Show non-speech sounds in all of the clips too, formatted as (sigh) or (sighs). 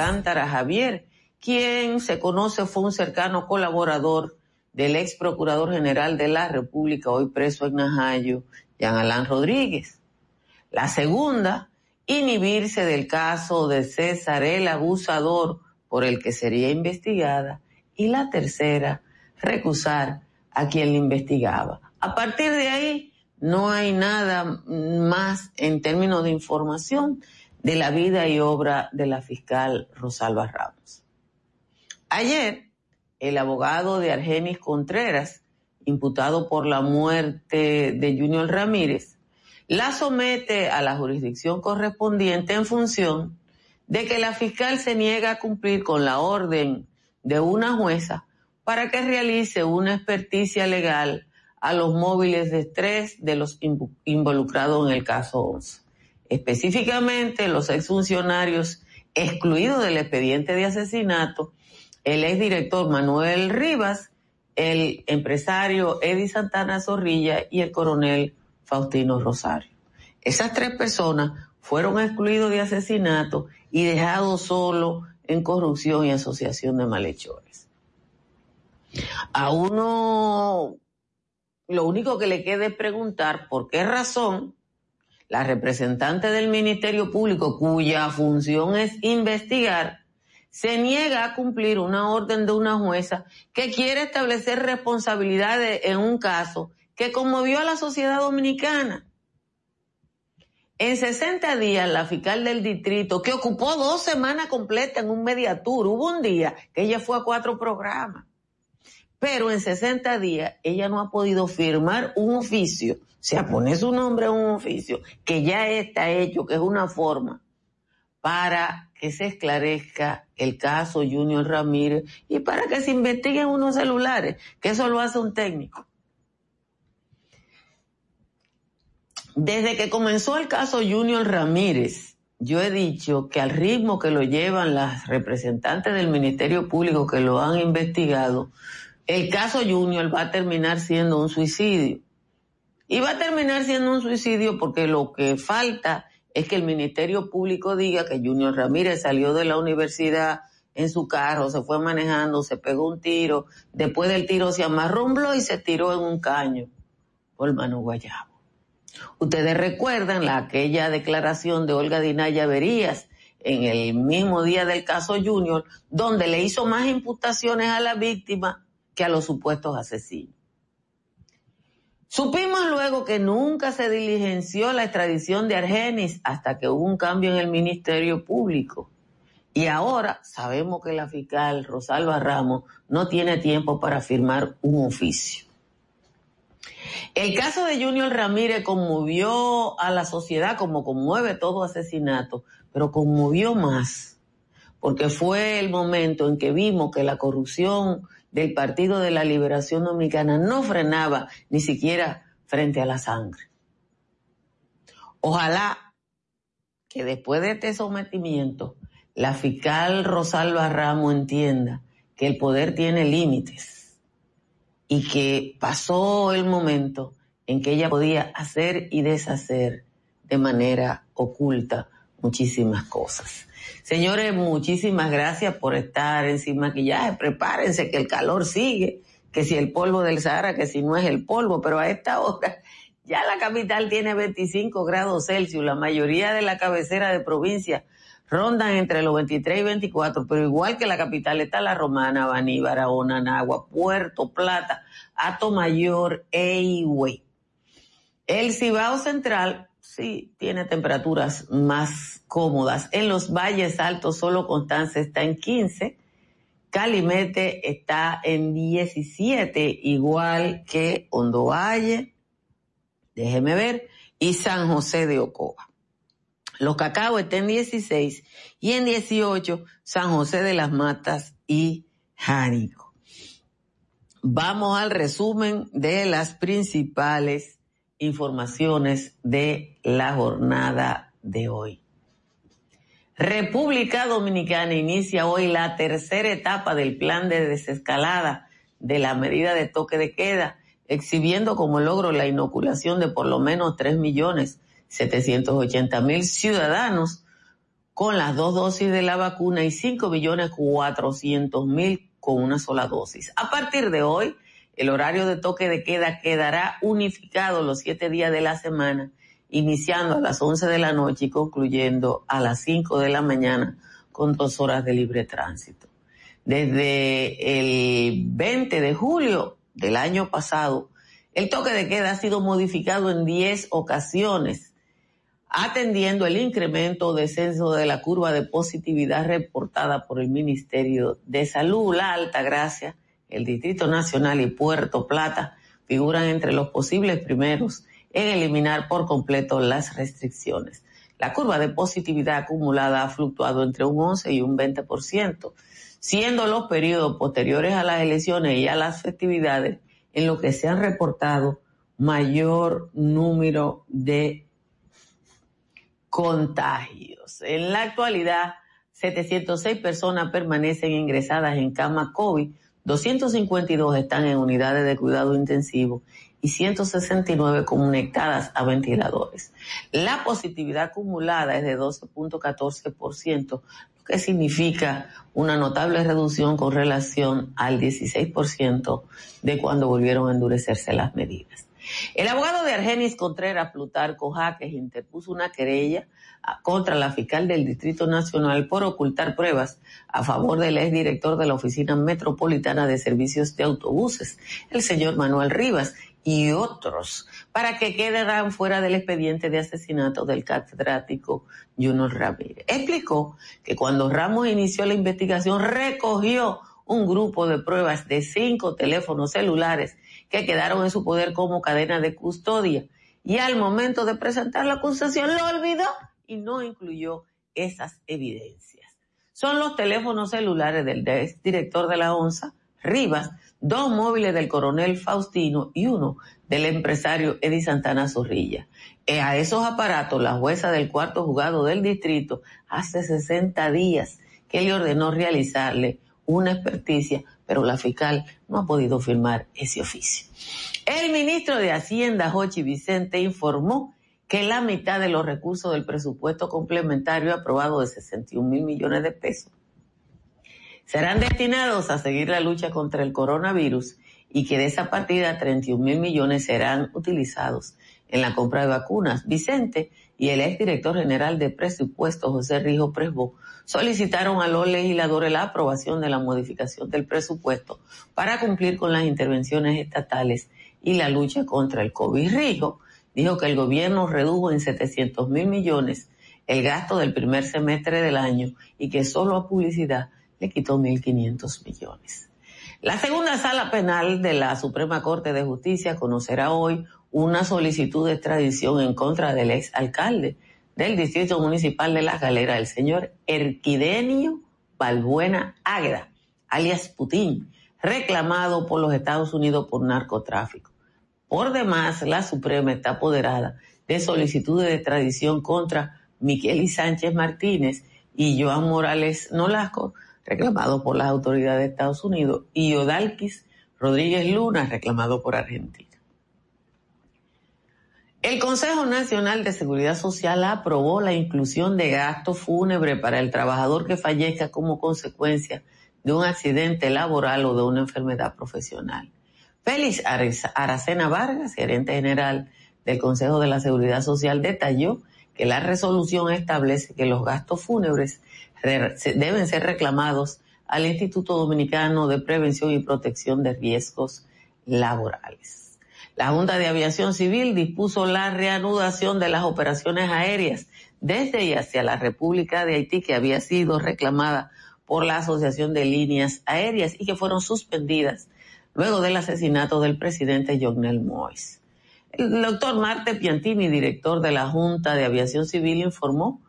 Alcántara Javier, quien se conoce fue un cercano colaborador del ex procurador general de la República, hoy preso en Najayo, Jean Alain Rodríguez. La segunda, inhibirse del caso de César el abusador por el que sería investigada. Y la tercera, recusar a quien le investigaba. A partir de ahí, no hay nada más en términos de información de la vida y obra de la fiscal Rosalba Ramos. Ayer, el abogado de Argenis Contreras, imputado por la muerte de Junior Ramírez, la somete a la jurisdicción correspondiente en función de que la fiscal se niega a cumplir con la orden de una jueza para que realice una experticia legal a los móviles de estrés de los involucrados en el caso 11. Específicamente, los exfuncionarios excluidos del expediente de asesinato, el exdirector Manuel Rivas, el empresario Eddie Santana Zorrilla y el coronel Faustino Rosario. Esas tres personas fueron excluidos de asesinato y dejados solo en corrupción y asociación de malhechores. A uno lo único que le queda es preguntar por qué razón la representante del Ministerio Público, cuya función es investigar, se niega a cumplir una orden de una jueza que quiere establecer responsabilidades en un caso que conmovió a la sociedad dominicana. En 60 días, la fiscal del distrito, que ocupó dos semanas completas en un mediatur, hubo un día que ella fue a cuatro programas, pero en 60 días ella no ha podido firmar un oficio, o sea, poner su nombre en un oficio que ya está hecho, que es una forma, para que se esclarezca el caso Junior Ramírez y para que se investiguen unos celulares, que eso lo hace un técnico. Desde que comenzó el caso Junior Ramírez, yo he dicho que al ritmo que lo llevan las representantes del Ministerio Público que lo han investigado, el caso Junior va a terminar siendo un suicidio. Y va a terminar siendo un suicidio porque lo que falta es que el Ministerio Público diga que Junior Ramírez salió de la universidad en su carro, se fue manejando, se pegó un tiro, después del tiro se amarró un y se tiró en un caño por guayabo. Ustedes recuerdan la, aquella declaración de Olga Dinaya Verías en el mismo día del caso Junior, donde le hizo más imputaciones a la víctima a los supuestos asesinos. Supimos luego que nunca se diligenció la extradición de Argenis hasta que hubo un cambio en el Ministerio Público. Y ahora sabemos que la fiscal Rosalba Ramos no tiene tiempo para firmar un oficio. El caso de Junior Ramírez conmovió a la sociedad como conmueve todo asesinato, pero conmovió más porque fue el momento en que vimos que la corrupción del Partido de la Liberación Dominicana no frenaba ni siquiera frente a la sangre. Ojalá que después de este sometimiento, la fiscal Rosalba Ramos entienda que el poder tiene límites y que pasó el momento en que ella podía hacer y deshacer de manera oculta muchísimas cosas. Señores, muchísimas gracias por estar en sin maquillaje. Prepárense que el calor sigue, que si el polvo del Sahara, que si no es el polvo, pero a esta hora (laughs) ya la capital tiene 25 grados Celsius. La mayoría de la cabecera de provincia rondan entre los 23 y 24, pero igual que la capital está la Romana, Baní, Barahona, Nagua, Puerto Plata, Ato Mayor e. El Cibao Central sí tiene temperaturas más cómodas. En los valles altos solo Constanza está en 15, Calimete está en 17, igual que Hondo Valle, déjeme ver, y San José de Ocoa. Los Cacao está en 16 y en 18 San José de las Matas y Jánico. Vamos al resumen de las principales informaciones de la jornada de hoy. República Dominicana inicia hoy la tercera etapa del plan de desescalada de la medida de toque de queda, exhibiendo como logro la inoculación de por lo menos 3 millones 780 mil ciudadanos con las dos dosis de la vacuna y 5 millones 400 mil con una sola dosis. A partir de hoy, el horario de toque de queda quedará unificado los siete días de la semana, iniciando a las 11 de la noche y concluyendo a las 5 de la mañana con dos horas de libre tránsito. Desde el 20 de julio del año pasado, el toque de queda ha sido modificado en 10 ocasiones atendiendo el incremento o descenso de la curva de positividad reportada por el Ministerio de Salud. La Alta Gracia, el Distrito Nacional y Puerto Plata figuran entre los posibles primeros en eliminar por completo las restricciones. La curva de positividad acumulada ha fluctuado entre un 11 y un 20%, siendo los periodos posteriores a las elecciones y a las festividades en los que se han reportado mayor número de contagios. En la actualidad, 706 personas permanecen ingresadas en cama COVID, 252 están en unidades de cuidado intensivo y 169 conectadas a ventiladores. La positividad acumulada es de 12.14%, lo que significa una notable reducción con relación al 16% de cuando volvieron a endurecerse las medidas. El abogado de Argenis Contreras Plutarco Jaques interpuso una querella contra la fiscal del Distrito Nacional por ocultar pruebas a favor del exdirector de la Oficina Metropolitana de Servicios de Autobuses, el señor Manuel Rivas, y otros, para que quedaran fuera del expediente de asesinato del catedrático Junior Ramírez. Explicó que cuando Ramos inició la investigación recogió un grupo de pruebas de cinco teléfonos celulares que quedaron en su poder como cadena de custodia. Y al momento de presentar la acusación lo olvidó y no incluyó esas evidencias. Son los teléfonos celulares del director de la ONSA, Rivas, dos móviles del coronel Faustino y uno del empresario Eddie Santana Zorrilla. E a esos aparatos, la jueza del cuarto juzgado del distrito hace 60 días que le ordenó realizarle una experticia pero la fiscal no ha podido firmar ese oficio. El ministro de Hacienda, Jochi Vicente, informó que la mitad de los recursos del presupuesto complementario aprobado de 61 mil millones de pesos serán destinados a seguir la lucha contra el coronavirus y que de esa partida 31 mil millones serán utilizados en la compra de vacunas. Vicente y el exdirector general de presupuesto, José Rijo Presbo, solicitaron a los legisladores la aprobación de la modificación del presupuesto para cumplir con las intervenciones estatales y la lucha contra el COVID. Rijo dijo que el gobierno redujo en 700 mil millones el gasto del primer semestre del año y que solo a publicidad le quitó 1.500 millones. La segunda sala penal de la Suprema Corte de Justicia conocerá hoy una solicitud de extradición en contra del ex alcalde del Distrito Municipal de La Galera, el señor Erquidenio Balbuena Águeda, alias Putin, reclamado por los Estados Unidos por narcotráfico. Por demás, la Suprema está apoderada de solicitudes de extradición contra Miquel y Sánchez Martínez y Joan Morales Nolasco, reclamado por las autoridades de Estados Unidos, y Odalquis Rodríguez Luna, reclamado por Argentina. El Consejo Nacional de Seguridad Social aprobó la inclusión de gasto fúnebre para el trabajador que fallezca como consecuencia de un accidente laboral o de una enfermedad profesional. Félix Aracena Vargas, gerente general del Consejo de la Seguridad Social, detalló que la resolución establece que los gastos fúnebres deben ser reclamados al Instituto Dominicano de Prevención y Protección de Riesgos Laborales. La Junta de Aviación Civil dispuso la reanudación de las operaciones aéreas desde y hacia la República de Haití que había sido reclamada por la Asociación de Líneas Aéreas y que fueron suspendidas luego del asesinato del presidente Jovenel Moïse. El doctor Marte Piantini, director de la Junta de Aviación Civil, informó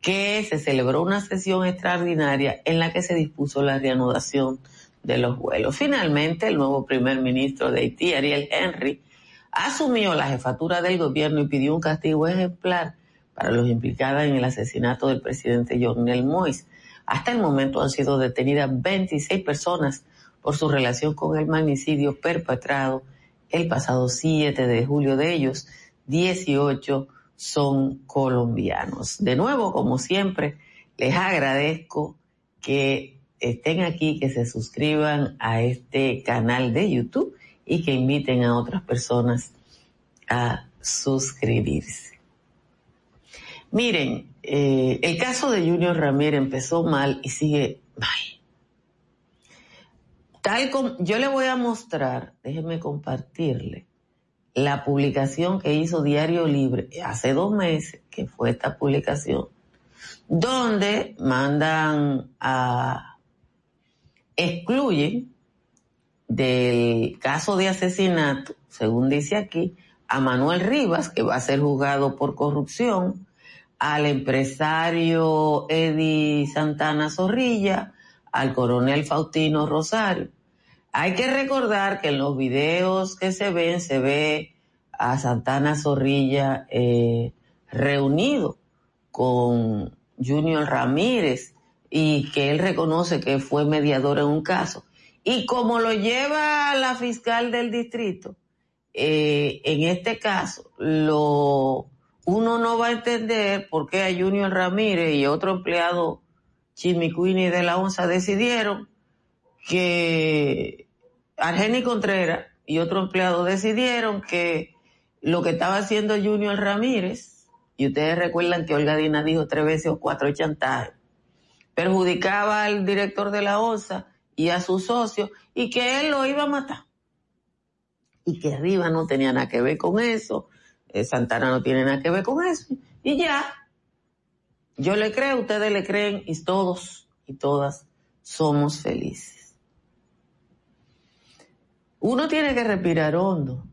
que se celebró una sesión extraordinaria en la que se dispuso la reanudación de los vuelos. Finalmente, el nuevo primer ministro de Haití, Ariel Henry, asumió la jefatura del gobierno y pidió un castigo ejemplar para los implicados en el asesinato del presidente Jovenel Moïse. Hasta el momento han sido detenidas 26 personas por su relación con el magnicidio perpetrado el pasado 7 de julio. De ellos, 18 son colombianos. De nuevo, como siempre, les agradezco que estén aquí, que se suscriban a este canal de YouTube y que inviten a otras personas a suscribirse. Miren, eh, el caso de Junior Ramírez empezó mal y sigue mal. Tal como yo le voy a mostrar, déjeme compartirle la publicación que hizo Diario Libre hace dos meses, que fue esta publicación, donde mandan a excluyen del caso de asesinato, según dice aquí, a Manuel Rivas, que va a ser juzgado por corrupción, al empresario Eddie Santana Zorrilla, al coronel Faustino Rosario. Hay que recordar que en los videos que se ven, se ve a Santana Zorrilla eh, reunido con Junior Ramírez y que él reconoce que fue mediador en un caso. Y como lo lleva la fiscal del distrito, eh, en este caso, lo, uno no va a entender por qué a Junior Ramírez y otro empleado Chimicuini de la ONSA decidieron que Argeni Contreras y otro empleado decidieron que lo que estaba haciendo Junior Ramírez, y ustedes recuerdan que Olga Dina dijo tres veces o cuatro chantajes, perjudicaba al director de la ONSA y a su socio y que él lo iba a matar. Y que arriba no tenía nada que ver con eso, eh, Santana no tiene nada que ver con eso. Y ya, yo le creo, ustedes le creen y todos y todas somos felices. Uno tiene que respirar hondo.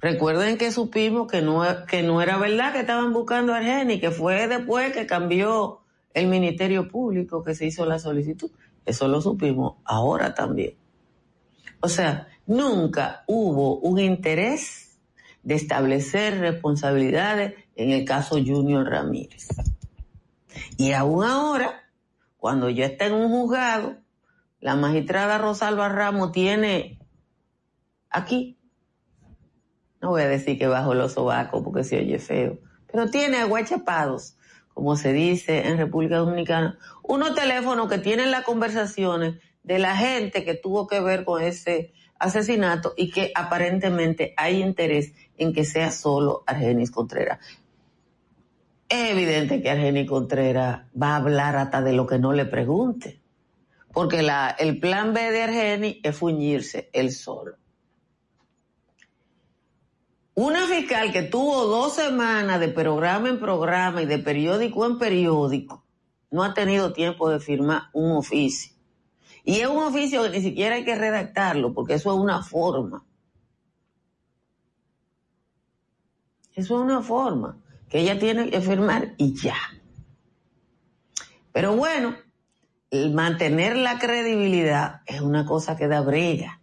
Recuerden que supimos que no, que no era verdad que estaban buscando a Argeni, que fue después que cambió el Ministerio Público que se hizo la solicitud. Eso lo supimos ahora también. O sea, nunca hubo un interés de establecer responsabilidades en el caso Junior Ramírez. Y aún ahora, cuando ya está en un juzgado, la magistrada Rosalba Ramos tiene aquí, no voy a decir que bajo los sobacos porque se oye feo, pero tiene aguachapados como se dice en República Dominicana, unos teléfonos que tienen las conversaciones de la gente que tuvo que ver con ese asesinato y que aparentemente hay interés en que sea solo Argenis Contreras. Es evidente que Argenis Contreras va a hablar hasta de lo que no le pregunte, porque el plan B de Argenis es fuñirse él solo. Una fiscal que tuvo dos semanas de programa en programa y de periódico en periódico, no ha tenido tiempo de firmar un oficio. Y es un oficio que ni siquiera hay que redactarlo, porque eso es una forma. Eso es una forma que ella tiene que firmar y ya. Pero bueno, mantener la credibilidad es una cosa que da brega.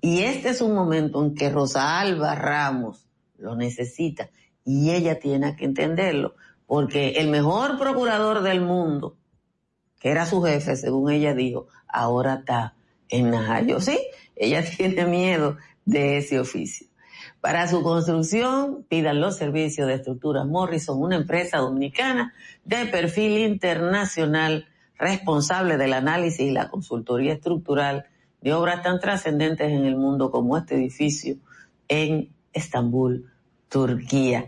Y este es un momento en que Rosalba Ramos lo necesita y ella tiene que entenderlo, porque el mejor procurador del mundo, que era su jefe, según ella dijo, ahora está en Najayo. Sí, ella (laughs) tiene miedo de ese oficio. Para su construcción, pidan los servicios de estructuras Morrison, una empresa dominicana de perfil internacional responsable del análisis y la consultoría estructural de obras tan trascendentes en el mundo como este edificio en Estambul, Turquía.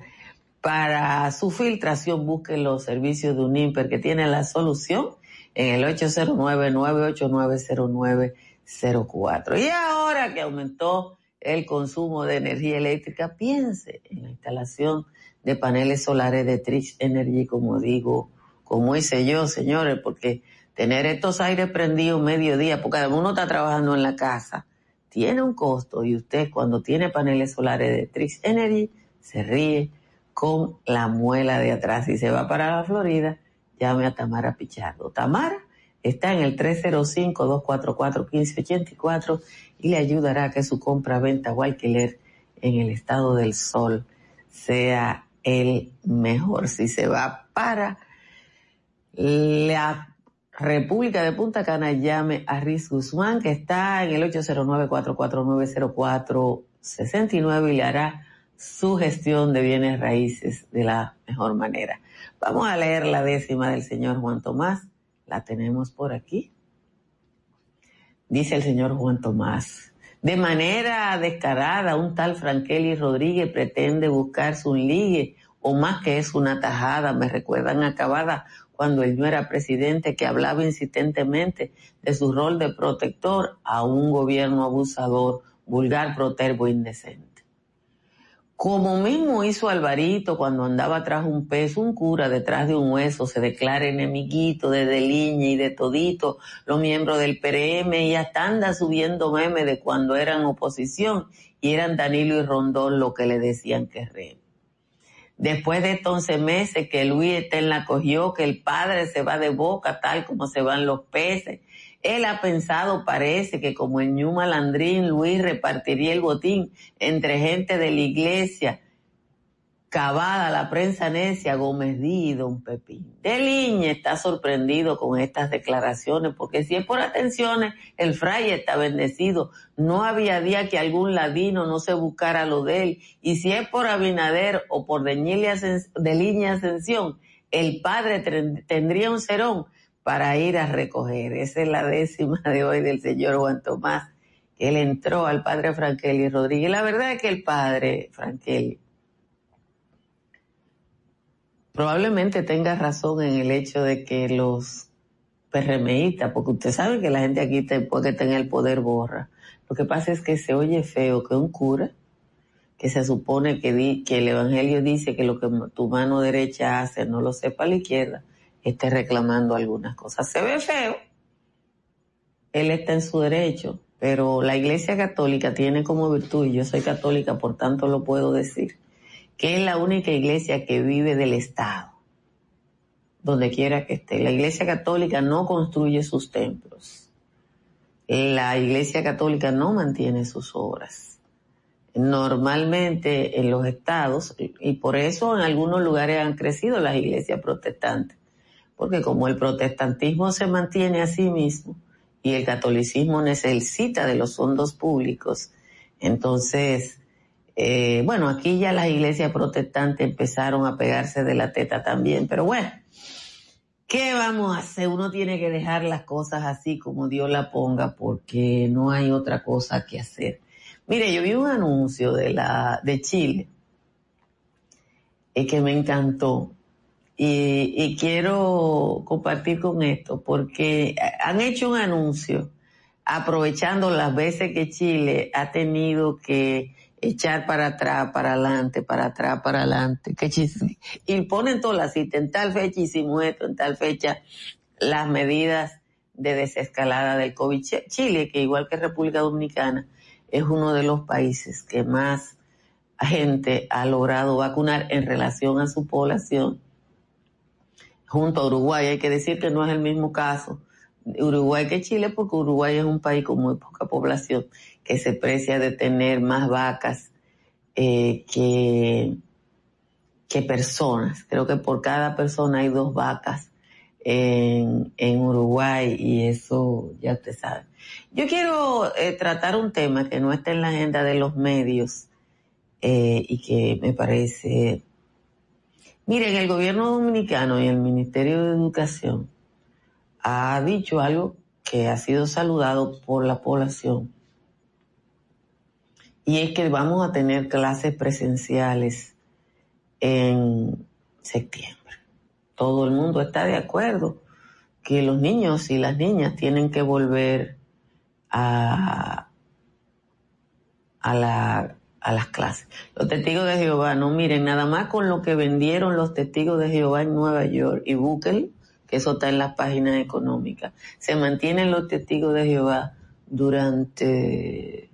Para su filtración, busque los servicios de UNIMPER que tiene la solución en el 809-989-0904. Y ahora que aumentó el consumo de energía eléctrica, piense en la instalación de paneles solares de Trix Energy, como digo, como hice yo, señores, porque tener estos aires prendidos mediodía, porque además uno está trabajando en la casa, tiene un costo y usted cuando tiene paneles solares de Trix Energy se ríe con la muela de atrás. y se va para la Florida, llame a Tamara Pichardo. Tamara está en el 305-244-1584 y le ayudará a que su compra, venta o alquiler en el estado del sol sea el mejor. Si se va para la República de Punta Cana, llame a Riz Guzmán, que está en el 809-449-0469 y le hará su gestión de bienes raíces de la mejor manera. Vamos a leer la décima del señor Juan Tomás. La tenemos por aquí. Dice el señor Juan Tomás. De manera descarada, un tal Frankeli Rodríguez pretende buscarse un ligue, o más que es una tajada, me recuerdan acabada cuando él no era presidente, que hablaba insistentemente de su rol de protector a un gobierno abusador, vulgar, protervo, indecente. Como mismo hizo Alvarito cuando andaba tras un pez, un cura detrás de un hueso se declara enemiguito de Deliña y de todito los miembros del PRM y hasta anda subiendo memes de cuando eran oposición y eran Danilo y Rondón lo que le decían que re. Después de entonces meses que Luis la cogió, que el padre se va de boca tal como se van los peces, él ha pensado, parece, que como el ñu malandrín Luis repartiría el botín entre gente de la iglesia, Cavada, la prensa necia, Gómez Di y Don Pepín. De Liña está sorprendido con estas declaraciones, porque si es por atenciones, el fray está bendecido. No había día que algún ladino no se buscara lo de él. Y si es por Abinader o por de Liña Ascensión, el padre tendría un serón para ir a recoger. Esa es la décima de hoy del señor Juan Tomás, él entró al padre Frankeli Rodríguez. La verdad es que el padre Frankeli probablemente tenga razón en el hecho de que los PRMistas, porque usted sabe que la gente aquí después que tenga el poder borra. Lo que pasa es que se oye feo que un cura, que se supone que, que el Evangelio dice que lo que tu mano derecha hace no lo sepa la izquierda, esté reclamando algunas cosas. Se ve feo, él está en su derecho, pero la Iglesia Católica tiene como virtud, y yo soy católica, por tanto lo puedo decir, que es la única iglesia que vive del Estado, donde quiera que esté. La Iglesia Católica no construye sus templos. La Iglesia Católica no mantiene sus obras. Normalmente en los estados, y por eso en algunos lugares han crecido las iglesias protestantes, porque como el protestantismo se mantiene a sí mismo y el catolicismo necesita de los fondos públicos, entonces, eh, bueno, aquí ya las iglesias protestantes empezaron a pegarse de la teta también, pero bueno, ¿qué vamos a hacer? Uno tiene que dejar las cosas así como Dios la ponga porque no hay otra cosa que hacer. Mire, yo vi un anuncio de la de Chile eh, que me encantó y, quiero compartir con esto porque han hecho un anuncio aprovechando las veces que Chile ha tenido que echar para atrás, para adelante, para atrás, para adelante, que y ponen todas las citas, en tal fecha hicimos esto, en tal fecha las medidas de desescalada del COVID. Chile, que igual que República Dominicana, es uno de los países que más gente ha logrado vacunar en relación a su población junto a Uruguay. Hay que decir que no es el mismo caso Uruguay que Chile porque Uruguay es un país con muy poca población que se precia de tener más vacas eh, que, que personas. Creo que por cada persona hay dos vacas en, en Uruguay y eso ya usted sabe. Yo quiero eh, tratar un tema que no está en la agenda de los medios eh, y que me parece... Miren, el gobierno dominicano y el Ministerio de Educación ha dicho algo que ha sido saludado por la población y es que vamos a tener clases presenciales en septiembre. Todo el mundo está de acuerdo que los niños y las niñas tienen que volver a, a, la, a las clases. Los testigos de Jehová, no miren, nada más con lo que vendieron los testigos de Jehová en Nueva York y Bukel, que eso está en las páginas económicas, se mantienen los testigos de Jehová durante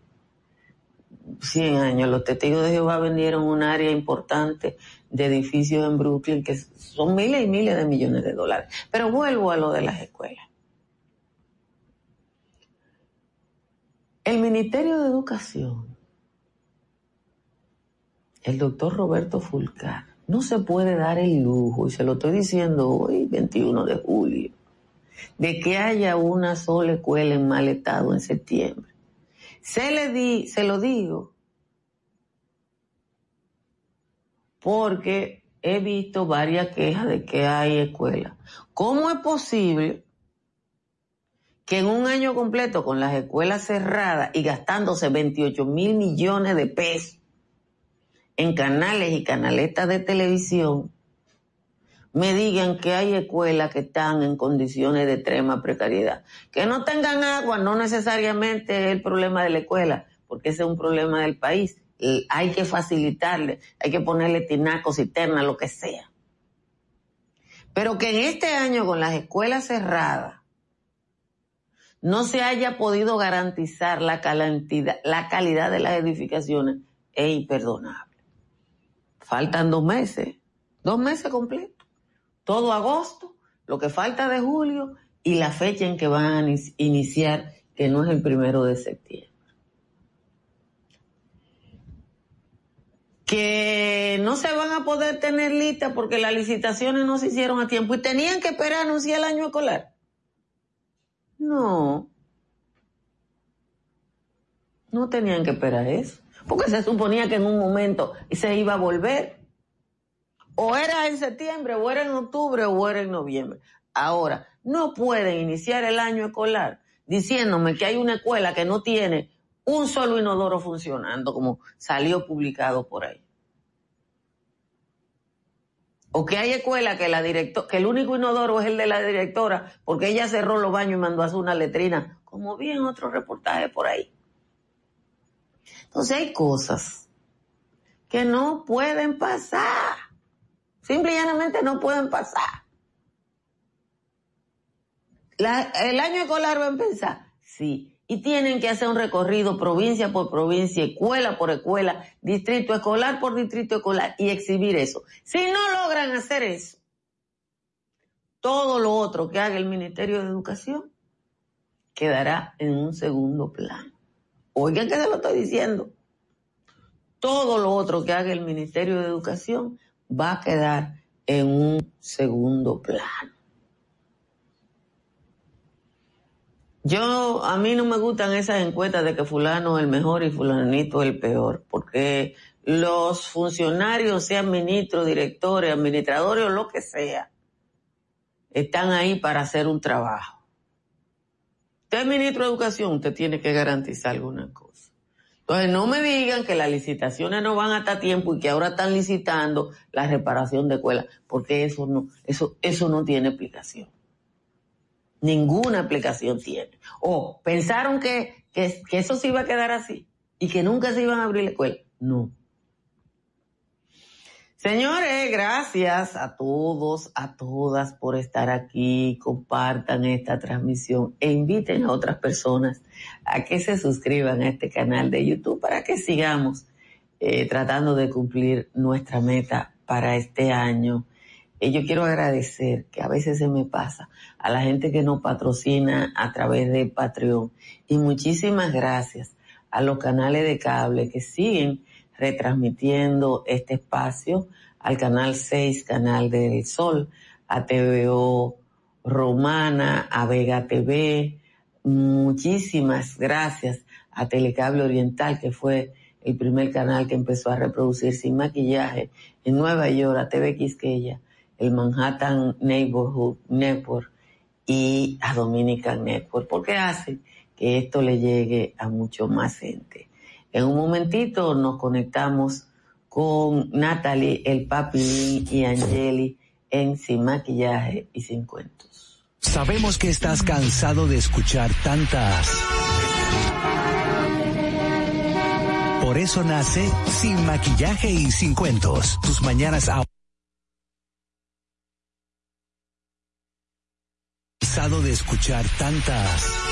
100 años. Los testigos de Jehová vendieron un área importante de edificios en Brooklyn que son miles y miles de millones de dólares. Pero vuelvo a lo de las escuelas. El Ministerio de Educación, el doctor Roberto Fulcar, no se puede dar el lujo, y se lo estoy diciendo hoy, 21 de julio, de que haya una sola escuela en mal estado en septiembre. Se, le di, se lo digo porque he visto varias quejas de que hay escuelas. ¿Cómo es posible que en un año completo con las escuelas cerradas y gastándose 28 mil millones de pesos en canales y canaletas de televisión, me digan que hay escuelas que están en condiciones de extrema precariedad. Que no tengan agua no necesariamente es el problema de la escuela, porque ese es un problema del país. Hay que facilitarle, hay que ponerle tinacos, cisterna, lo que sea. Pero que en este año con las escuelas cerradas no se haya podido garantizar la, la calidad de las edificaciones es imperdonable. Faltan dos meses, dos meses completos todo agosto, lo que falta de julio y la fecha en que van a iniciar, que no es el primero de septiembre. Que no se van a poder tener lista porque las licitaciones no se hicieron a tiempo y tenían que esperar a anunciar el año escolar. No. No tenían que esperar eso. Porque se suponía que en un momento se iba a volver. O era en septiembre, o era en octubre, o era en noviembre. Ahora, no pueden iniciar el año escolar diciéndome que hay una escuela que no tiene un solo inodoro funcionando, como salió publicado por ahí. O que hay escuela que la directo, que el único inodoro es el de la directora, porque ella cerró los baños y mandó a hacer una letrina, como vi en otro reportaje por ahí. Entonces hay cosas que no pueden pasar. Simple y llanamente no pueden pasar. el año escolar va a empezar, sí. Y tienen que hacer un recorrido provincia por provincia, escuela por escuela, distrito escolar por distrito escolar y exhibir eso. Si no logran hacer eso, todo lo otro que haga el Ministerio de Educación quedará en un segundo plano. Oigan que se lo estoy diciendo. Todo lo otro que haga el Ministerio de Educación va a quedar en un segundo plano. Yo, a mí no me gustan esas encuestas de que fulano es el mejor y fulanito es el peor, porque los funcionarios, sean ministros, directores, administradores o lo que sea, están ahí para hacer un trabajo. Usted es ministro de Educación, usted tiene que garantizar alguna cosa. Entonces no me digan que las licitaciones no van hasta tiempo y que ahora están licitando la reparación de escuelas, porque eso no, eso, eso no tiene explicación. Ninguna explicación tiene. O pensaron que, que, que eso se iba a quedar así y que nunca se iban a abrir la escuela. No. Señores, gracias a todos, a todas por estar aquí. Compartan esta transmisión e inviten a otras personas a que se suscriban a este canal de YouTube para que sigamos eh, tratando de cumplir nuestra meta para este año eh, yo quiero agradecer, que a veces se me pasa, a la gente que nos patrocina a través de Patreon. Y muchísimas gracias a los canales de cable que siguen retransmitiendo este espacio, al canal 6, canal del Sol, a TVO Romana, a Vega TV. Muchísimas gracias a Telecable Oriental, que fue el primer canal que empezó a reproducir sin maquillaje en Nueva York, a TV Quisqueya, el Manhattan Neighborhood Network y a Dominican Network, porque hace que esto le llegue a mucho más gente. En un momentito nos conectamos con Natalie, el papi y Angeli en Sin Maquillaje y Sin Cuentos. Sabemos que estás cansado de escuchar tantas. Por eso nace Sin Maquillaje y Sin Cuentos. Tus mañanas a cansado de escuchar tantas.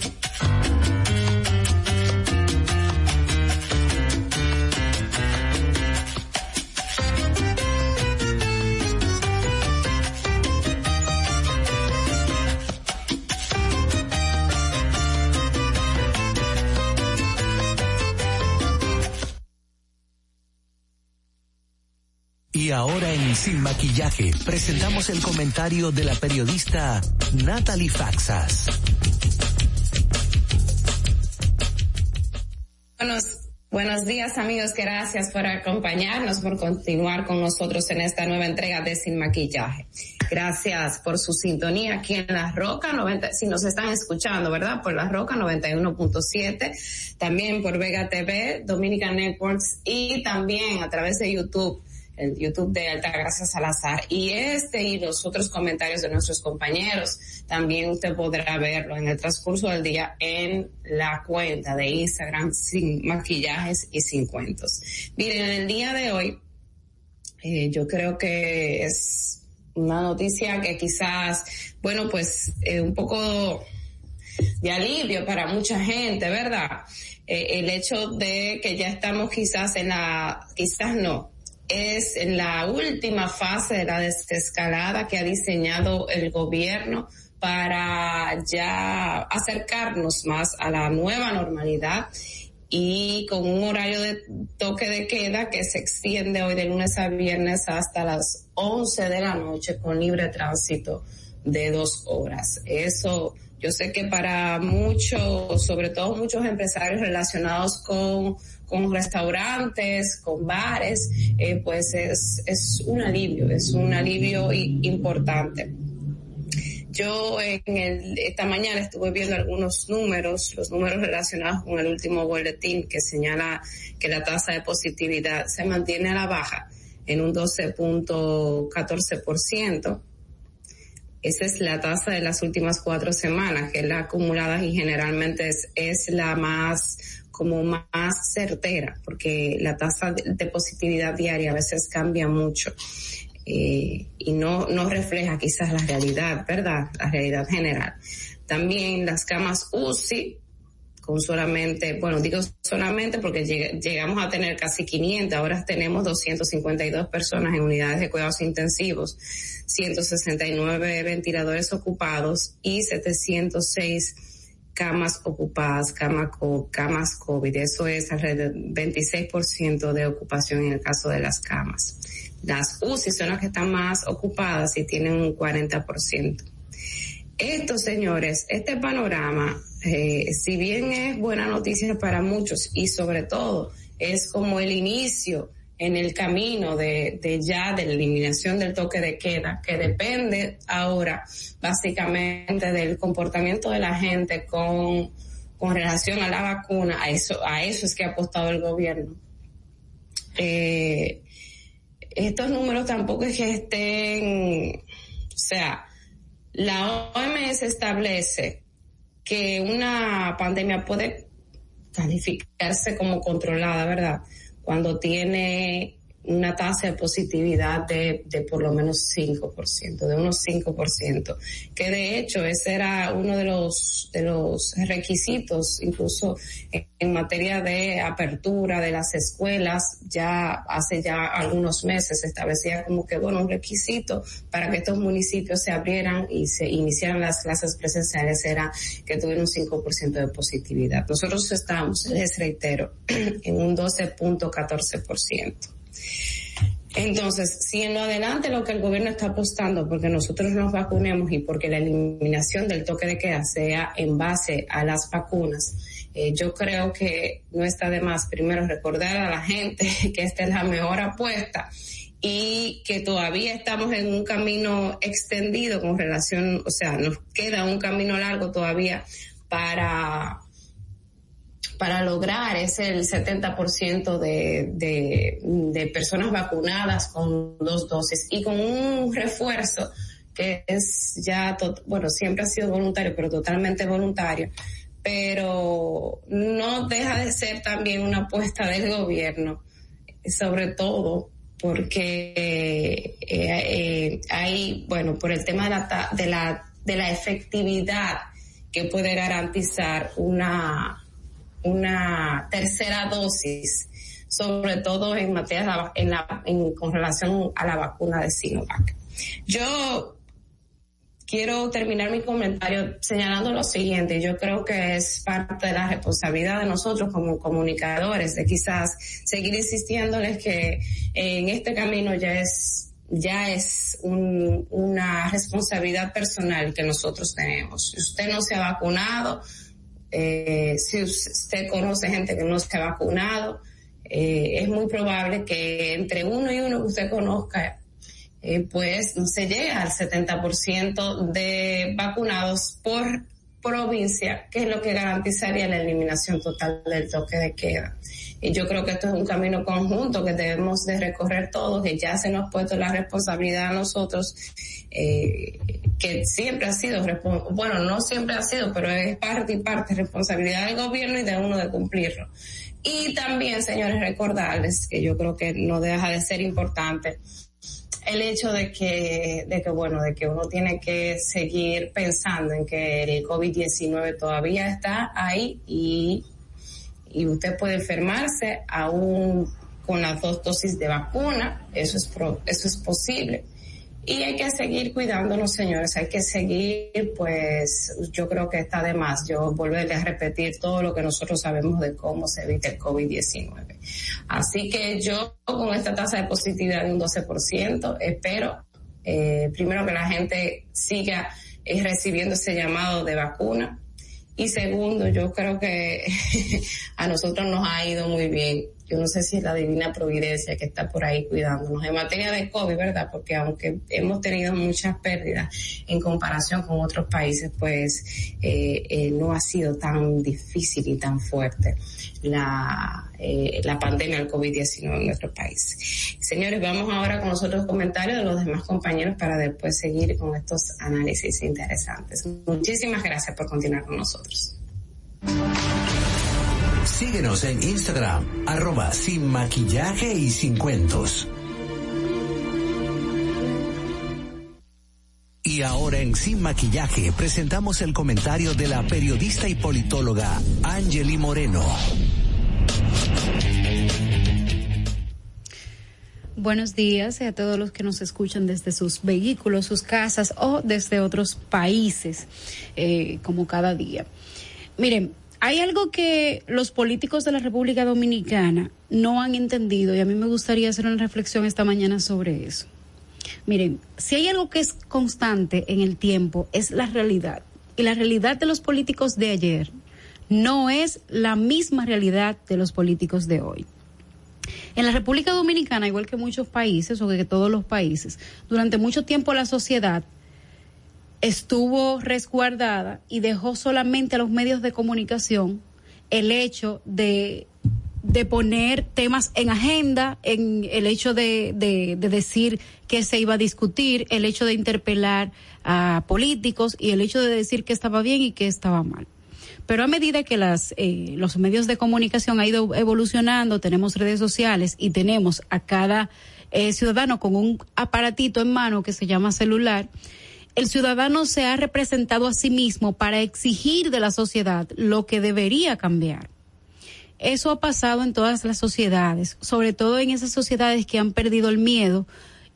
Ahora en Sin Maquillaje presentamos el comentario de la periodista Natalie Faxas. Buenos, buenos días amigos, gracias por acompañarnos, por continuar con nosotros en esta nueva entrega de Sin Maquillaje. Gracias por su sintonía aquí en La Roca 90, si nos están escuchando, ¿verdad? Por La Roca 91.7, también por Vega TV, Dominica Networks y también a través de YouTube el YouTube de Altagracia Salazar. Y este y los otros comentarios de nuestros compañeros, también usted podrá verlo en el transcurso del día en la cuenta de Instagram sin maquillajes y sin cuentos. Miren, en el día de hoy, eh, yo creo que es una noticia que quizás, bueno, pues eh, un poco de alivio para mucha gente, ¿verdad? Eh, el hecho de que ya estamos quizás en la, quizás no, es en la última fase de la desescalada que ha diseñado el gobierno para ya acercarnos más a la nueva normalidad y con un horario de toque de queda que se extiende hoy de lunes a viernes hasta las 11 de la noche con libre tránsito de dos horas. Eso yo sé que para muchos, sobre todo muchos empresarios relacionados con con restaurantes, con bares, eh, pues es, es un alivio, es un alivio importante. Yo en el, esta mañana estuve viendo algunos números, los números relacionados con el último boletín que señala que la tasa de positividad se mantiene a la baja en un 12.14%. Esa es la tasa de las últimas cuatro semanas, que es la acumulada y generalmente es, es la más como más certera, porque la tasa de, positividad diaria a veces cambia mucho eh, y no, no refleja quizás la realidad, ¿verdad? La realidad general. También las camas UCI, con solamente, bueno, digo solamente porque llegamos a tener casi 500, ahora tenemos 252 personas en unidades de cuidados intensivos, 169 ventiladores ocupados y 706 camas ocupadas, camas COVID. Eso es alrededor del 26% de ocupación en el caso de las camas. Las UCI son las que están más ocupadas y tienen un 40%. Esto, señores, este panorama, eh, si bien es buena noticia para muchos y sobre todo es como el inicio en el camino de, de ya de la eliminación del toque de queda, que depende ahora básicamente del comportamiento de la gente con, con relación a la vacuna, a eso, a eso es que ha apostado el gobierno. Eh, estos números tampoco es que estén, o sea, la OMS establece que una pandemia puede calificarse como controlada, ¿verdad? Cuando tiene una tasa de positividad de, de por lo menos 5%, de unos 5%, que de hecho ese era uno de los, de los requisitos, incluso en, materia de apertura de las escuelas, ya hace ya algunos meses se establecía como que, bueno, un requisito para que estos municipios se abrieran y se iniciaran las clases presenciales era que tuvieran un 5% de positividad. Nosotros estamos, les reitero, (clears throat) en un 12.14%. Entonces, si en lo adelante lo que el gobierno está apostando porque nosotros nos vacunemos y porque la eliminación del toque de queda sea en base a las vacunas, eh, yo creo que no está de más primero recordar a la gente (laughs) que esta es la mejor apuesta y que todavía estamos en un camino extendido con relación, o sea, nos queda un camino largo todavía para para lograr ese el 70% de, de, de personas vacunadas con dos dosis y con un refuerzo que es ya, bueno, siempre ha sido voluntario, pero totalmente voluntario, pero no deja de ser también una apuesta del gobierno, sobre todo porque eh, eh, hay, bueno, por el tema de la, de la, de la efectividad que puede garantizar una una tercera dosis, sobre todo en materia en la, en, con relación a la vacuna de Sinovac. Yo quiero terminar mi comentario señalando lo siguiente. Yo creo que es parte de la responsabilidad de nosotros como comunicadores de quizás seguir insistiéndoles que en este camino ya es ya es un, una responsabilidad personal que nosotros tenemos. Si usted no se ha vacunado, eh, si usted conoce gente que no se ha vacunado, eh, es muy probable que entre uno y uno que usted conozca, eh, pues se llegue al 70% de vacunados por provincia, que es lo que garantizaría la eliminación total del toque de queda. Y yo creo que esto es un camino conjunto que debemos de recorrer todos, que ya se nos ha puesto la responsabilidad a nosotros, eh, que siempre ha sido, bueno, no siempre ha sido, pero es parte y parte responsabilidad del gobierno y de uno de cumplirlo. Y también, señores, recordarles que yo creo que no deja de ser importante el hecho de que, de que, bueno, de que uno tiene que seguir pensando en que el COVID-19 todavía está ahí y, y usted puede enfermarse aún con las dos dosis de vacuna, eso es, pro, eso es posible. Y hay que seguir cuidándonos, señores, hay que seguir, pues yo creo que está de más, yo volverle a repetir todo lo que nosotros sabemos de cómo se evita el COVID-19. Así que yo con esta tasa de positividad de un 12%, espero, eh, primero que la gente siga eh, recibiendo ese llamado de vacuna. Y segundo, yo creo que (laughs) a nosotros nos ha ido muy bien yo no sé si es la divina providencia que está por ahí cuidándonos. En materia de COVID, ¿verdad? Porque aunque hemos tenido muchas pérdidas en comparación con otros países, pues eh, eh, no ha sido tan difícil y tan fuerte la, eh, la pandemia del COVID-19 en nuestro país. Señores, vamos ahora con los otros comentarios de los demás compañeros para después seguir con estos análisis interesantes. Muchísimas gracias por continuar con nosotros. Síguenos en Instagram, arroba sin maquillaje y sin cuentos. Y ahora en Sin Maquillaje presentamos el comentario de la periodista y politóloga Angeli Moreno. Buenos días a todos los que nos escuchan desde sus vehículos, sus casas o desde otros países, eh, como cada día. Miren, hay algo que los políticos de la República Dominicana no han entendido y a mí me gustaría hacer una reflexión esta mañana sobre eso. Miren, si hay algo que es constante en el tiempo es la realidad. Y la realidad de los políticos de ayer no es la misma realidad de los políticos de hoy. En la República Dominicana, igual que muchos países, o que todos los países, durante mucho tiempo la sociedad estuvo resguardada y dejó solamente a los medios de comunicación el hecho de, de poner temas en agenda, en el hecho de, de, de decir que se iba a discutir, el hecho de interpelar a políticos y el hecho de decir que estaba bien y que estaba mal. Pero a medida que las, eh, los medios de comunicación han ido evolucionando, tenemos redes sociales y tenemos a cada eh, ciudadano con un aparatito en mano que se llama celular, el ciudadano se ha representado a sí mismo para exigir de la sociedad lo que debería cambiar. Eso ha pasado en todas las sociedades, sobre todo en esas sociedades que han perdido el miedo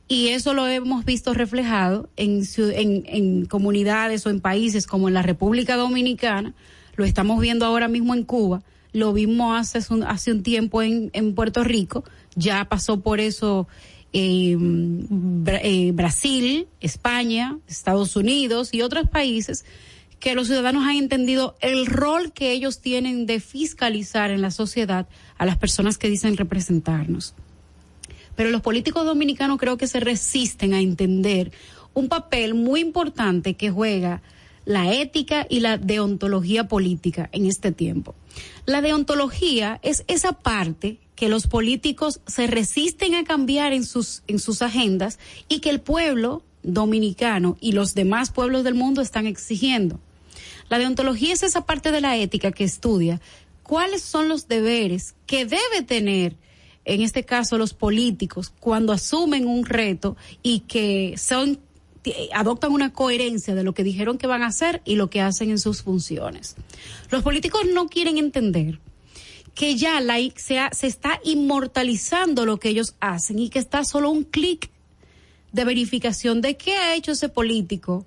y eso lo hemos visto reflejado en, comunidades o en países como en la República Dominicana, lo estamos viendo ahora mismo en Cuba, lo vimos hace un, hace un tiempo en, Puerto Rico, ya pasó por eso eh, eh, Brasil, España, Estados Unidos y otros países que los ciudadanos han entendido el rol que ellos tienen de fiscalizar en la sociedad a las personas que dicen representarnos. Pero los políticos dominicanos creo que se resisten a entender un papel muy importante que juega la ética y la deontología política en este tiempo. La deontología es esa parte que los políticos se resisten a cambiar en sus, en sus agendas y que el pueblo dominicano y los demás pueblos del mundo están exigiendo. La deontología es esa parte de la ética que estudia cuáles son los deberes que debe tener, en este caso, los políticos cuando asumen un reto y que son adoptan una coherencia de lo que dijeron que van a hacer y lo que hacen en sus funciones. Los políticos no quieren entender que ya la, se, se está inmortalizando lo que ellos hacen y que está solo un clic de verificación de qué ha hecho ese político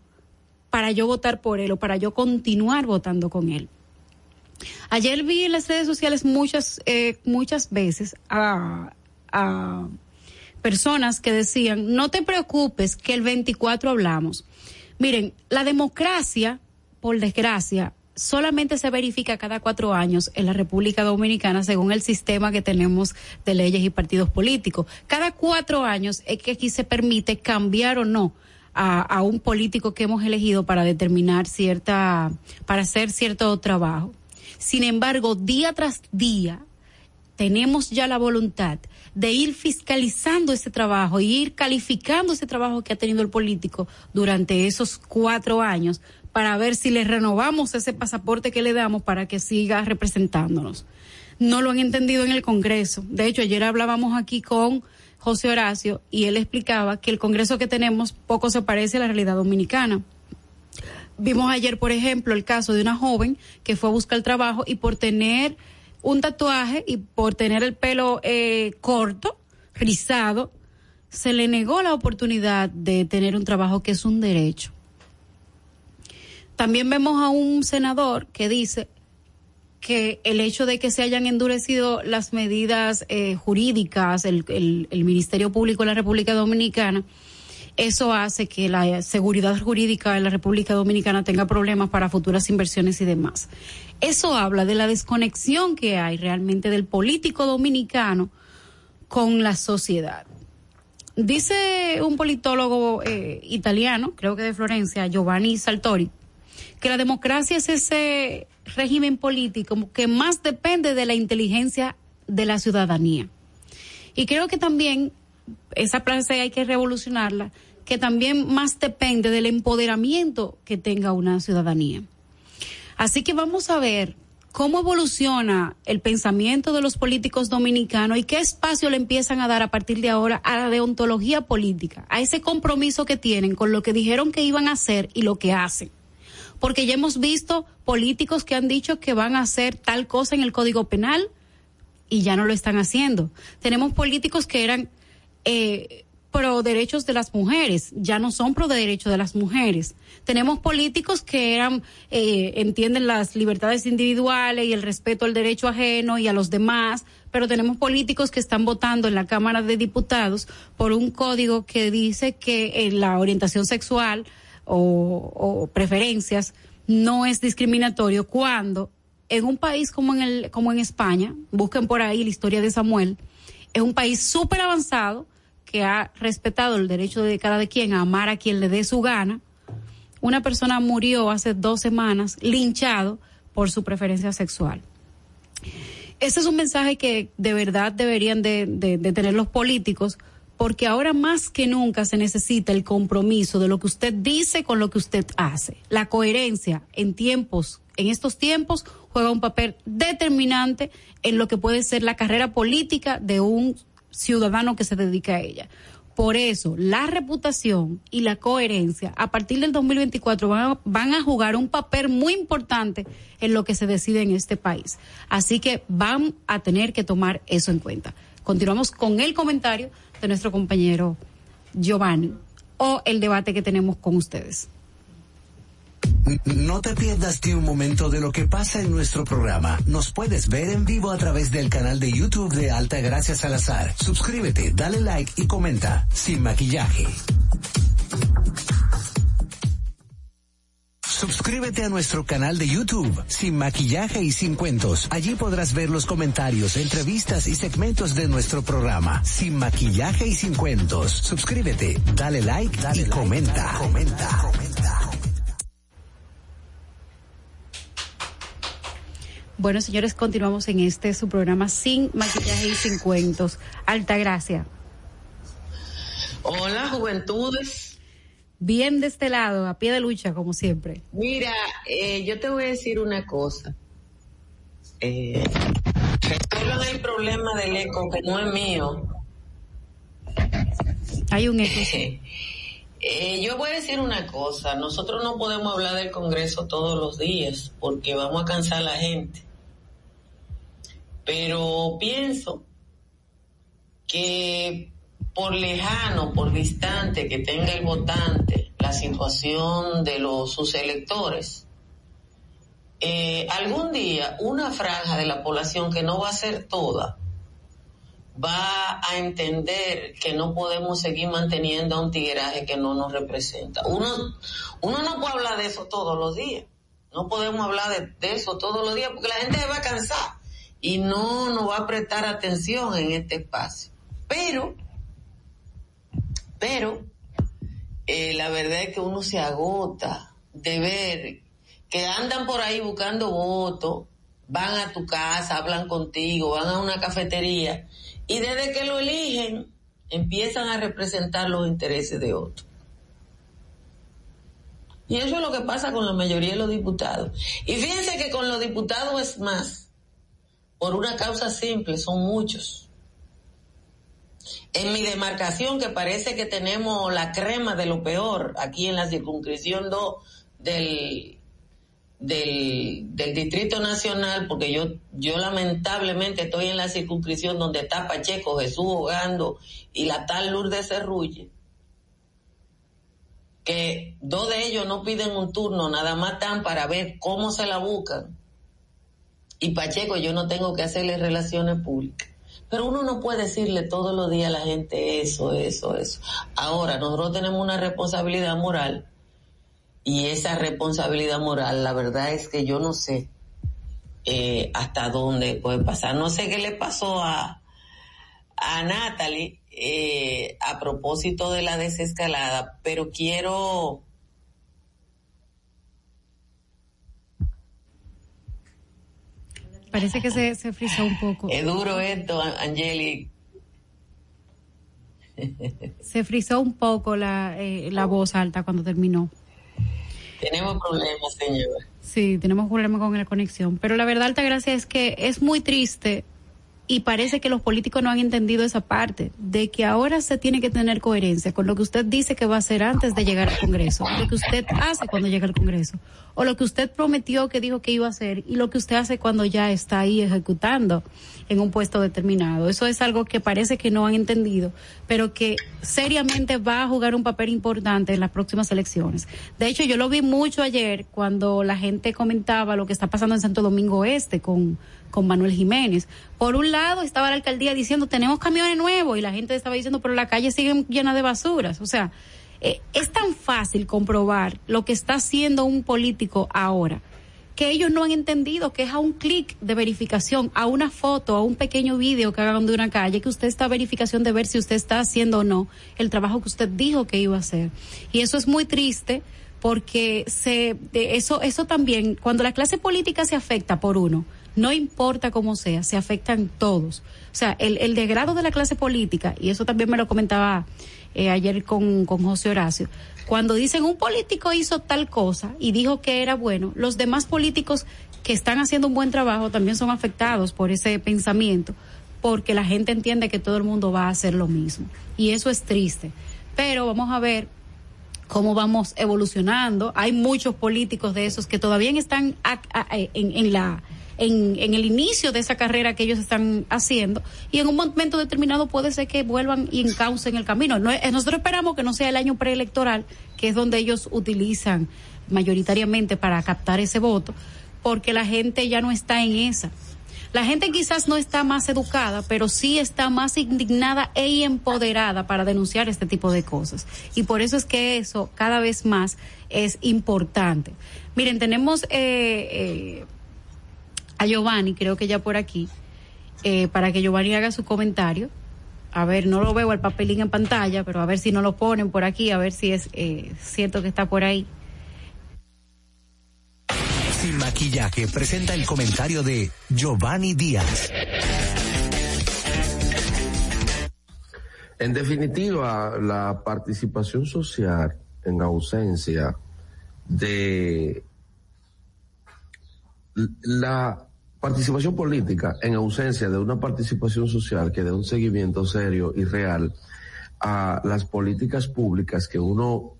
para yo votar por él o para yo continuar votando con él. Ayer vi en las redes sociales muchas, eh, muchas veces a, a personas que decían, no te preocupes que el 24 hablamos. Miren, la democracia, por desgracia, solamente se verifica cada cuatro años en la República Dominicana según el sistema que tenemos de leyes y partidos políticos. Cada cuatro años es que aquí se permite cambiar o no a, a un político que hemos elegido para determinar cierta, para hacer cierto trabajo. Sin embargo, día tras día tenemos ya la voluntad de ir fiscalizando ese trabajo y ir calificando ese trabajo que ha tenido el político durante esos cuatro años para ver si le renovamos ese pasaporte que le damos para que siga representándonos. No lo han entendido en el Congreso. De hecho, ayer hablábamos aquí con José Horacio y él explicaba que el Congreso que tenemos poco se parece a la realidad dominicana. Vimos ayer, por ejemplo, el caso de una joven que fue a buscar trabajo y por tener un tatuaje y por tener el pelo eh, corto, rizado, se le negó la oportunidad de tener un trabajo que es un derecho. También vemos a un senador que dice que el hecho de que se hayan endurecido las medidas eh, jurídicas, el, el, Ministerio Público de la República Dominicana, eso hace que la seguridad jurídica en la República Dominicana tenga problemas para futuras inversiones y demás. Eso habla de la desconexión que hay realmente del político dominicano con la sociedad. Dice un politólogo eh, italiano, creo que de Florencia, Giovanni Saltori, que la democracia es ese régimen político que más depende de la inteligencia de la ciudadanía. Y creo que también esa frase hay que revolucionarla, que también más depende del empoderamiento que tenga una ciudadanía. Así que vamos a ver cómo evoluciona el pensamiento de los políticos dominicanos y qué espacio le empiezan a dar a partir de ahora a la deontología política, a ese compromiso que tienen con lo que dijeron que iban a hacer y lo que hacen porque ya hemos visto políticos que han dicho que van a hacer tal cosa en el Código Penal y ya no lo están haciendo. Tenemos políticos que eran eh, pro derechos de las mujeres, ya no son pro derechos de las mujeres. Tenemos políticos que eran, eh, entienden las libertades individuales y el respeto al derecho ajeno y a los demás, pero tenemos políticos que están votando en la Cámara de Diputados por un código que dice que en la orientación sexual o, preferencias no es discriminatorio cuando en un país como en el como en España, busquen por ahí la historia de Samuel, Es un país súper avanzado que ha respetado el derecho de cada quien a amar a quien le dé su gana. Una persona murió hace dos semanas linchado por su preferencia sexual. Ese es un mensaje que de verdad deberían de, de, de tener los políticos porque ahora más que nunca se necesita el compromiso de lo que usted dice con lo que usted hace. La coherencia en tiempos, en estos tiempos, juega un papel determinante en lo que puede ser la carrera política de un ciudadano que se dedica a ella. Por eso, la reputación y la coherencia a partir del 2024 van a, van a, jugar un papel muy importante en lo que se decide en este país. Así que van a tener que tomar eso en cuenta. Continuamos con el comentario de nuestro compañero Giovanni o el debate que tenemos con ustedes. No te pierdas ni un momento de lo que pasa en nuestro programa. Nos puedes ver en vivo a través del canal de YouTube de Alta Gracias Salazar. Suscríbete, dale like y comenta. Sin maquillaje. Suscríbete a nuestro canal de YouTube, Sin Maquillaje y Sin Cuentos. Allí podrás ver los comentarios, entrevistas y segmentos de nuestro programa, Sin Maquillaje y Sin Cuentos. Suscríbete, dale like, dale y like, comenta, dale, comenta, comenta. Bueno, señores, continuamos en este su programa Sin Maquillaje y Sin Cuentos. Alta Gracia. Hola, juventudes. Bien de este lado, a pie de lucha, como siempre. Mira, eh, yo te voy a decir una cosa. Eh, resuelvan el problema del eco, que no es mío. Hay un eco. (laughs) Eh, yo voy a decir una cosa, nosotros no podemos hablar del Congreso todos los días porque vamos a cansar a la gente. Pero pienso que por lejano, por distante que tenga el votante la situación de los sus electores, eh, algún día una franja de la población que no va a ser toda, va a entender que no podemos seguir manteniendo a un tigueraje que no nos representa. Uno, uno no puede hablar de eso todos los días. No podemos hablar de, de eso todos los días porque la gente se va a cansar y no nos va a prestar atención en este espacio. Pero, pero, eh, la verdad es que uno se agota de ver que andan por ahí buscando votos, van a tu casa, hablan contigo, van a una cafetería y desde que lo eligen empiezan a representar los intereses de otros. Y eso es lo que pasa con la mayoría de los diputados. Y fíjense que con los diputados es más, por una causa simple, son muchos. En mi demarcación, que parece que tenemos la crema de lo peor, aquí en la circunscripción 2 del, del, del Distrito Nacional, porque yo, yo lamentablemente estoy en la circunscripción donde está Pacheco, Jesús Hogando y la tal Lourdes Cerrulle, que dos de ellos no piden un turno, nada más están para ver cómo se la buscan. Y Pacheco, yo no tengo que hacerle relaciones públicas. Pero uno no puede decirle todos los días a la gente eso, eso, eso. Ahora, nosotros tenemos una responsabilidad moral y esa responsabilidad moral, la verdad es que yo no sé eh, hasta dónde puede pasar. No sé qué le pasó a, a Natalie eh, a propósito de la desescalada, pero quiero... Parece que se, se frizó un poco. Es duro esto, Angeli. (laughs) Se frizó un poco la, eh, la voz alta cuando terminó. Tenemos problemas, señora. Sí, tenemos problemas con la conexión. Pero la verdad, Altagracia, es que es muy triste y parece que los políticos no han entendido esa parte, de que ahora se tiene que tener coherencia con lo que usted dice que va a hacer antes de llegar al Congreso, lo que usted hace cuando llega al Congreso, o lo que usted prometió que dijo que iba a hacer y lo que usted hace cuando ya está ahí ejecutando en un puesto determinado. Eso es algo que parece que no han entendido, pero que seriamente va a jugar un papel importante en las próximas elecciones. De hecho, yo lo vi mucho ayer cuando la gente comentaba lo que está pasando en Santo Domingo Este con con Manuel Jiménez. Por un lado estaba la alcaldía diciendo tenemos camiones nuevos y la gente estaba diciendo pero la calle sigue llena de basuras. O sea, eh, es tan fácil comprobar lo que está haciendo un político ahora que ellos no han entendido que es a un clic de verificación, a una foto, a un pequeño video que hagan de una calle, que usted está a verificación de ver si usted está haciendo o no el trabajo que usted dijo que iba a hacer. Y eso es muy triste porque se, eso, eso también, cuando la clase política se afecta por uno, no importa cómo sea, se afectan todos. O sea, el, el degrado de la clase política, y eso también me lo comentaba eh, ayer con, con José Horacio, cuando dicen un político hizo tal cosa y dijo que era bueno, los demás políticos que están haciendo un buen trabajo también son afectados por ese pensamiento, porque la gente entiende que todo el mundo va a hacer lo mismo. Y eso es triste. Pero vamos a ver cómo vamos evolucionando. Hay muchos políticos de esos que todavía están en la en, el inicio de esa carrera que ellos están haciendo y en un momento determinado puede ser que vuelvan y encaucen el camino. Nosotros esperamos que no sea el año preelectoral, que es donde ellos utilizan mayoritariamente para captar ese voto, porque la gente ya no está en esa. La gente quizás no está más educada, pero sí está más indignada e empoderada para denunciar este tipo de cosas. Y por eso es que eso cada vez más es importante. Miren, tenemos eh, eh, a Giovanni, creo que ya por aquí, eh, para que Giovanni haga su comentario. A ver, no lo veo el papelín en pantalla, pero a ver si no lo ponen por aquí, a ver si es eh, cierto que está por ahí. Sin maquillaje presenta el comentario de Giovanni Díaz. En definitiva, la participación social en ausencia de la participación política en ausencia de una participación social que dé un seguimiento serio y real a las políticas públicas que uno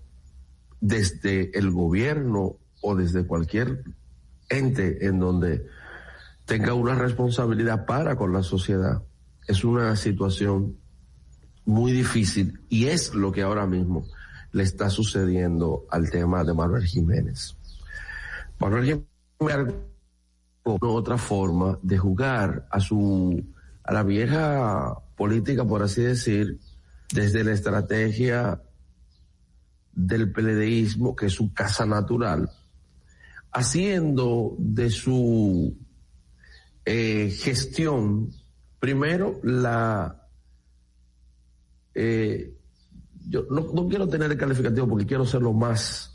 desde el gobierno o desde cualquier ente en donde tenga una responsabilidad para con la sociedad es una situación muy difícil y es lo que ahora mismo le está sucediendo al tema de Manuel Jiménez. Manuel Jiménez con otra forma de jugar a su a la vieja política por así decir desde la estrategia del peledeísmo que es su casa natural haciendo de su eh, gestión primero la eh, yo no, no quiero tener el calificativo porque quiero ser lo más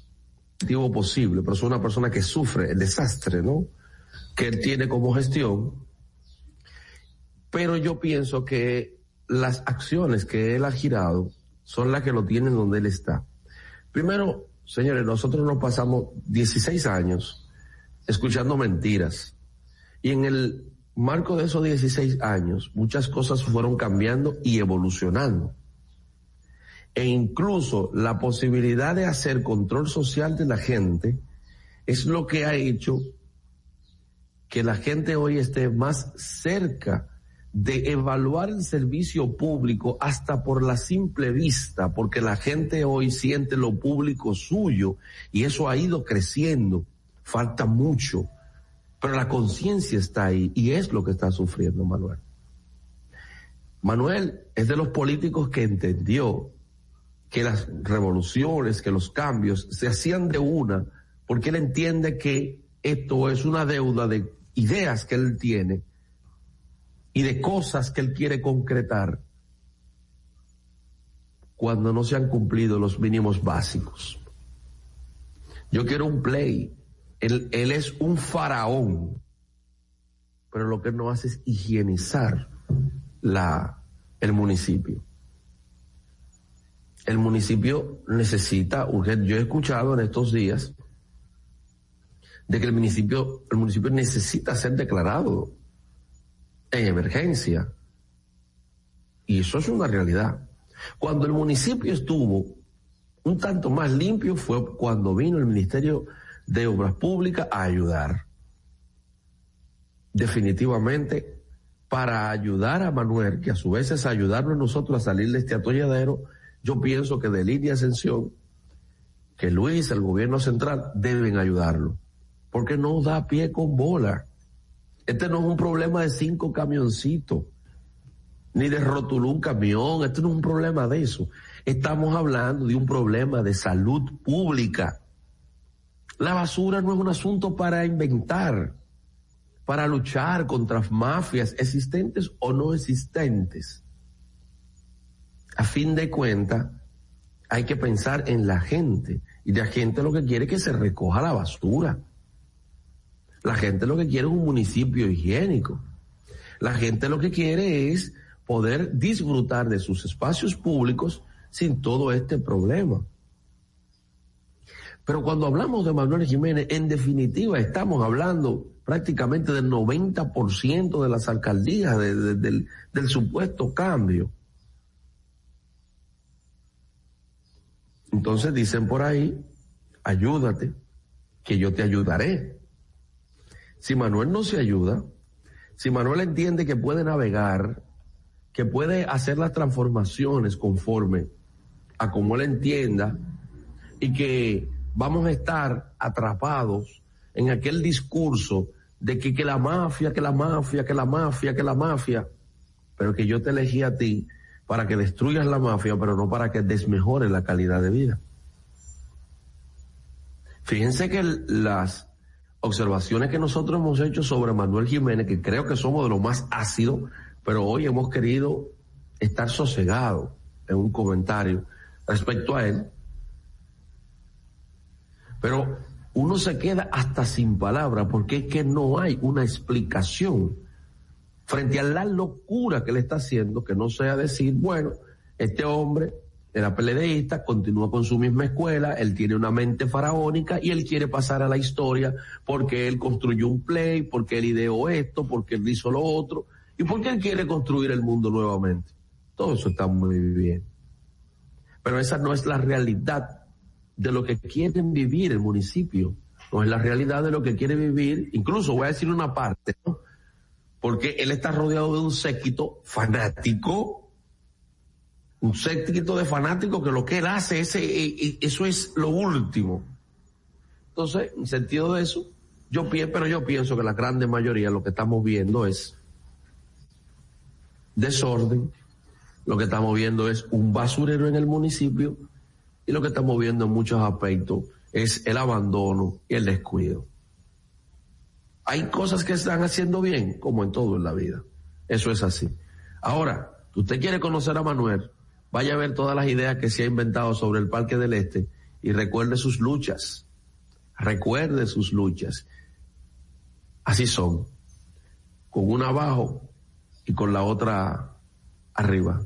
positivo posible, pero soy una persona que sufre el desastre, ¿no? Que él tiene como gestión. Pero yo pienso que las acciones que él ha girado son las que lo tienen donde él está. Primero, señores, nosotros nos pasamos 16 años escuchando mentiras. Y en el marco de esos 16 años, muchas cosas fueron cambiando y evolucionando e incluso la posibilidad de hacer control social de la gente es lo que ha hecho que la gente hoy esté más cerca de evaluar el servicio público hasta por la simple vista, porque la gente hoy siente lo público suyo y eso ha ido creciendo. Falta mucho, pero la conciencia está ahí y es lo que está sufriendo Manuel. Manuel es de los políticos que entendió que las revoluciones, que los cambios se hacían de una, porque él entiende que esto es una deuda de ideas que él tiene y de cosas que él quiere concretar cuando no se han cumplido los mínimos básicos. Yo quiero un play. Él, él es un faraón, pero lo que él no hace es higienizar la, el municipio el municipio necesita urgente. Yo he escuchado en estos días de que el municipio, el municipio necesita ser declarado en emergencia. Y eso es una realidad. Cuando el municipio estuvo un tanto más limpio fue cuando vino el Ministerio de Obras Públicas a ayudar. Definitivamente, para ayudar a Manuel, que a su vez es ayudarnos nosotros a salir de este atolladero, yo pienso que de línea ascensión, que Luis, el gobierno central, deben ayudarlo. Porque no da pie con bola. Este no es un problema de cinco camioncitos, ni de rotuló un camión. Este no es un problema de eso. Estamos hablando de un problema de salud pública. La basura no es un asunto para inventar, para luchar contra mafias existentes o no existentes. A fin de cuentas, hay que pensar en la gente. Y la gente lo que quiere es que se recoja la basura. La gente lo que quiere es un municipio higiénico. La gente lo que quiere es poder disfrutar de sus espacios públicos sin todo este problema. Pero cuando hablamos de Manuel Jiménez, en definitiva estamos hablando prácticamente del 90% de las alcaldías de- de- del, del supuesto cambio. Entonces dicen por ahí, ayúdate, que yo te ayudaré. Si Manuel no se ayuda, si Manuel entiende que puede navegar, que puede hacer las transformaciones conforme a como él entienda, y que vamos a estar atrapados en aquel discurso de que, que la mafia, que la mafia, que la mafia, que la mafia, pero que yo te elegí a ti para que destruyas la mafia, pero no para que desmejores la calidad de vida. Fíjense que las observaciones que nosotros hemos hecho sobre Manuel Jiménez, que creo que somos de lo más ácido, pero hoy hemos querido estar sosegados en un comentario respecto a él. Pero uno se queda hasta sin palabras porque es que no hay una explicación frente a la locura que le está haciendo, que no sea decir, bueno, este hombre era peledeísta, continúa con su misma escuela, él tiene una mente faraónica y él quiere pasar a la historia porque él construyó un play, porque él ideó esto, porque él hizo lo otro y porque él quiere construir el mundo nuevamente. Todo eso está muy bien. Pero esa no es la realidad de lo que quieren vivir el municipio, no es la realidad de lo que quiere vivir, incluso voy a decir una parte, ¿no? porque él está rodeado de un séquito fanático, un séquito de fanáticos que lo que él hace, ese, eh, eh, eso es lo último. Entonces, en sentido de eso, yo pienso, pero yo pienso que la grande mayoría lo que estamos viendo es desorden, lo que estamos viendo es un basurero en el municipio y lo que estamos viendo en muchos aspectos es el abandono y el descuido. Hay cosas que están haciendo bien, como en todo en la vida. Eso es así. Ahora, usted quiere conocer a Manuel, vaya a ver todas las ideas que se ha inventado sobre el Parque del Este y recuerde sus luchas. Recuerde sus luchas. Así son. Con una abajo y con la otra arriba.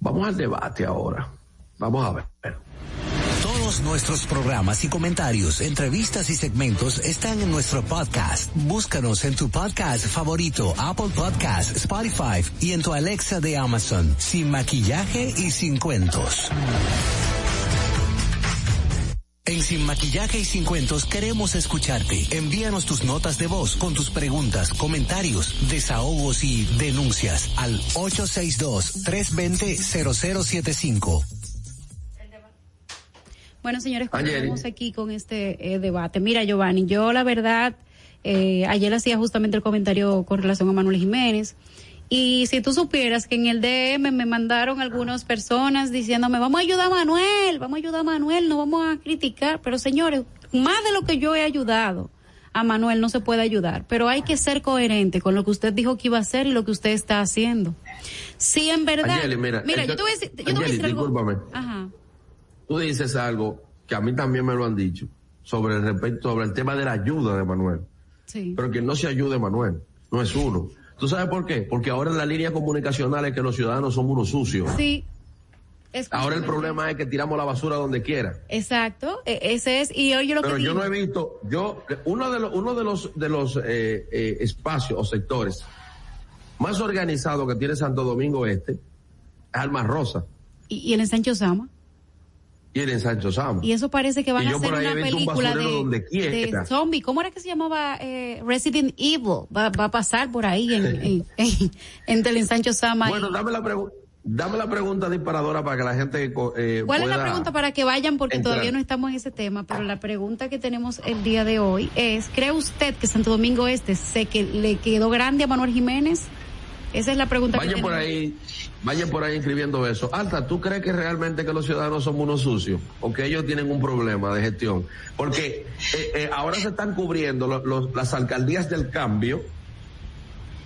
Vamos al debate ahora. Vamos a ver. Nuestros programas y comentarios, entrevistas y segmentos están en nuestro podcast. Búscanos en tu podcast favorito, Apple Podcast, Spotify y en tu Alexa de Amazon, sin maquillaje y sin cuentos. En Sin Maquillaje y Sin Cuentos queremos escucharte. Envíanos tus notas de voz con tus preguntas, comentarios, desahogos y denuncias al 862-320-0075. Bueno, señores, continuamos aquí con este eh, debate. Mira, Giovanni, yo la verdad, eh, ayer hacía justamente el comentario con relación a Manuel Jiménez. Y si tú supieras que en el DM me mandaron algunas personas diciéndome, vamos a ayudar a Manuel, vamos a ayudar a Manuel, no vamos a criticar. Pero señores, más de lo que yo he ayudado a Manuel no se puede ayudar. Pero hay que ser coherente con lo que usted dijo que iba a hacer y lo que usted está haciendo. Si en verdad... Angeli, mira, yo te voy a decir, yo te voy a decir algo. Ajá. Tú dices algo que a mí también me lo han dicho sobre el respecto, sobre el tema de la ayuda de Manuel. Sí. Pero que no se ayude Manuel, no es uno. ¿Tú sabes por qué? Porque ahora en la línea comunicacional es que los ciudadanos somos unos sucios. Sí. Es Ahora el problema es que tiramos la basura donde quiera. Exacto, e- ese es, y hoy yo lo Pero que yo digo, no he visto, yo, uno de los, uno de los, de los eh, eh, espacios o sectores más organizados que tiene Santo Domingo Este es Alma Rosa y, y el ensancho Sama, y el Ensancho Sama. y eso parece que van a hacer una un película de, de zombie, ¿cómo era que se llamaba? Eh, Resident Evil, va, va a pasar por ahí en, (laughs) en, en- entre el ensancho Sama. y- Bueno, dame la pregunta. Dame la pregunta disparadora para que la gente eh, ¿Cuál es la pregunta para que vayan? Porque entrar. todavía no estamos en ese tema, pero la pregunta que tenemos el día de hoy es, ¿cree usted que Santo Domingo Este se que le quedó grande a Manuel Jiménez? Esa es la pregunta que por tenemos. ahí, vayan por ahí escribiendo eso. Alta, ¿tú crees que realmente que los ciudadanos somos unos sucios? O que ellos tienen un problema de gestión. Porque eh, eh, ahora se están cubriendo los- las alcaldías del cambio,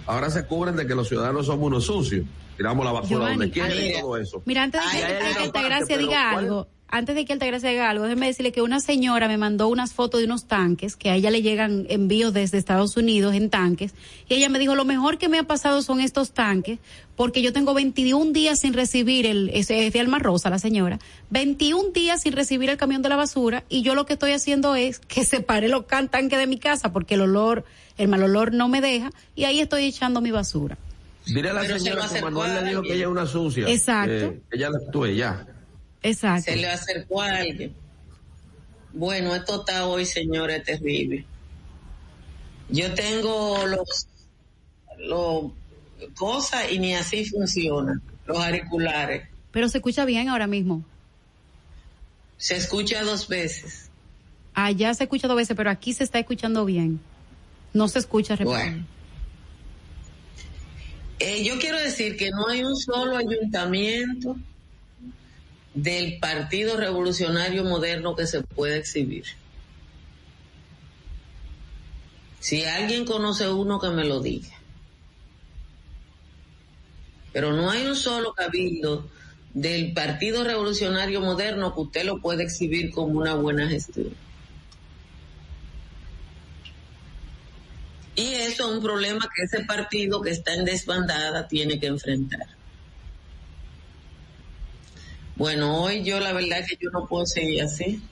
ahora se cubren de que los ciudadanos somos unos sucios. Tiramos la basura Giovanni, donde quiera y todo eso. Mira, antes de que, diga algo, antes de que Altagracia diga algo, déjeme decirle que una señora me mandó unas fotos de unos tanques, que a ella le llegan envíos desde Estados Unidos en tanques, y ella me dijo, lo mejor que me ha pasado son estos tanques, porque yo tengo 21 días sin recibir el, es de Alma Rosa, la señora, 21 días sin recibir el camión de la basura, y yo lo que estoy haciendo es que (laughs) separe los can- tanques de mi casa, porque el olor, el mal olor no me deja, y ahí estoy echando mi basura. Dile a la Pero se señora lo que Manuel le dijo que ella es una sucia. Exacto. Eh, ella la actúe ya. Exacto. Se le acercó a alguien. Bueno, esto está hoy, señores, terrible. Yo tengo los, los cosas y ni así funcionan. Los auriculares. Pero se escucha bien ahora mismo. Se escucha dos veces. Allá se escucha dos veces, pero aquí se está escuchando bien. No se escucha. Bueno. Eh, yo quiero decir que no hay un solo ayuntamiento del Partido Revolucionario Moderno que se pueda exhibir. Si alguien conoce uno, que me lo diga. Pero no hay un solo cabildo del Partido Revolucionario Moderno que usted lo pueda exhibir como una buena gestión. Y eso es un problema que ese partido que está en desbandada tiene que enfrentar. Bueno, hoy yo la verdad que yo no puedo seguir así.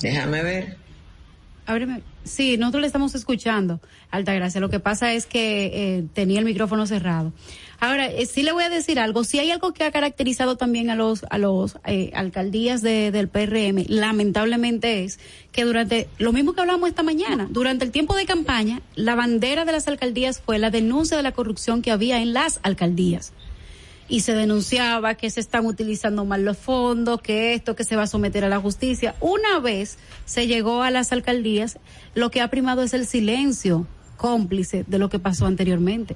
Déjame ver. Ábreme. Sí, nosotros le estamos escuchando, Altagracia. Lo que pasa es que eh, tenía el micrófono cerrado. Ahora, eh, sí le voy a decir algo. Si hay algo que ha caracterizado también a los a los eh, alcaldías de, del PRM, lamentablemente es que durante lo mismo que hablamos esta mañana, durante el tiempo de campaña, la bandera de las alcaldías fue la denuncia de la corrupción que había en las alcaldías y se denunciaba que se están utilizando mal los fondos, que esto, que se va a someter a la justicia. Una vez se llegó a las alcaldías, lo que ha primado es el silencio cómplice de lo que pasó anteriormente.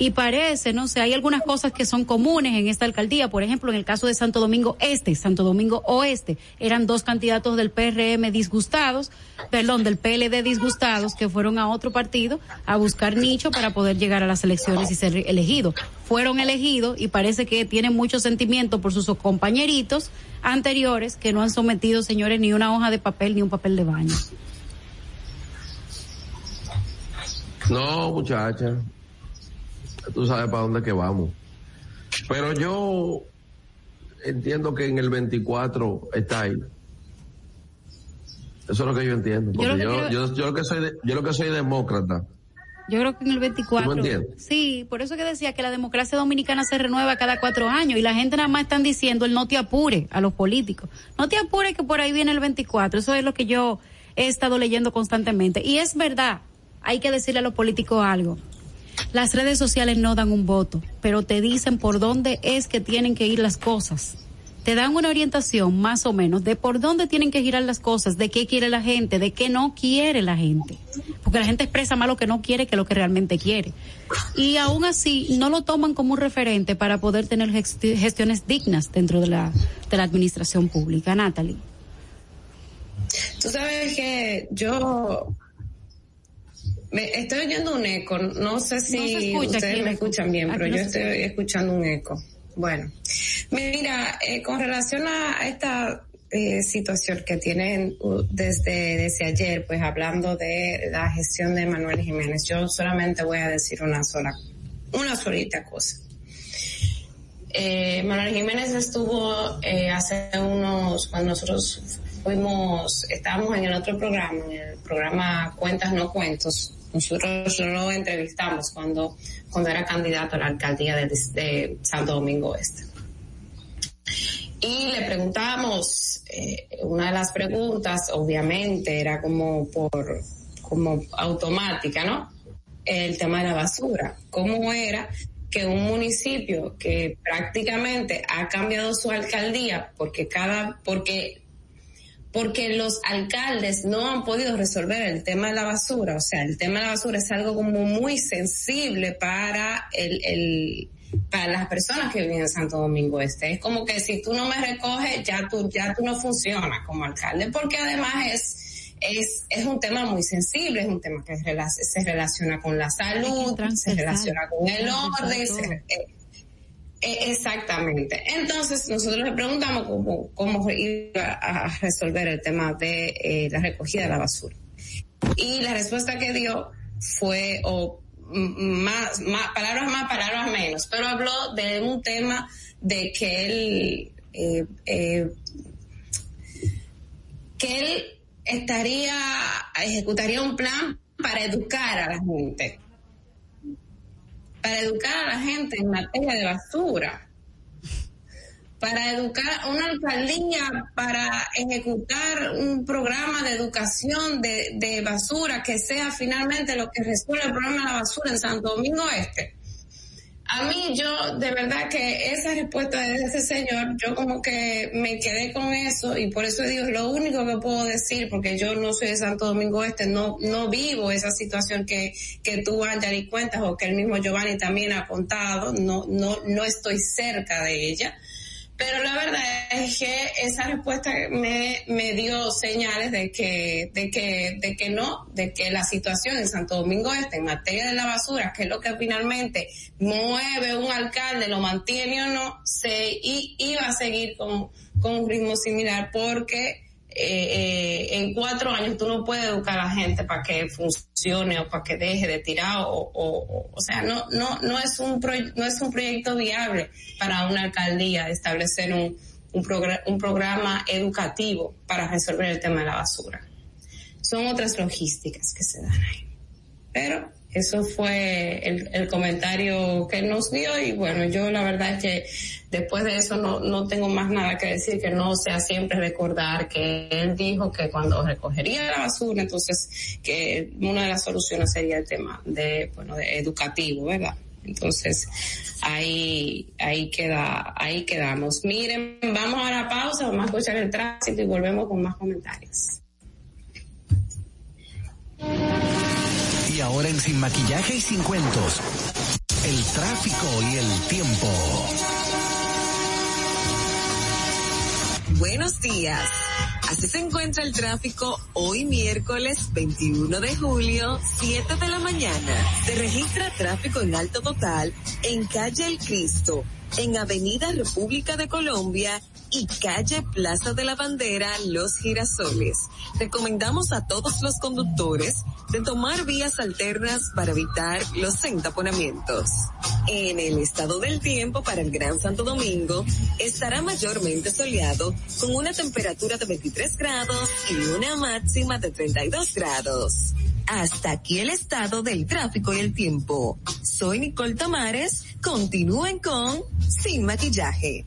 Y parece, no sé, hay algunas cosas que son comunes en esta alcaldía. Por ejemplo, en el caso de Santo Domingo Este, Santo Domingo Oeste, eran dos candidatos del PRM disgustados, perdón, del PLD disgustados, que fueron a otro partido a buscar nicho para poder llegar a las elecciones y ser elegidos. Fueron elegidos y parece que tienen mucho sentimiento por sus compañeritos anteriores que no han sometido, señores, ni una hoja de papel ni un papel de baño. No, muchacha. Tú sabes para dónde que vamos. Pero yo entiendo que en el 24 está ahí. Eso es lo que yo entiendo. Yo lo Porque que yo, creo- yo, yo lo que soy de- yo lo que soy demócrata. Yo creo que en el 24. ¿Tú me entiendes? Sí, por eso que decía que la democracia dominicana se renueva cada cuatro años y la gente nada más están diciendo el no te apure a los políticos. No te apure que por ahí viene el 24. Eso es lo que yo he estado leyendo constantemente. Y es verdad, hay que decirle a los políticos algo. Las redes sociales no dan un voto, pero te dicen por dónde es que tienen que ir las cosas. Te dan una orientación más o menos de por dónde tienen que girar las cosas, de qué quiere la gente, de qué no quiere la gente. Porque la gente expresa más lo que no quiere que lo que realmente quiere. Y aún así no lo toman como un referente para poder tener gesti- gestiones dignas dentro de la, de la administración pública. Natalie. Tú sabes que yo me estoy oyendo un eco. No sé si No se escucha ustedes me escuchan bien, pero no yo estoy escuchando un eco. Bueno, mira, eh, con relación a esta eh, situación que tienen desde, desde ayer, pues hablando de la gestión de Manuel Jiménez, yo solamente voy a decir una sola, una solita cosa. Eh, Manuel Jiménez estuvo eh, hace unos, cuando nosotros fuimos, estábamos en el otro programa, en el programa Cuentas No Cuentos, nosotros lo entrevistamos cuando, cuando era candidato a la alcaldía de, Santo Domingo Este. Y le preguntamos, eh, una de las preguntas, obviamente, era como por, como automática, ¿no? El tema de la basura. ¿Cómo era que un municipio que prácticamente ha cambiado su alcaldía porque cada, porque porque los alcaldes no han podido resolver el tema de la basura. O sea, el tema de la basura es algo como muy sensible para el, el para las personas que viven en Santo Domingo Este. Es como que si tú no me recoges, ya tú, ya tú no funcionas como alcalde, porque además es, es, es un tema muy sensible, es un tema que se relaciona con la salud, se relaciona con el orden, se, exactamente. Entonces, nosotros le preguntamos cómo, cómo iba a resolver el tema de eh, la recogida de la basura. Y la respuesta que dio fue, o más, más, palabras más, palabras menos, pero habló de un tema de que él, eh, eh, que él estaría, ejecutaría un plan para educar a la gente para educar a la gente en materia de basura, para educar una alcaldía, para ejecutar un programa de educación de, de basura que sea finalmente lo que resuelva el problema de la basura en Santo Domingo Este a mí yo de verdad que esa respuesta de ese señor, yo como que me quedé con eso y por eso digo, lo único que puedo decir, porque yo no soy de Santo Domingo Este, no, no vivo esa situación que, que tú, y cuentas o que el mismo Giovanni también ha contado, no, no, no estoy cerca de ella pero la verdad es que esa respuesta me, me dio señales de que, de que, de que no, de que la situación en Santo Domingo Este en materia de la basura, que es lo que finalmente mueve un alcalde, lo mantiene o no, se iba a seguir con, con un ritmo similar porque eh, eh, en cuatro años tú no puedes educar a la gente para que funcione o para que deje de tirar o, o, o sea, no, no, no es un no es un proyecto viable para una alcaldía establecer un, un, un programa educativo para resolver el tema de la basura. Son otras logísticas que se dan ahí. Pero eso fue el, el, comentario que nos dio y bueno, yo la verdad es que después de eso no, no tengo más nada que decir que no sea siempre recordar que él dijo que cuando recogería la basura, entonces que una de las soluciones sería el tema de, bueno, de educativo, ¿verdad? Entonces, ahí, ahí queda, ahí quedamos. Miren, vamos a la pausa, vamos a escuchar el tránsito y volvemos con más comentarios. Ahora en Sin Maquillaje y Sin Cuentos, el tráfico y el tiempo. Buenos días. Así se encuentra el tráfico hoy miércoles 21 de julio, 7 de la mañana. Se registra tráfico en alto total en calle El Cristo, en Avenida República de Colombia y calle Plaza de la Bandera Los Girasoles. Recomendamos a todos los conductores de tomar vías alternas para evitar los entaponamientos. En el estado del tiempo para el Gran Santo Domingo estará mayormente soleado con una temperatura de 23 grados y una máxima de 32 grados. Hasta aquí el estado del tráfico y el tiempo. Soy Nicole Tamares. Continúen con Sin Maquillaje.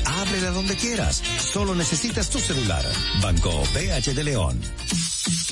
Ábrela donde quieras. Solo necesitas tu celular. Banco BH de León.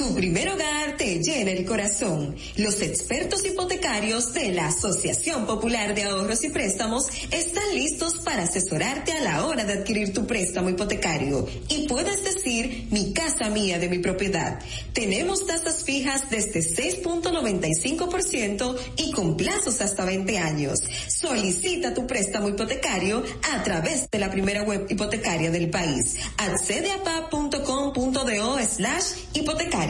Tu primer hogar te llena el corazón. Los expertos hipotecarios de la Asociación Popular de Ahorros y Préstamos están listos para asesorarte a la hora de adquirir tu préstamo hipotecario. Y puedes decir, mi casa mía de mi propiedad. Tenemos tasas fijas desde 6.95% y con plazos hasta 20 años. Solicita tu préstamo hipotecario a través de la primera web hipotecaria del país. Accede a pa.com.do slash hipotecario.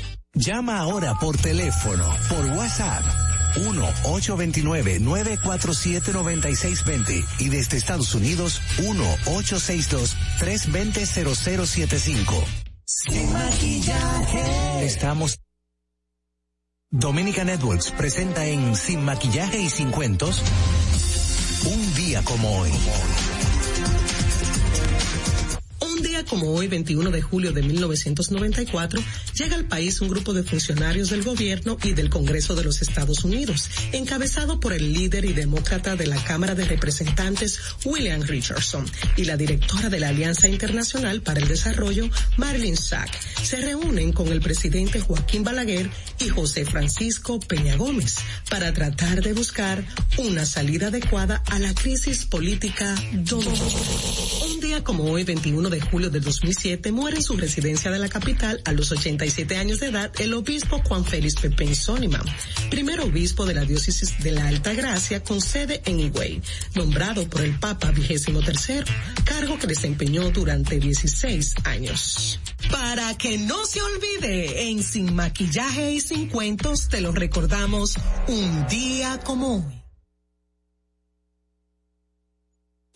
Llama ahora por teléfono, por WhatsApp. 1-829-947-9620 y desde Estados Unidos 1-862-320-0075. Sin maquillaje. Estamos. Dominica Networks presenta en Sin Maquillaje y Sin Cuentos un día como hoy. Como hoy, 21 de julio de 1994, llega al país un grupo de funcionarios del gobierno y del Congreso de los Estados Unidos, encabezado por el líder y demócrata de la Cámara de Representantes, William Richardson, y la directora de la Alianza Internacional para el Desarrollo, Marilyn Sack. Se reúnen con el presidente Joaquín Balaguer y José Francisco Peña Gómez para tratar de buscar una salida adecuada a la crisis política. Un día como hoy, 21 de julio de 2007, muere en su residencia de la capital a los 87 años de edad el obispo Juan Félix Pepén Sónima, primer obispo de la diócesis de la Alta Gracia con sede en Higüey, nombrado por el Papa tercero, cargo que desempeñó durante 16 años. Para que no se olvide, en Sin Maquillaje y Sin Cuentos te lo recordamos un día como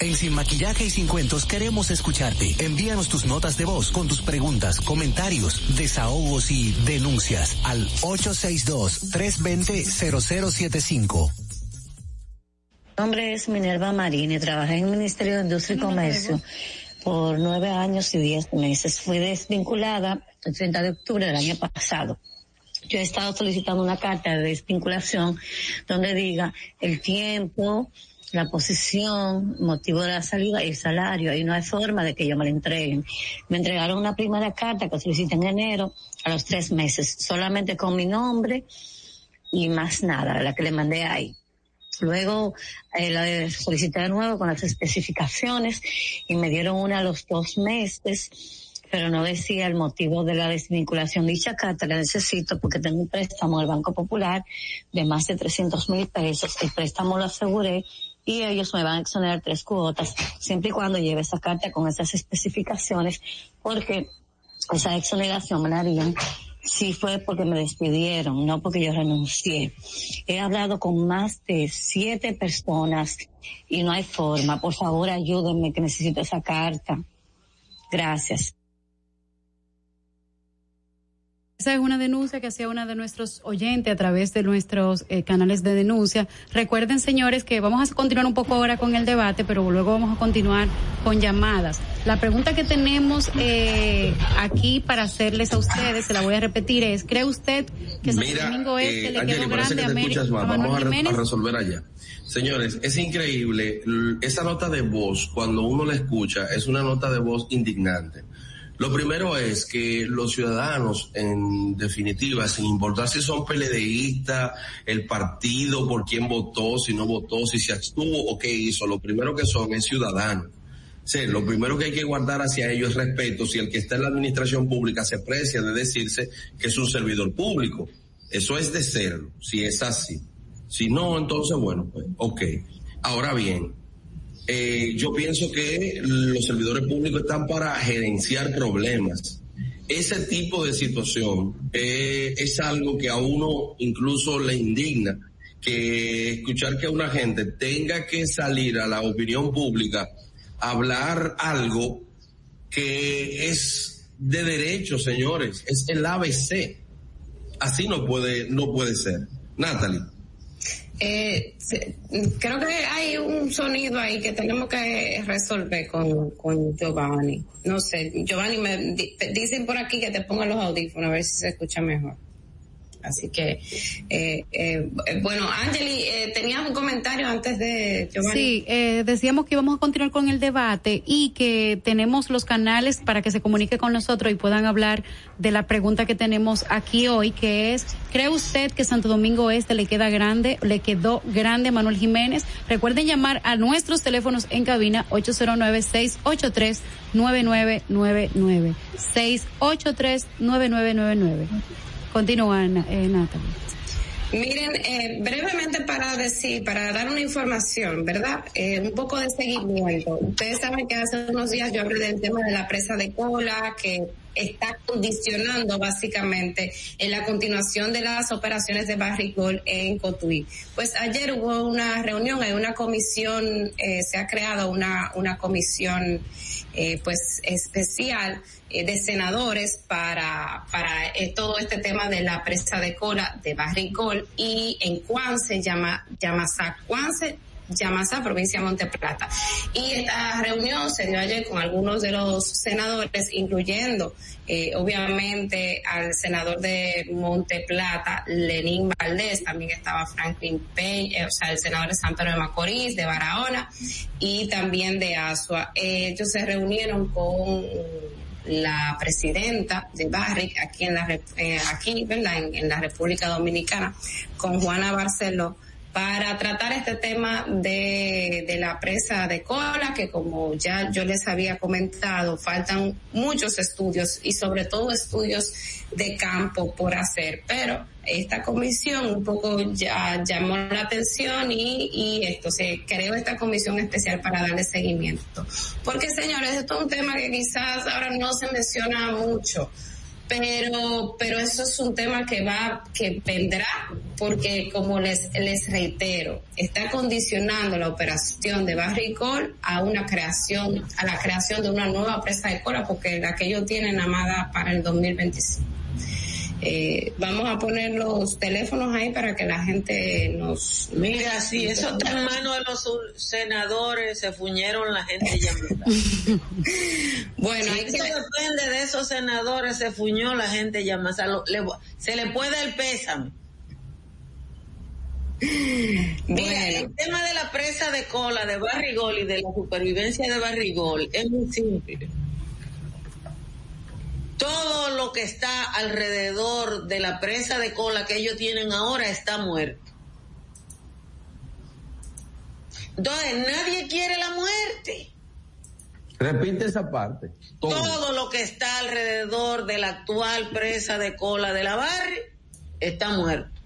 En Sin Maquillaje y Sin Cuentos queremos escucharte. Envíanos tus notas de voz con tus preguntas, comentarios, desahogos y denuncias al 862-320-0075. Mi nombre es Minerva Marini, trabajé en el Ministerio de Industria y Comercio por nueve años y diez meses. Fui desvinculada el 30 de octubre del año pasado. Yo he estado solicitando una carta de desvinculación donde diga el tiempo, la posición, motivo de la salida y el salario. Ahí no hay forma de que ellos me la entreguen. Me entregaron una primera carta que solicité en enero a los tres meses, solamente con mi nombre y más nada, la que le mandé ahí. Luego eh, la solicité de nuevo con las especificaciones y me dieron una a los dos meses, pero no decía el motivo de la desvinculación. Dicha carta la necesito porque tengo un préstamo del Banco Popular de más de 300 mil pesos. El préstamo lo aseguré y ellos me van a exonerar tres cuotas, siempre y cuando lleve esa carta con esas especificaciones, porque esa exoneración me la harían si fue porque me despidieron, no porque yo renuncié. He hablado con más de siete personas y no hay forma. Por favor, ayúdenme que necesito esa carta. Gracias. Esa es una denuncia que hacía una de nuestros oyentes a través de nuestros eh, canales de denuncia. Recuerden, señores, que vamos a continuar un poco ahora con el debate, pero luego vamos a continuar con llamadas. La pregunta que tenemos eh, aquí para hacerles a ustedes, se la voy a repetir, es, ¿cree usted que Santo Mira, Domingo Este eh, le Angeli, quedó grande que a, te Meri- escuchas a mal. Manuel Vamos a, re- a resolver allá. Señores, es increíble. Esa nota de voz, cuando uno la escucha, es una nota de voz indignante. Lo primero es que los ciudadanos, en definitiva, sin importar si son PLDistas, el partido, por quién votó, si no votó, si se abstuvo o qué hizo, lo primero que son es ciudadanos. Sí, lo primero que hay que guardar hacia ellos es respeto. Si el que está en la administración pública se precia de decirse que es un servidor público, eso es de serlo, si es así. Si no, entonces, bueno, pues, ok. Ahora bien, eh, yo pienso que los servidores públicos están para gerenciar problemas. Ese tipo de situación eh, es algo que a uno incluso le indigna, que escuchar que una gente tenga que salir a la opinión pública a hablar algo que es de derecho, señores, es el ABC. Así no puede, no puede ser. Natalie. Eh, creo que hay un sonido ahí que tenemos que resolver con, con Giovanni. No sé, Giovanni, me dicen por aquí que te pongan los audífonos a ver si se escucha mejor. Así que, eh, eh, bueno, Angeli, eh, tenías un comentario antes de Giovanni. Sí, eh, decíamos que íbamos a continuar con el debate y que tenemos los canales para que se comunique con nosotros y puedan hablar de la pregunta que tenemos aquí hoy, que es, ¿cree usted que Santo Domingo Este le queda grande, le quedó grande Manuel Jiménez? Recuerden llamar a nuestros teléfonos en cabina 809-683-9999. 683-9999. Continúa, eh, Natalie. Miren, eh, brevemente para decir, para dar una información, ¿verdad? Eh, un poco de seguimiento. Ustedes saben que hace unos días yo hablé del tema de la presa de cola, que está condicionando básicamente en la continuación de las operaciones de barricol en Cotuí. Pues ayer hubo una reunión, hay una comisión, eh, se ha creado una, una comisión eh, pues especial eh, de senadores para, para eh, todo este tema de la presa de cola de Barricol y en Cuance, llama, Yamasá, Cuance, Yamasá, provincia de Monte Plata. Y esta reunión se dio ayer con algunos de los senadores, incluyendo eh, obviamente al senador de Monte Plata, Lenín Valdés, también estaba Franklin Peña, eh, o sea, el senador de San Pedro de Macorís, de Barahona y también de Asua. Ellos se reunieron con la presidenta de Barrick aquí en la eh, aquí ¿verdad? En, en, la República Dominicana con Juana Barceló para tratar este tema de, de la presa de cola que como ya yo les había comentado faltan muchos estudios y sobre todo estudios de campo por hacer. Pero esta comisión un poco ya llamó la atención y, y esto se creó esta comisión especial para darle seguimiento. Porque señores esto es un tema que quizás ahora no se menciona mucho pero pero eso es un tema que va que vendrá porque como les les reitero está condicionando la operación de Barricol a una creación a la creación de una nueva presa de cola porque la que ellos tienen amada para el 2025 eh, vamos a poner los teléfonos ahí para que la gente nos mira si eso está en manos de los senadores se fuñeron la gente ya (laughs) bueno si eso que... depende de esos senadores se fuñó la gente ya más. Se le puede el pésame. Mira, el tema de la presa de cola de Barrigol y de la supervivencia de Barrigol es muy simple todo lo que está alrededor de la presa de cola que ellos tienen ahora está muerto. Entonces, nadie quiere la muerte. Repite esa parte. Todo. todo lo que está alrededor de la actual presa de cola de la barri está muerto.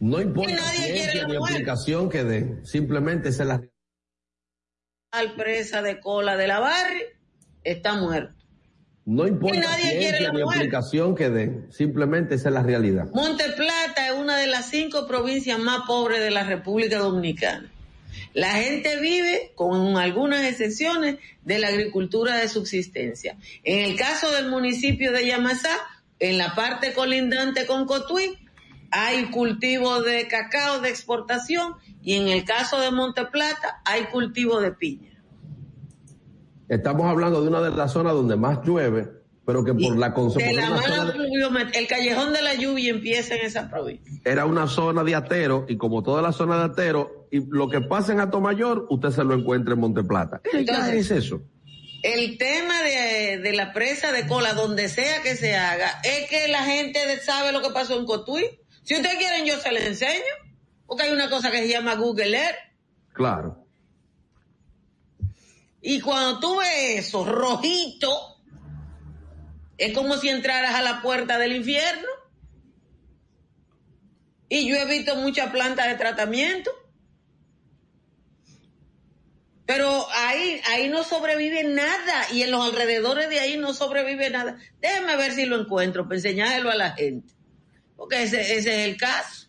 No importa ciencia ni aplicación que den, simplemente se la al presa de cola de la barri está muerto. No importa ciencia ni aplicación que den, simplemente esa es la realidad. Monte Plata es una de las cinco provincias más pobres de la República Dominicana. La gente vive, con algunas excepciones, de la agricultura de subsistencia. En el caso del municipio de Yamasá, en la parte colindante con Cotuí, hay cultivo de cacao de exportación y en el caso de Monte Plata hay cultivo de piña. Estamos hablando de una de las zonas donde más llueve, pero que por la consecuencia. De... El callejón de la lluvia empieza en esa provincia. Era una zona de atero, y como toda la zona de atero, y lo que pasa en Atomayor, usted se lo encuentra en Monteplata. ¿Qué es eso? El tema de, de, la presa de cola, donde sea que se haga, es que la gente sabe lo que pasó en Cotuí. Si ustedes quieren, yo se les enseño. Porque hay una cosa que se llama Google Earth. Claro. Y cuando tú ves eso rojito, es como si entraras a la puerta del infierno. Y yo he visto muchas plantas de tratamiento. Pero ahí, ahí no sobrevive nada y en los alrededores de ahí no sobrevive nada. Déjeme ver si lo encuentro para enseñárselo a la gente. Porque ese, ese es el caso.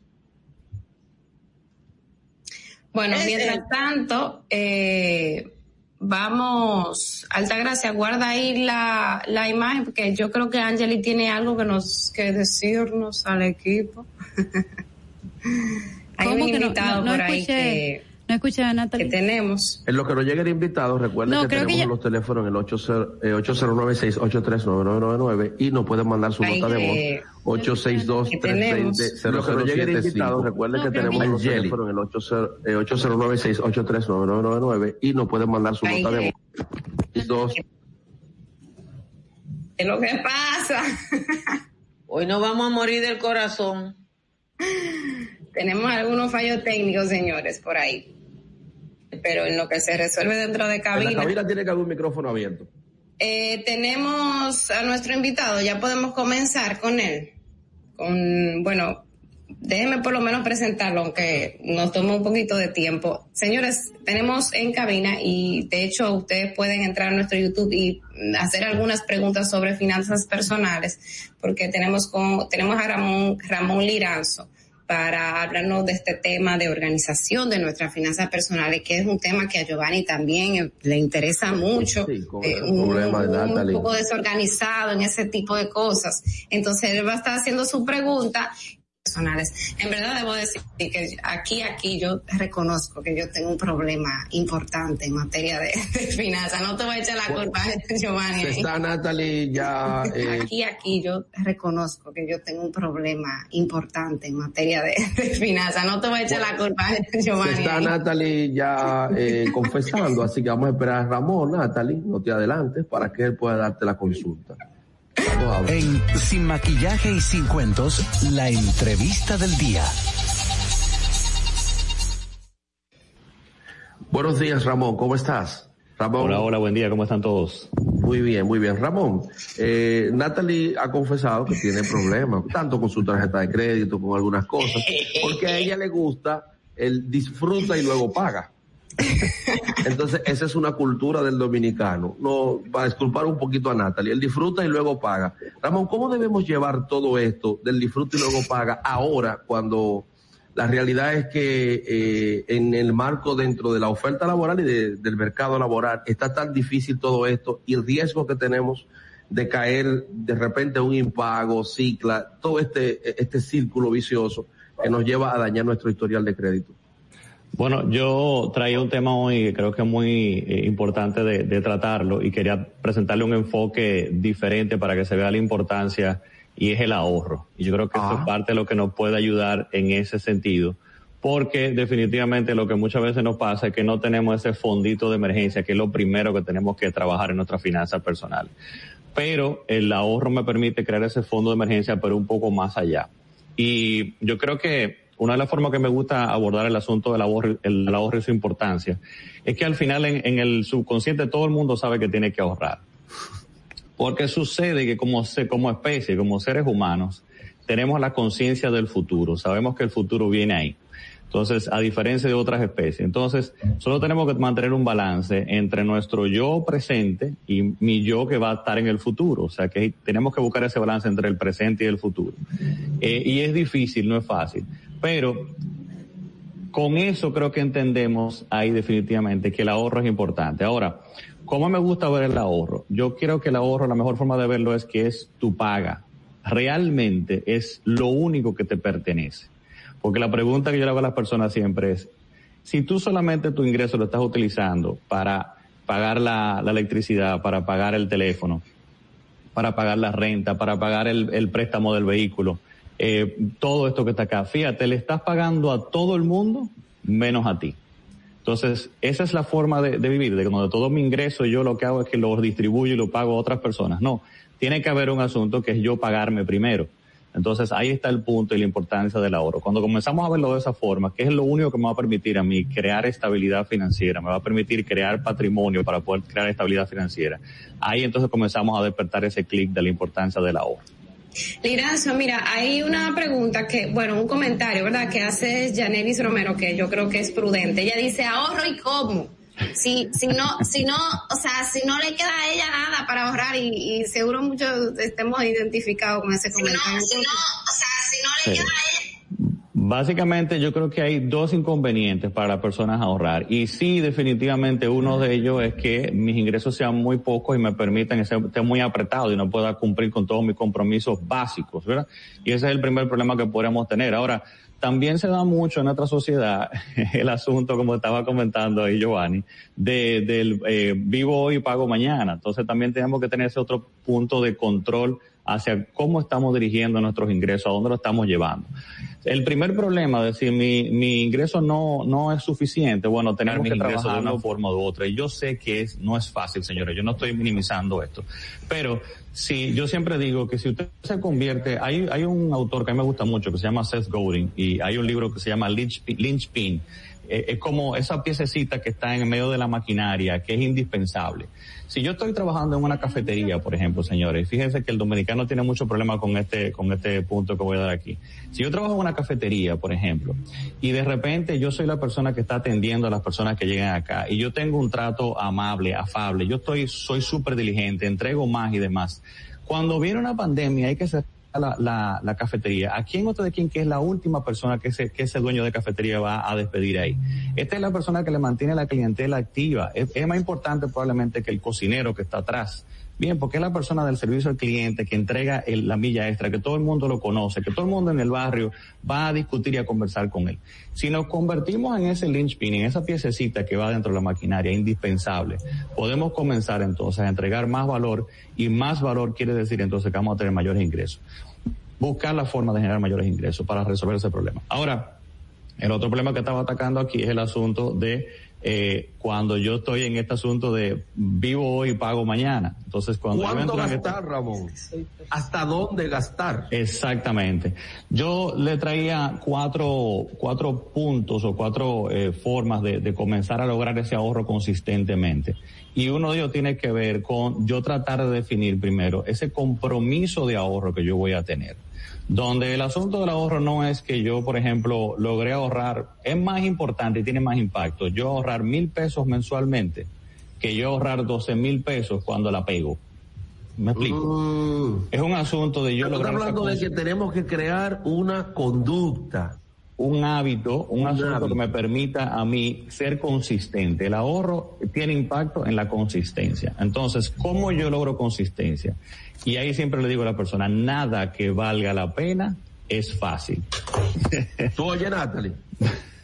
Bueno, ese mientras tanto, eh, vamos, Altagracia, guarda ahí la, la imagen, porque yo creo que Angeli tiene algo que nos, que decirnos al equipo. (laughs) Hay un ¿Cómo que no- invitado no- no por ahí escuché? que, No escuché a Natalie. que tenemos. En lo que nos lleguen invitados, recuerden No, que tenemos que ya- los teléfonos en el 80, eh, 809-683-9999 y nos pueden mandar su Ahí nota de voz. que- 862 que tenemos. 320 Lo que nos lleguen invitados, recuerden que No, tenemos que los teléfonos en el 80, eh, 809-683-9999 y nos pueden mandar su Ahí nota de voz. Dos, Es lo que pasa. Hoy nos vamos a morir del corazón. Tenemos algunos fallos técnicos, señores, por ahí. Pero en lo que se resuelve dentro de en la cabina. cabina tiene que haber un micrófono abierto. Eh, tenemos a nuestro invitado, ya podemos comenzar con él. Con, bueno, déjenme por lo menos presentarlo, aunque nos toma un poquito de tiempo. Señores, tenemos en cabina y de hecho ustedes pueden entrar a nuestro YouTube y hacer algunas preguntas sobre finanzas personales, porque tenemos con, tenemos a Ramón, Ramón Liranzo para hablarnos de este tema de organización de nuestras finanzas personales, que es un tema que a Giovanni también le interesa mucho. Sí, con Eh, un, problema de un- poco desorganizado en ese tipo de cosas. Entonces él va a estar haciendo su pregunta personales. En verdad debo decir que aquí, aquí yo reconozco que yo tengo un problema importante en materia de, de finanzas. No te voy a echar la culpa, (laughs) Giovanni. Está Natalie ya... eh, Aquí, aquí yo reconozco que yo tengo un problema importante en materia de, (laughs) de finanzas. No te voy a echar la culpa, (laughs) Giovanni. está. Natalie ya eh, confesando, así que vamos a esperar a Ramón, Natalie, no te adelantes, para que él pueda darte la consulta. En Sin Maquillaje y Sin Cuentos, la entrevista del día. Buenos días, Ramón, ¿cómo estás? Ramón. Hola, hola, buen día, ¿cómo están todos? Muy bien, muy bien. Ramón, eh, Natalie ha confesado que tiene problemas, tanto con su tarjeta de crédito, con algunas cosas, porque a ella le gusta el disfruta y luego paga. Entonces, esa es una cultura del dominicano. No, para disculpar un poquito a Natalie, él disfruta y luego paga. Ramón, ¿cómo debemos llevar todo esto del disfruta y luego paga ahora cuando la realidad es que eh, en el marco dentro de la oferta laboral y de- del mercado laboral está tan difícil todo esto y el riesgo que tenemos de caer de repente en un impago, cicla, todo este, este círculo vicioso que nos lleva a dañar nuestro historial de crédito? Bueno, yo traía un tema hoy que creo que es muy eh, importante de, de tratarlo y quería presentarle un enfoque diferente para que se vea la importancia y es el ahorro. Y yo creo que esto es parte de lo que nos puede ayudar en ese sentido. Porque definitivamente lo que muchas veces nos pasa es que no tenemos ese fondito de emergencia, que es lo primero que tenemos que trabajar en nuestras finanzas personales. Pero el ahorro me permite crear ese fondo de emergencia, pero un poco más allá. Y yo creo que una de las formas que me gusta abordar el asunto del ahorro, el, ahorro y su importancia, es que al final en, el subconsciente todo el mundo sabe que tiene que ahorrar. Porque sucede que como, como especie, como seres humanos, tenemos la conciencia del futuro, sabemos que el futuro viene ahí. Entonces, a diferencia de otras especies. Entonces, solo tenemos que mantener un balance entre nuestro yo presente y mi yo que va a estar en el futuro. O sea, que tenemos que buscar ese balance entre el presente y el futuro. Eh, y es difícil, no es fácil. Pero con eso creo que entendemos ahí definitivamente que el ahorro es importante. Ahora, ¿cómo me gusta ver el ahorro? Yo quiero que el ahorro, la mejor forma de verlo es que es tu paga. Realmente es lo único que te pertenece. Porque la pregunta que yo le hago a las personas siempre es, si tú solamente tu ingreso lo estás utilizando para pagar la, electricidad, para pagar el teléfono, para pagar la renta, para pagar el préstamo del vehículo, eh, todo esto que está acá, fíjate, le estás pagando a todo el mundo menos a ti. Entonces, esa es la forma de, vivir, de que cuando todo mi ingreso yo lo que hago es que lo distribuyo y lo pago a otras personas. No, tiene que haber un asunto que es yo pagarme primero. Entonces ahí está el punto y la importancia del ahorro. Cuando comenzamos a verlo de esa forma, que es lo único que me va a permitir a mí crear estabilidad financiera, me va a permitir crear patrimonio para poder crear estabilidad financiera, ahí entonces comenzamos a despertar ese clic de la importancia del ahorro. Liranzo, mira, hay una pregunta que, bueno, un comentario, ¿verdad? Que hace Janelis Romero, que yo creo que es prudente. Ella dice, ahorro y cómo. Si, si no, si no, o sea, si no le queda a ella nada para ahorrar y, y seguro muchos estemos identificados con ese comentario. Sí. Básicamente yo creo que hay dos inconvenientes para personas ahorrar y sí definitivamente uno de ellos es que mis ingresos sean muy pocos y me permitan estar muy apretado y no pueda cumplir con todos mis compromisos básicos, ¿verdad? Y ese es el primer problema que podríamos tener. Ahora, también se da mucho en nuestra sociedad (laughs) el asunto, como estaba comentando ahí Giovanni, de, del eh, vivo hoy y pago mañana. Entonces también tenemos que tener ese otro punto de control hacia cómo estamos dirigiendo nuestros ingresos, a dónde lo estamos llevando. El primer problema, es decir, mi, mi ingreso no, no es suficiente, bueno, tenemos que trabajar de una forma u otra. Y yo sé que es, no es fácil, señores, yo no estoy minimizando esto. Pero sí, yo siempre digo que si usted se convierte, hay, hay un autor que a mí me gusta mucho que se llama Seth Godin y hay un libro que se llama Lynch, Lynchpin eh, es como esa piececita que está en medio de la maquinaria, que es indispensable. Si yo estoy trabajando en una cafetería, por ejemplo, señores, fíjense que el dominicano tiene mucho problema con este, con este punto que voy a dar aquí. Si yo trabajo en una cafetería, por ejemplo, y de repente yo soy la persona que está atendiendo a las personas que llegan acá, y yo tengo un trato amable, afable, yo estoy, soy súper diligente, entrego más y demás. Cuando viene una pandemia hay que ser la, cafetería, ¿a quién otro de quién que es la última persona que ese, que ese dueño de cafetería va a despedir ahí? Esta es la persona que le mantiene la clientela activa. Es, más importante probablemente que el cocinero que está atrás. Bien, porque es la persona del servicio al cliente que entrega la milla extra, que todo el mundo lo conoce, que todo el mundo en el barrio va a discutir y a conversar con él. Si nos convertimos en ese linchpin, en esa piececita que va dentro de la maquinaria, indispensable, podemos comenzar entonces a entregar más valor y más valor quiere decir entonces que vamos a tener mayores ingresos. Buscar la forma de generar mayores ingresos para resolver ese problema. Ahora, el otro problema que estaba atacando aquí es el asunto de eh, cuando yo estoy en este asunto de vivo hoy y pago mañana. Entonces, cuando ¿Cuánto gastar, Ramón? ¿Hasta dónde gastar? Exactamente. Yo le traía cuatro, cuatro puntos o cuatro eh, formas de, de comenzar a lograr ese ahorro consistentemente. Y uno de ellos tiene que ver con yo tratar de definir primero ese compromiso de ahorro que yo voy a tener donde el asunto del ahorro no es que yo, por ejemplo, logré ahorrar, es más importante y tiene más impacto, yo ahorrar mil pesos mensualmente que yo ahorrar doce mil pesos cuando la pego. ¿Me explico? Mm. Es un asunto de yo Estamos lograr esa hablando de que tenemos que crear una conducta. Un hábito, un, Un asunto hábito. que me permita a mí ser consistente. El ahorro tiene impacto en la consistencia. Entonces, ¿cómo yo logro consistencia? Y ahí siempre le digo a la persona, nada que valga la pena es fácil. Tú Natalie. (laughs)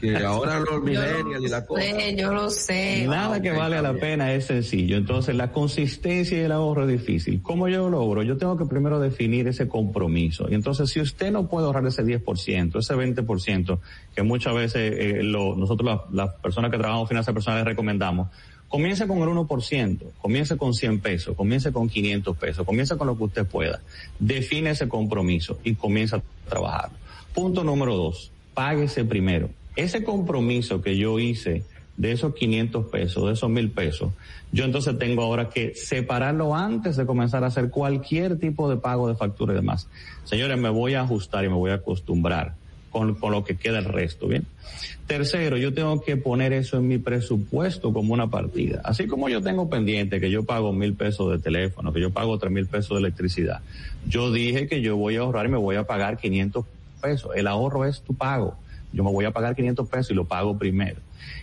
que ahora (laughs) los millennials y la cosa. Sí, yo lo sé. Nada que vale la pena es sencillo. Entonces, la consistencia y el ahorro es difícil. ¿Cómo yo lo logro? Yo tengo que primero definir ese compromiso. Y entonces, si usted no puede ahorrar ese 10%, ese 20%, que muchas veces eh, lo- nosotros las, personas que trabajamos en finanzas personales recomendamos, comience con el 1%, comience con 100 pesos, comience con 500 pesos, comience con lo que usted pueda. Define ese compromiso y comienza a trabajar. Punto número dos, páguese primero. Ese compromiso que yo hice de esos 500 pesos, de esos 1000 pesos, yo entonces tengo ahora que separarlo antes de comenzar a hacer cualquier tipo de pago de factura y demás. Señores, me voy a ajustar y me voy a acostumbrar con, con lo que queda el resto, ¿bien? Tercero, yo tengo que poner eso en mi presupuesto como una partida. Así como yo tengo pendiente que yo pago mil pesos de teléfono, que yo pago tres mil pesos de electricidad. Yo dije que yo voy a ahorrar y me voy a pagar 500 pesos. El ahorro es tu pago. Yo me voy a pagar 500 pesos y lo pago primero.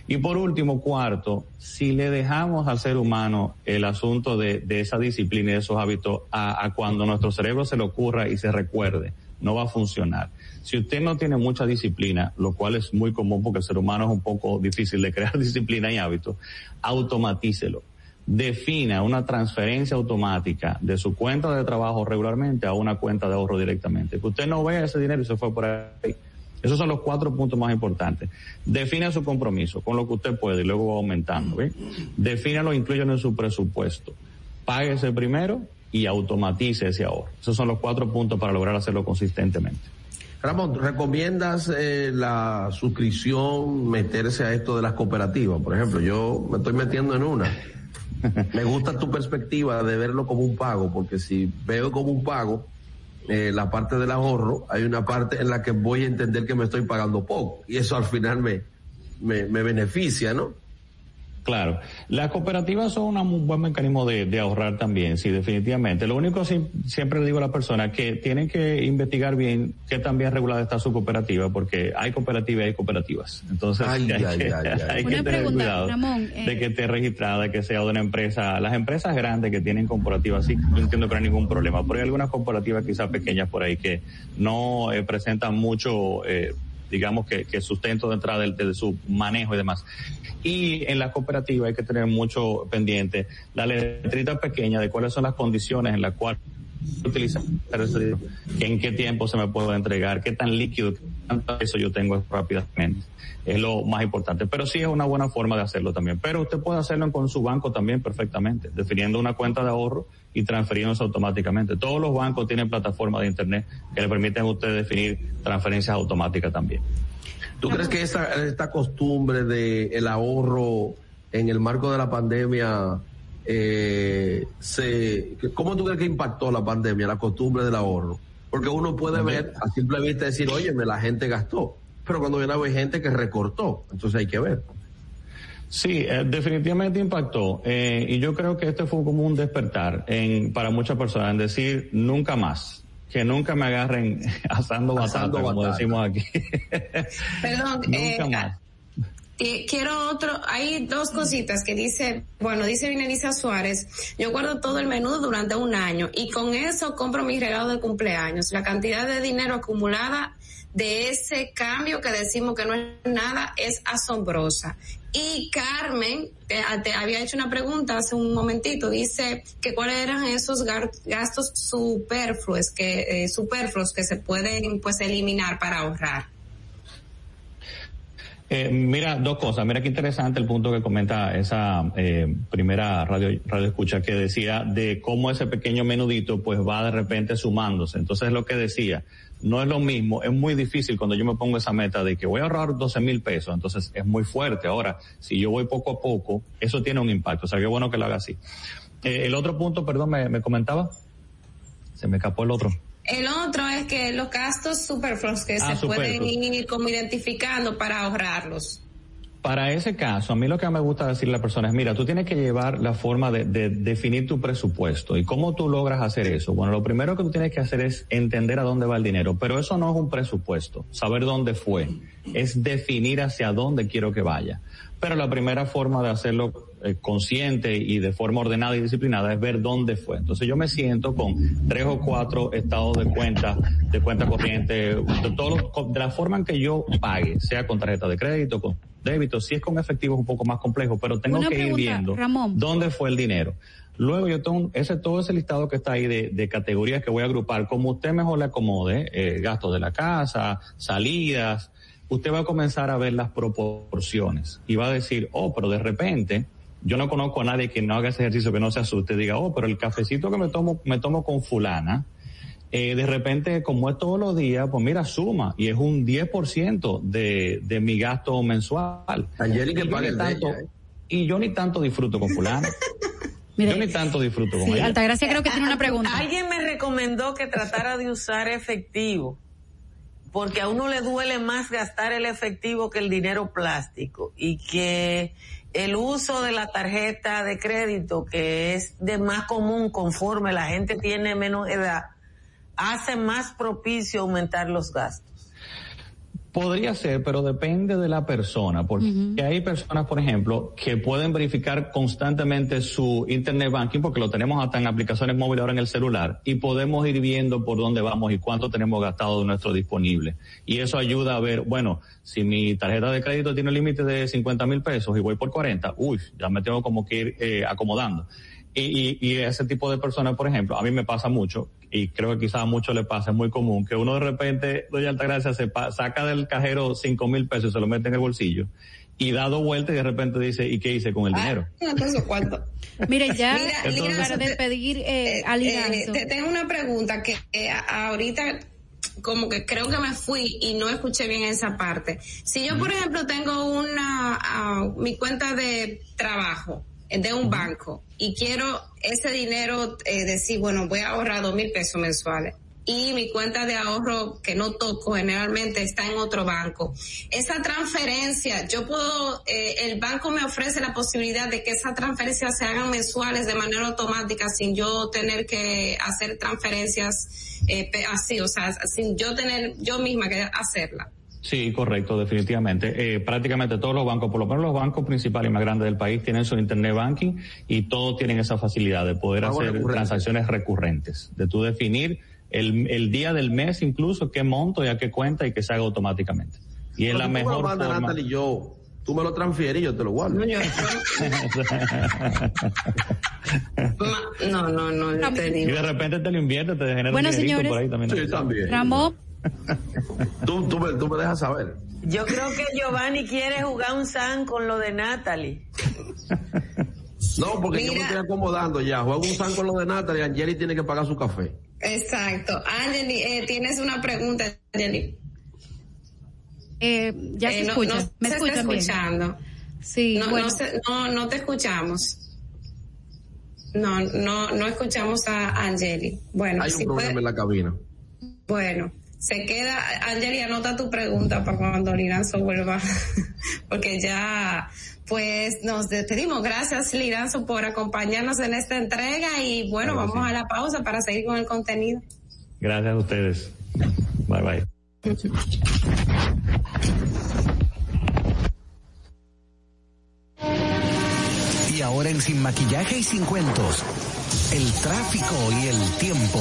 Y por último, cuarto, si le dejamos al ser humano el asunto de, de esa disciplina y de esos hábitos a, a cuando nuestro cerebro se le ocurra y se recuerde, no va a funcionar. Si usted no tiene mucha disciplina, lo cual es muy común porque el ser humano es un poco difícil de crear (laughs) disciplina y hábitos, automatícelo. Defina una transferencia automática de su cuenta de trabajo regularmente a una cuenta de ahorro directamente. Que usted no vea ese dinero y se fue por ahí. Esos son los cuatro puntos más importantes. Defina su compromiso con lo que usted puede y luego va aumentando. ¿ve? Defínalo, incluyelo en su presupuesto. Páguese primero y automatice ese ahorro. Esos son los cuatro puntos para lograr hacerlo consistentemente. Ramón, ¿recomiendas eh, la suscripción, meterse a esto de las cooperativas? Por ejemplo, yo me estoy metiendo en una. (laughs) Me gusta tu perspectiva de verlo como un pago, porque si veo como un pago eh, la parte del ahorro, hay una parte en la que voy a entender que me estoy pagando poco y eso al final me, me, me beneficia, ¿no? Claro, las cooperativas son un buen mecanismo de, de, ahorrar también, sí, definitivamente. Lo único siempre le digo a la persona que tienen que investigar bien qué tan bien regulada está su cooperativa, porque hay cooperativas y hay cooperativas. Entonces (laughs) hay, que, hay que tener cuidado eh. de que esté registrada, que sea de una empresa. Las empresas grandes que tienen cooperativas, sí, no entiendo que no hay ningún problema, pero hay algunas cooperativas quizás pequeñas por ahí que no eh, presentan mucho eh, digamos que, que sustento de entrada de, su manejo y demás. Y en la cooperativa hay que tener mucho pendiente la letrita pequeña de cuáles son las condiciones en las cuales utilizar en qué tiempo se me puede entregar, qué tan líquido, qué tanto eso yo tengo rápidamente. Es lo más importante. Pero sí es una buena forma de hacerlo también. Pero usted puede hacerlo con su banco también perfectamente, definiendo una cuenta de ahorro y transfiriéndose automáticamente. Todos los bancos tienen plataformas de internet que le permiten a usted definir transferencias automáticas también. ¿Tú crees que esta, esta costumbre de ahorro en el marco de la pandemia eh, se, ¿cómo tú crees que impactó la pandemia, la costumbre del ahorro? Porque uno puede ver a simple vista decir, oye, la gente gastó, pero cuando viene a ver gente que recortó, entonces hay que ver. Sí, eh, definitivamente impactó. Eh, y yo creo que este fue como un despertar en, para muchas personas, en decir nunca más. Que nunca me agarren (laughs) asando batata, como decimos aquí. (laughs) Perdón, nunca eh, más. Quiero otro, hay dos cositas que dice, bueno, dice Vinelisa Suárez, yo guardo todo el menú durante un año y con eso compro mi regalo de cumpleaños. La cantidad de dinero acumulada de ese cambio que decimos que no es nada es asombrosa. Y Carmen te, había hecho una pregunta hace un momentito, dice que cuáles eran esos gastos superfluos que, eh, superfluos que se pueden pues eliminar para ahorrar. Eh, mira, dos cosas. Mira qué interesante el punto que comenta esa eh, primera radio, radio escucha que decía de cómo ese pequeño menudito pues va de repente sumándose. Entonces lo que decía, no es lo mismo, es muy difícil cuando yo me pongo esa meta de que voy a ahorrar 12 mil pesos, entonces es muy fuerte. Ahora, si yo voy poco a poco, eso tiene un impacto, o sea, qué bueno que lo haga así. Eh, el otro punto, perdón, me, comentaba, se me escapó el otro. El otro es que los gastos superfluos que ah, se pueden ir como identificando para ahorrarlos. Para ese caso, a mí lo que me gusta decirle a la persona es, mira, tú tienes que llevar la forma de, definir tu presupuesto. ¿Y cómo tú logras hacer eso? Bueno, lo primero que tú tienes que hacer es entender a dónde va el dinero, pero eso no es un presupuesto, saber dónde fue, es definir hacia dónde quiero que vaya. Pero la primera forma de hacerlo eh, consciente y de forma ordenada y disciplinada es ver dónde fue. Entonces yo me siento con tres o cuatro estados de cuenta, de cuenta corriente, de, de la forma en que yo pague, sea con tarjeta de crédito, con débito, si es con efectivo es un poco más complejo, pero tengo que ir viendo dónde fue el dinero. Luego yo tengo ese, todo ese listado que está ahí de, categorías que voy a agrupar, como usted mejor le acomode, eh, gastos de la casa, salidas, usted va a comenzar a ver las proporciones y va a decir, oh, pero de repente, yo no conozco a nadie que no haga ese ejercicio que no se asuste, diga, oh, pero el cafecito que me tomo, me tomo con fulana, eh, de repente, como es todos los días, pues mira, suma y es un 10% de, de mi gasto mensual. Angélica paga tanto, ¿eh? Y yo ni tanto disfruto con fulano. (laughs) yo ni tanto disfruto con sí, Altagracia creo que tiene una pregunta. Alguien me recomendó que tratara de usar efectivo, porque a uno le duele más gastar el efectivo que el dinero plástico y que el uso de la tarjeta de crédito, que es de más común conforme la gente tiene menos edad, hace más propicio aumentar los gastos. Podría ser, pero depende de la persona, porque hay personas, por ejemplo, que pueden verificar constantemente su Internet Banking, porque lo tenemos hasta en aplicaciones móviles ahora en el celular, y podemos ir viendo por dónde vamos y cuánto tenemos gastado de nuestro disponible. Y eso ayuda a ver, bueno, si mi tarjeta de crédito tiene un límite de 50 mil pesos y voy por 40, uy, ya me tengo como que ir eh, acomodando. Y, y, ese tipo de personas, por ejemplo, a mí me pasa mucho, y creo que quizás a muchos le pasa, es muy común, que uno de repente, doña Altagracia, se saca del cajero cinco mil pesos y se lo mete en el bolsillo, y dado vuelta y de repente dice, ¿y qué hice con el ah, dinero? Entonces, ¿cuánto? (laughs) Mire, ya, para despedir, eh, eh, eh tengo una pregunta que eh, ahorita como que creo que me fui y no escuché bien esa parte. Si yo, por ejemplo, tengo una, uh, mi cuenta de trabajo, de un banco y quiero ese dinero eh, decir, bueno, voy a ahorrar dos mil pesos mensuales. y mi cuenta de ahorro que no toco generalmente está en otro banco. Esa transferencia, yo puedo, eh, el banco me ofrece la posibilidad de que esas transferencias se hagan mensuales de manera automática sin yo tener que hacer transferencias eh, así, o sea, sin yo tener yo misma que hacerla. Sí, correcto, definitivamente. Eh, prácticamente todos los bancos, por lo menos los bancos principales y más grandes del país, tienen su Internet Banking y todos tienen esa facilidad de poder hacer transacciones recurrentes, de tú definir el, el día del mes incluso, qué monto y a qué cuenta y que se haga automáticamente. Y es la mejor forma. Natalie, yo, tú me lo transfieres y yo te lo guardo. no, (laughs) no, no, no te digo. Y de repente te lo inviertes, te genera bueno, un señores, por ahí también. Sí, también. Ramón. Tú, tú, me, tú me dejas saber. Yo creo que Giovanni quiere jugar un san con lo de Natalie. No, porque Mira. yo me estoy acomodando ya. Juego un san con lo de Natalie Angeli tiene que pagar su café. Exacto. Angeli, eh, tienes una pregunta, Angeli. Eh, ya Eh, se no- escucha. no ¿Me se está escuchando. Sí, no, bueno. no, se- no, no te escuchamos. No, no, no escuchamos a Angeli. Bueno, Hay un si problema puede- en la cabina. bueno, se queda, Angeli, anota tu pregunta para cuando Liranzo vuelva, (laughs) porque ya, pues nos despedimos. Gracias, Liranzo, por acompañarnos en esta entrega y bueno, vamos a la pausa para seguir con el contenido. Gracias a ustedes. Bye bye. Y ahora en Sin Maquillaje y Sin Cuentos, el tráfico y el tiempo.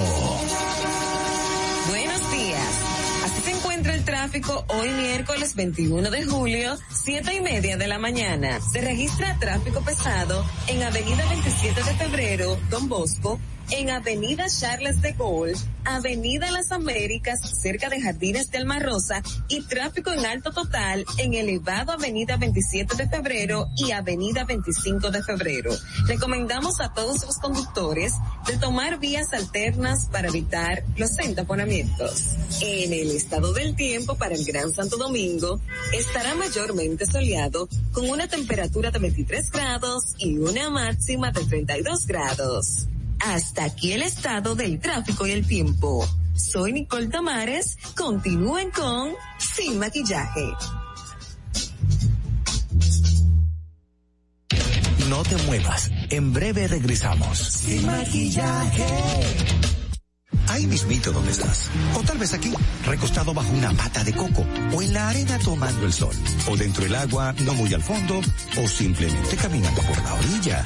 Tráfico hoy miércoles 21 de julio, siete y media de la mañana. Se registra tráfico pesado en Avenida 27 de Febrero, Don Bosco, en Avenida Charles de Gaulle, Avenida Las Américas, cerca de Jardines de Alma Rosa, y tráfico en alto total en elevado Avenida 27 de Febrero y Avenida 25 de Febrero. Recomendamos a todos los conductores de tomar vías alternas para evitar los entaponamientos. En el estado del tiempo para el Gran Santo Domingo, estará mayormente soleado con una temperatura de 23 grados y una máxima de 32 grados. Hasta aquí el estado del tráfico y el tiempo. Soy Nicole Tamares. Continúen con Sin Maquillaje. No te muevas, en breve regresamos. Sin maquillaje. Ahí mismito donde estás. O tal vez aquí, recostado bajo una mata de coco. O en la arena tomando el sol. O dentro del agua, no muy al fondo. O simplemente caminando por la orilla.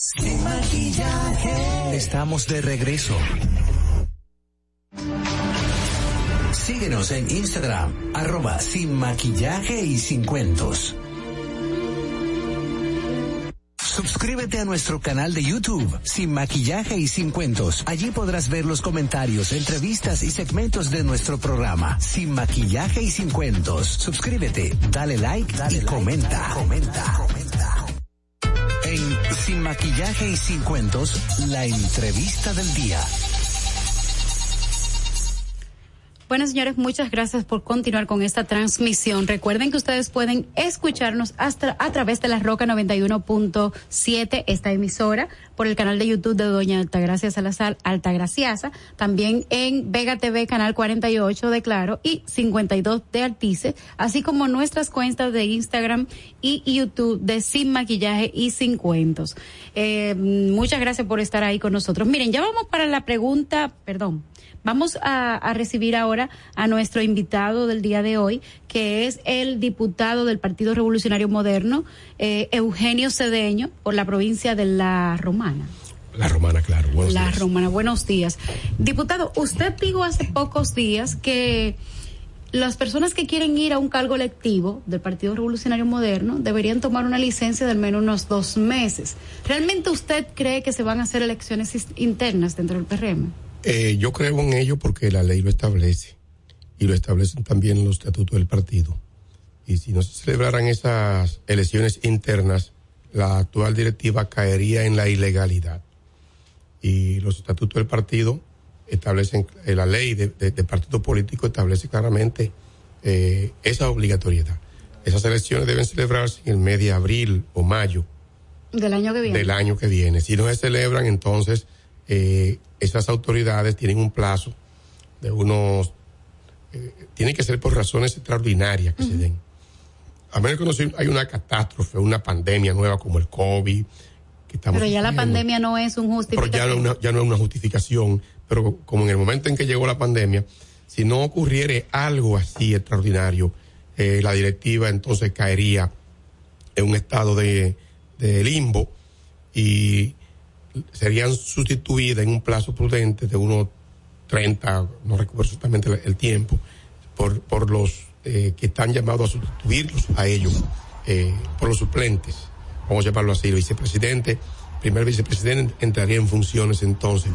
Sin maquillaje. Estamos de regreso. Síguenos en Instagram, arroba sin maquillaje y sin cuentos. Suscríbete a nuestro canal de YouTube, Sin Maquillaje y Sin Cuentos. Allí podrás ver los comentarios, entrevistas y segmentos de nuestro programa, Sin Maquillaje y Sin Cuentos. Suscríbete, dale like dale y comenta. comenta. comenta. En Sin Maquillaje y Sin Cuentos, la entrevista del día. Bueno, señores, muchas gracias por continuar con esta transmisión. Recuerden que ustedes pueden escucharnos hasta a través de la Roca 91.7, esta emisora, por el canal de YouTube de Doña Altagracia Salazar, Altagraciasa, también en Vega TV, canal 48 de Claro y 52 de Altice, así como nuestras cuentas de Instagram y YouTube de Sin Maquillaje y Sin Cuentos. Eh, muchas gracias por estar ahí con nosotros. Miren, ya vamos para la pregunta, perdón. Vamos a, a, recibir ahora a nuestro invitado del día de hoy, que es el diputado del Partido Revolucionario Moderno, eh, Eugenio Cedeño, por la provincia de La Romana. La Romana, claro. Buenos la días. Romana, buenos días. Diputado, usted dijo hace pocos días que las personas que quieren ir a un cargo electivo del Partido Revolucionario Moderno deberían tomar una licencia de al menos unos dos meses. ¿Realmente usted cree que se van a hacer elecciones internas dentro del PRM? Eh, yo creo en ello porque la ley lo establece y lo establecen también los estatutos del partido. Y si no se celebraran esas elecciones internas, la actual directiva caería en la ilegalidad. Y los estatutos del partido establecen, eh, la ley de, de, de, partido político establece claramente eh, esa obligatoriedad. Esas elecciones deben celebrarse en el mes de abril o mayo. Del año que viene. Del año que viene. Si no se celebran, entonces eh, esas autoridades tienen un plazo de unos, eh, tiene que ser por razones extraordinarias que uh -huh. se den. A menos que no hay una catástrofe, una pandemia nueva como el COVID. Que estamos pero ya la pandemia no es un justificativo. Pero ya no, una, ya no es una justificación. Pero como en el momento en que llegó la pandemia, si no ocurriere algo así extraordinario, eh, la directiva entonces caería en un estado de, de limbo y serían sustituidas en un plazo prudente de unos 30, no recuerdo exactamente el, tiempo, por, por los eh, que están llamados a sustituirlos a ellos, eh, por los suplentes, vamos a llamarlo así, el vicepresidente, primer vicepresidente entraría en funciones entonces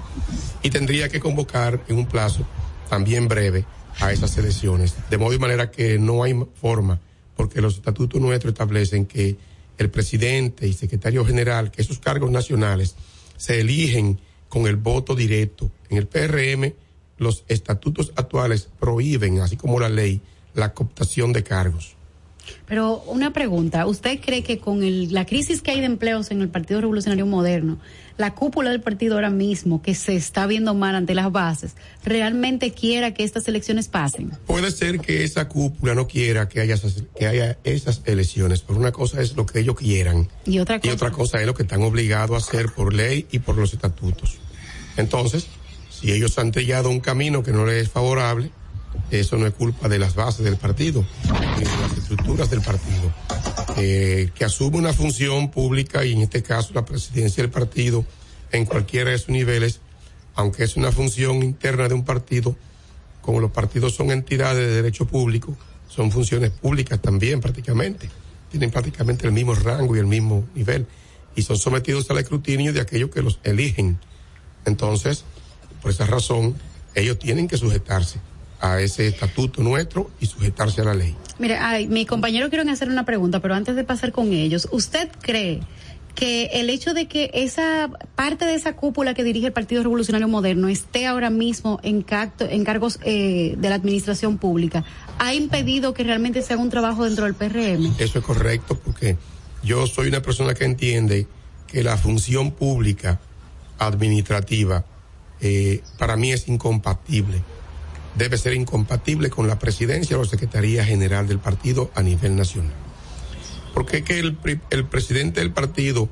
y tendría que convocar en un plazo también breve a esas elecciones, de modo y manera que no hay forma, porque los estatutos nuestros establecen que el presidente y secretario general, que esos cargos nacionales, se eligen con el voto directo. En el PRM, los estatutos actuales prohíben, así como la ley, la cooptación de cargos. Pero una pregunta, ¿usted cree que con el, la crisis que hay de empleos en el Partido Revolucionario Moderno, la cúpula del partido ahora mismo, que se está viendo mal ante las bases, realmente quiera que estas elecciones pasen? Puede ser que esa cúpula no quiera que haya, esas, que haya esas elecciones, pero una cosa es lo que ellos quieran. Y otra cosa, y otra cosa es lo que están obligados a hacer por ley y por los estatutos. Entonces, si ellos han trillado un camino que no les es favorable, eso no es culpa de las bases del partido, ni de las estructuras del partido. Eh, que asume una función pública y en este caso la presidencia del partido en cualquiera de sus niveles, aunque es una función interna de un partido, como los partidos son entidades de derecho público, son funciones públicas también prácticamente, tienen prácticamente el mismo rango y el mismo nivel y son sometidos al escrutinio de aquellos que los eligen. Entonces, por esa razón, ellos tienen que sujetarse a ese estatuto nuestro y sujetarse a la ley. Mire, ay, mi compañero quieren hacer una pregunta, pero antes de pasar con ellos, ¿usted cree que el hecho de que esa parte de esa cúpula que dirige el Partido Revolucionario Moderno esté ahora mismo en, cacto, en cargos eh, de la administración pública ha impedido que realmente se haga un trabajo dentro del PRM? Eso es correcto porque yo soy una persona que entiende que la función pública administrativa eh, para mí es incompatible debe ser incompatible con la presidencia o la Secretaría General del partido a nivel nacional. Porque es que el, presidente del partido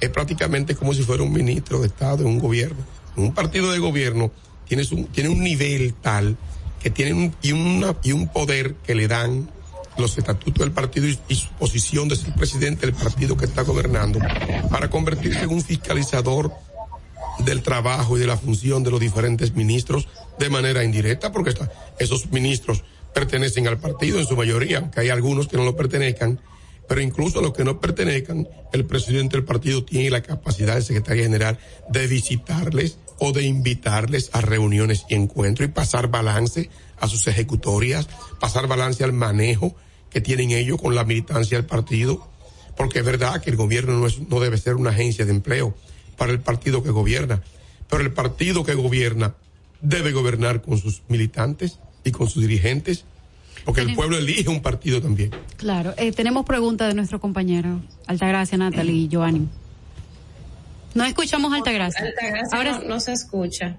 es prácticamente como si fuera un ministro de Estado en un gobierno. Un partido de gobierno tiene, un, tiene un nivel tal que tiene un, y, una, y un poder que le dan los estatutos del partido y, su posición de ser presidente del partido que está gobernando para convertirse en un fiscalizador del trabajo y de la función de los diferentes ministros de manera indirecta, porque esos ministros pertenecen al partido en su mayoría, aunque hay algunos que no lo pertenezcan, pero incluso a los que no pertenezcan, el presidente del partido tiene la capacidad del secretario general de visitarles o de invitarles a reuniones y encuentros y pasar balance a sus ejecutorias, pasar balance al manejo que tienen ellos con la militancia del partido, porque es verdad que el gobierno no, es, no debe ser una agencia de empleo para el partido que gobierna, pero el partido que gobierna debe gobernar con sus militantes y con sus dirigentes, porque el pueblo elige un partido también. Claro, eh, tenemos preguntas de nuestro compañero Altagracia, Natalie y Joanny. No escuchamos Altagracia. Altagracia Ahora no, no se escucha.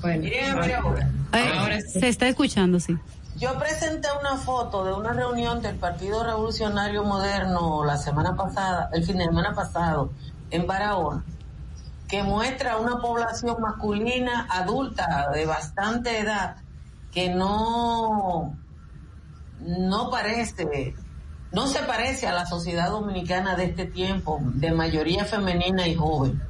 Bueno, ahora. eh, ahora sí. se está escuchando, sí. Yo presenté una foto de una reunión del Partido Revolucionario Moderno la semana pasada, el fin de semana pasado, en Barahona, que muestra una población masculina adulta de bastante edad que no, no parece, no se parece a la sociedad dominicana de este tiempo, de mayoría femenina y joven.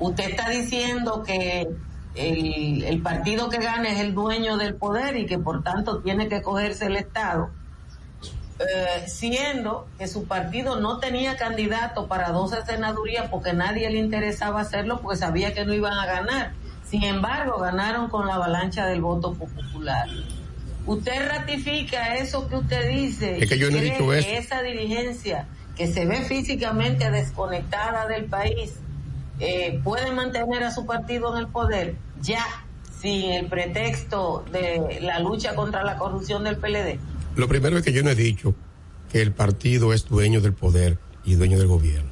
Usted está diciendo que el, el partido que gane es el dueño del poder y que por tanto tiene que cogerse el Estado, eh, siendo que su partido no tenía candidato para 12 senadurías porque nadie le interesaba hacerlo porque sabía que no iban a ganar. Sin embargo, ganaron con la avalancha del voto popular. ¿Usted ratifica eso que usted dice? Es que yo no he ¿Cree dicho que eso. esa dirigencia que se ve físicamente desconectada del país eh, puede mantener a su partido en el poder ya sin el pretexto de la lucha contra la corrupción del PLD? Lo primero es que yo no he dicho que el partido es dueño del poder y dueño del gobierno.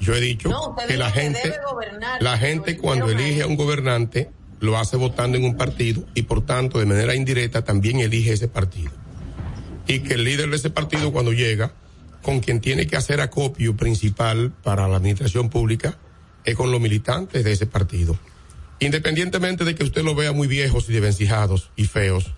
Yo he dicho No, que la gente, debe gobernar, la gente cuando elige a un gobernante lo hace votando en un partido y por tanto de manera indirecta también elige ese partido. Y que el líder de ese partido cuando llega, con quien tiene que hacer acopio principal para la administración pública, es con los militantes de ese partido. Independientemente de que usted lo vea muy viejos y desvencijados y feos,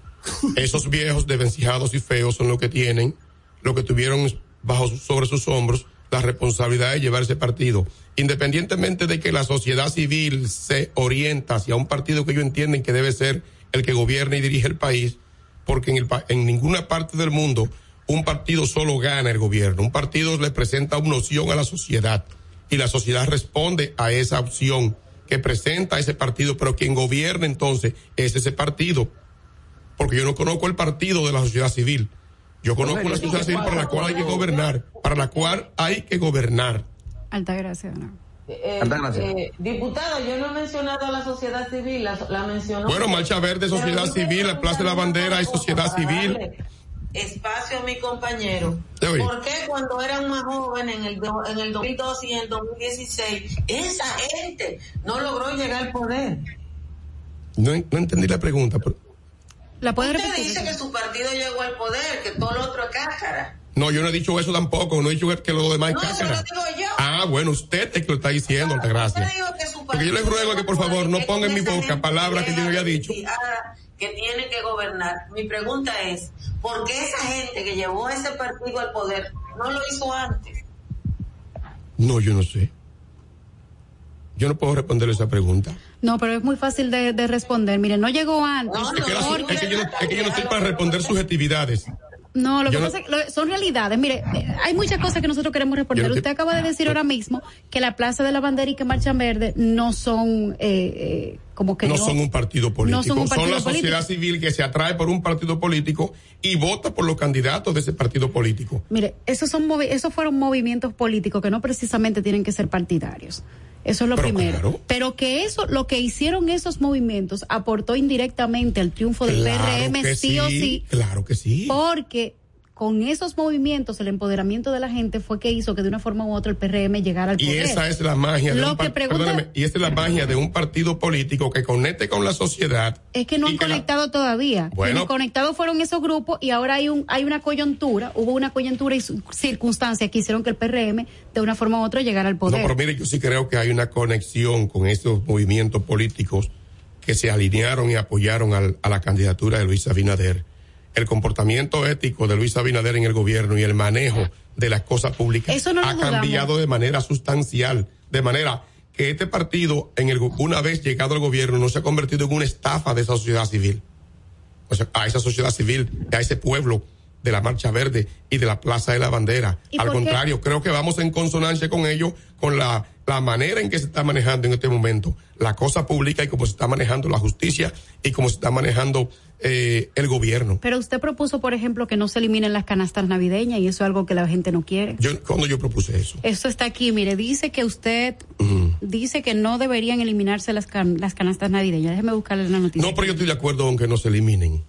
esos viejos desvencijados y feos son los que tienen, lo que tuvieron bajo sobre sus hombros la responsabilidad de llevar ese partido. Independientemente de que la sociedad civil se orienta hacia un partido que ellos entienden que debe ser el que gobierna y dirige el país, porque en, el, en ninguna parte del mundo un partido solo gana el gobierno. Un partido le presenta una opción a la sociedad y la sociedad responde a esa opción que presenta ese partido, pero quien gobierna entonces es ese partido. Porque yo no conozco el partido de la sociedad civil. Yo conozco la sociedad civil para la cual hay que gobernar, para la cual hay que gobernar. Altagracia, no. Eh, eh, diputado, yo no he mencionado a la sociedad civil, la, la mencionó. Bueno, Marcha Verde, Sociedad Civil, la Plaza de la Bandera hay sociedad civil. Espacio a mi compañero. ¿Por qué cuando eran más jóvenes en el, en el 2012 y en el 2016, esa gente no logró llegar al poder? No, no entendí la pregunta, pero ¿La puede Usted repetir? dice que su partido llegó al poder, que todo lo otro es cáscara. no, yo no he dicho eso tampoco, no he dicho que lo demás es No, eso cáscara. lo digo yo. Ah, bueno, usted es que lo está diciendo, Altagracia. Que su Porque yo le ruego que por favor no ponga en mi boca palabras que yo no había dicho. desviada, Que tiene que gobernar. Mi pregunta es, ¿por qué esa gente que llevó a ese partido al poder no lo hizo antes? No, yo no sé. Yo no puedo responder esa pregunta. No, pero es muy fácil de, de responder. Mire, no llegó antes. Es que, la- porque- es que yo, no, es que yo no estoy para responder subjetividades. No, lo que Yo pasa es que lo- son realidades. Mire, eh, hay muchas cosas que nosotros queremos responder. Yo no te- Usted acaba de decir ahora mismo que la Plaza de la Bandera y que Marcha Verde no son eh, eh, como que no son un partido político, No son la sociedad civil que se atrae por un partido político y vota por los candidatos de ese partido político. Mire, esos son movi- esos fueron movimientos políticos que no precisamente tienen que ser partidarios. Eso es lo Pero primero. claro. Pero que eso, lo que hicieron esos movimientos aportó indirectamente al triunfo del Claro PRM sí, o sí, Claro que sí. porque con esos movimientos, el empoderamiento de la gente fue que hizo que de una forma u otra el PRM llegara al Y poder. esa es la magia de Lo un que pregunta- y esa es la magia de un partido político que conecte con la sociedad. Es que no han y la- conectado todavía. Bueno. Conectados fueron esos grupos y ahora hay un hay una coyuntura, hubo una coyuntura y circunstancias que hicieron que el PRM de una forma u otra llegara al No, poder. pero mire, yo sí creo que hay una conexión con estos movimientos políticos que se alinearon y apoyaron al- a la candidatura de Luis Abinader. El comportamiento ético de Luis Abinader en el gobierno y el manejo de las cosas públicas Eso no lo ha cambiado de manera sustancial, de manera que este partido, en el, una vez llegado al gobierno, no se ha convertido en una estafa de esa sociedad civil. O sea, a esa sociedad civil, a ese pueblo de la Marcha Verde y de la Plaza de la Bandera. ¿Y Al qué? contrario, creo que vamos en consonancia con ellos, con la, la manera en que se está manejando en este momento la cosa pública y cómo se está manejando la justicia y cómo se está manejando eh, el gobierno. Pero usted propuso, por ejemplo, que no se eliminen las canastas navideñas y eso es algo que la gente no quiere. Yo, cuando yo propuse eso. Esto está aquí, mire, dice que usted dice que no deberían eliminarse las, can- las canastas navideñas. Déjeme buscarle la noticia. No, pero yo estoy de acuerdo con que no se eliminen.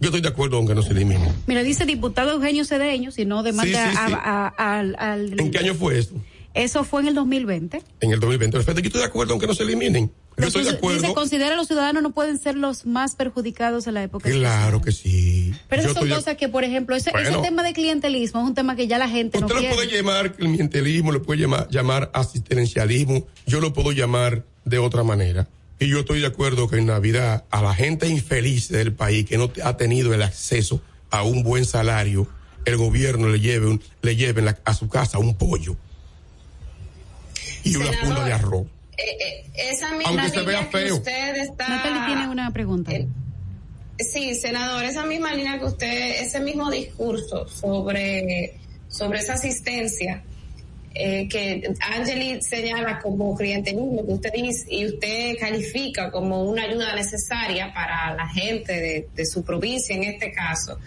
Yo estoy de acuerdo con que no se eliminen. Mira, dice diputado Eugenio Cedeño, si no demanda Sí, sí, sí. a- a- al- al- ¿En qué año fue esto? Eso fue en el 2020. En el 2020. Perfecto, yo estoy de acuerdo con que no se eliminen. Yo estoy de acuerdo. Dice, considera los ciudadanos no pueden ser los más perjudicados en la época. Claro que sí. Pero esas son cosas que, por ejemplo, ese, ese Bueno. tema de clientelismo es un tema que ya la gente no Usted lo puede llamar clientelismo, lo puede llamar, llamar asistencialismo, yo lo puedo llamar de otra manera. Y yo estoy de acuerdo que en Navidad a la gente infeliz del país que no ha tenido el acceso a un buen salario, el gobierno le lleve, un- le lleve en la- a su casa un pollo y una funda de arroz. Eh, eh, esa misma Aunque se vea que feo. usted está... Natalie tiene una pregunta. Sí, senador, esa misma línea que usted, ese mismo discurso sobre, sobre esa asistencia eh, que Angeli señala como clientelismo que usted dice y usted califica como una ayuda necesaria para la gente de, de su provincia en este caso,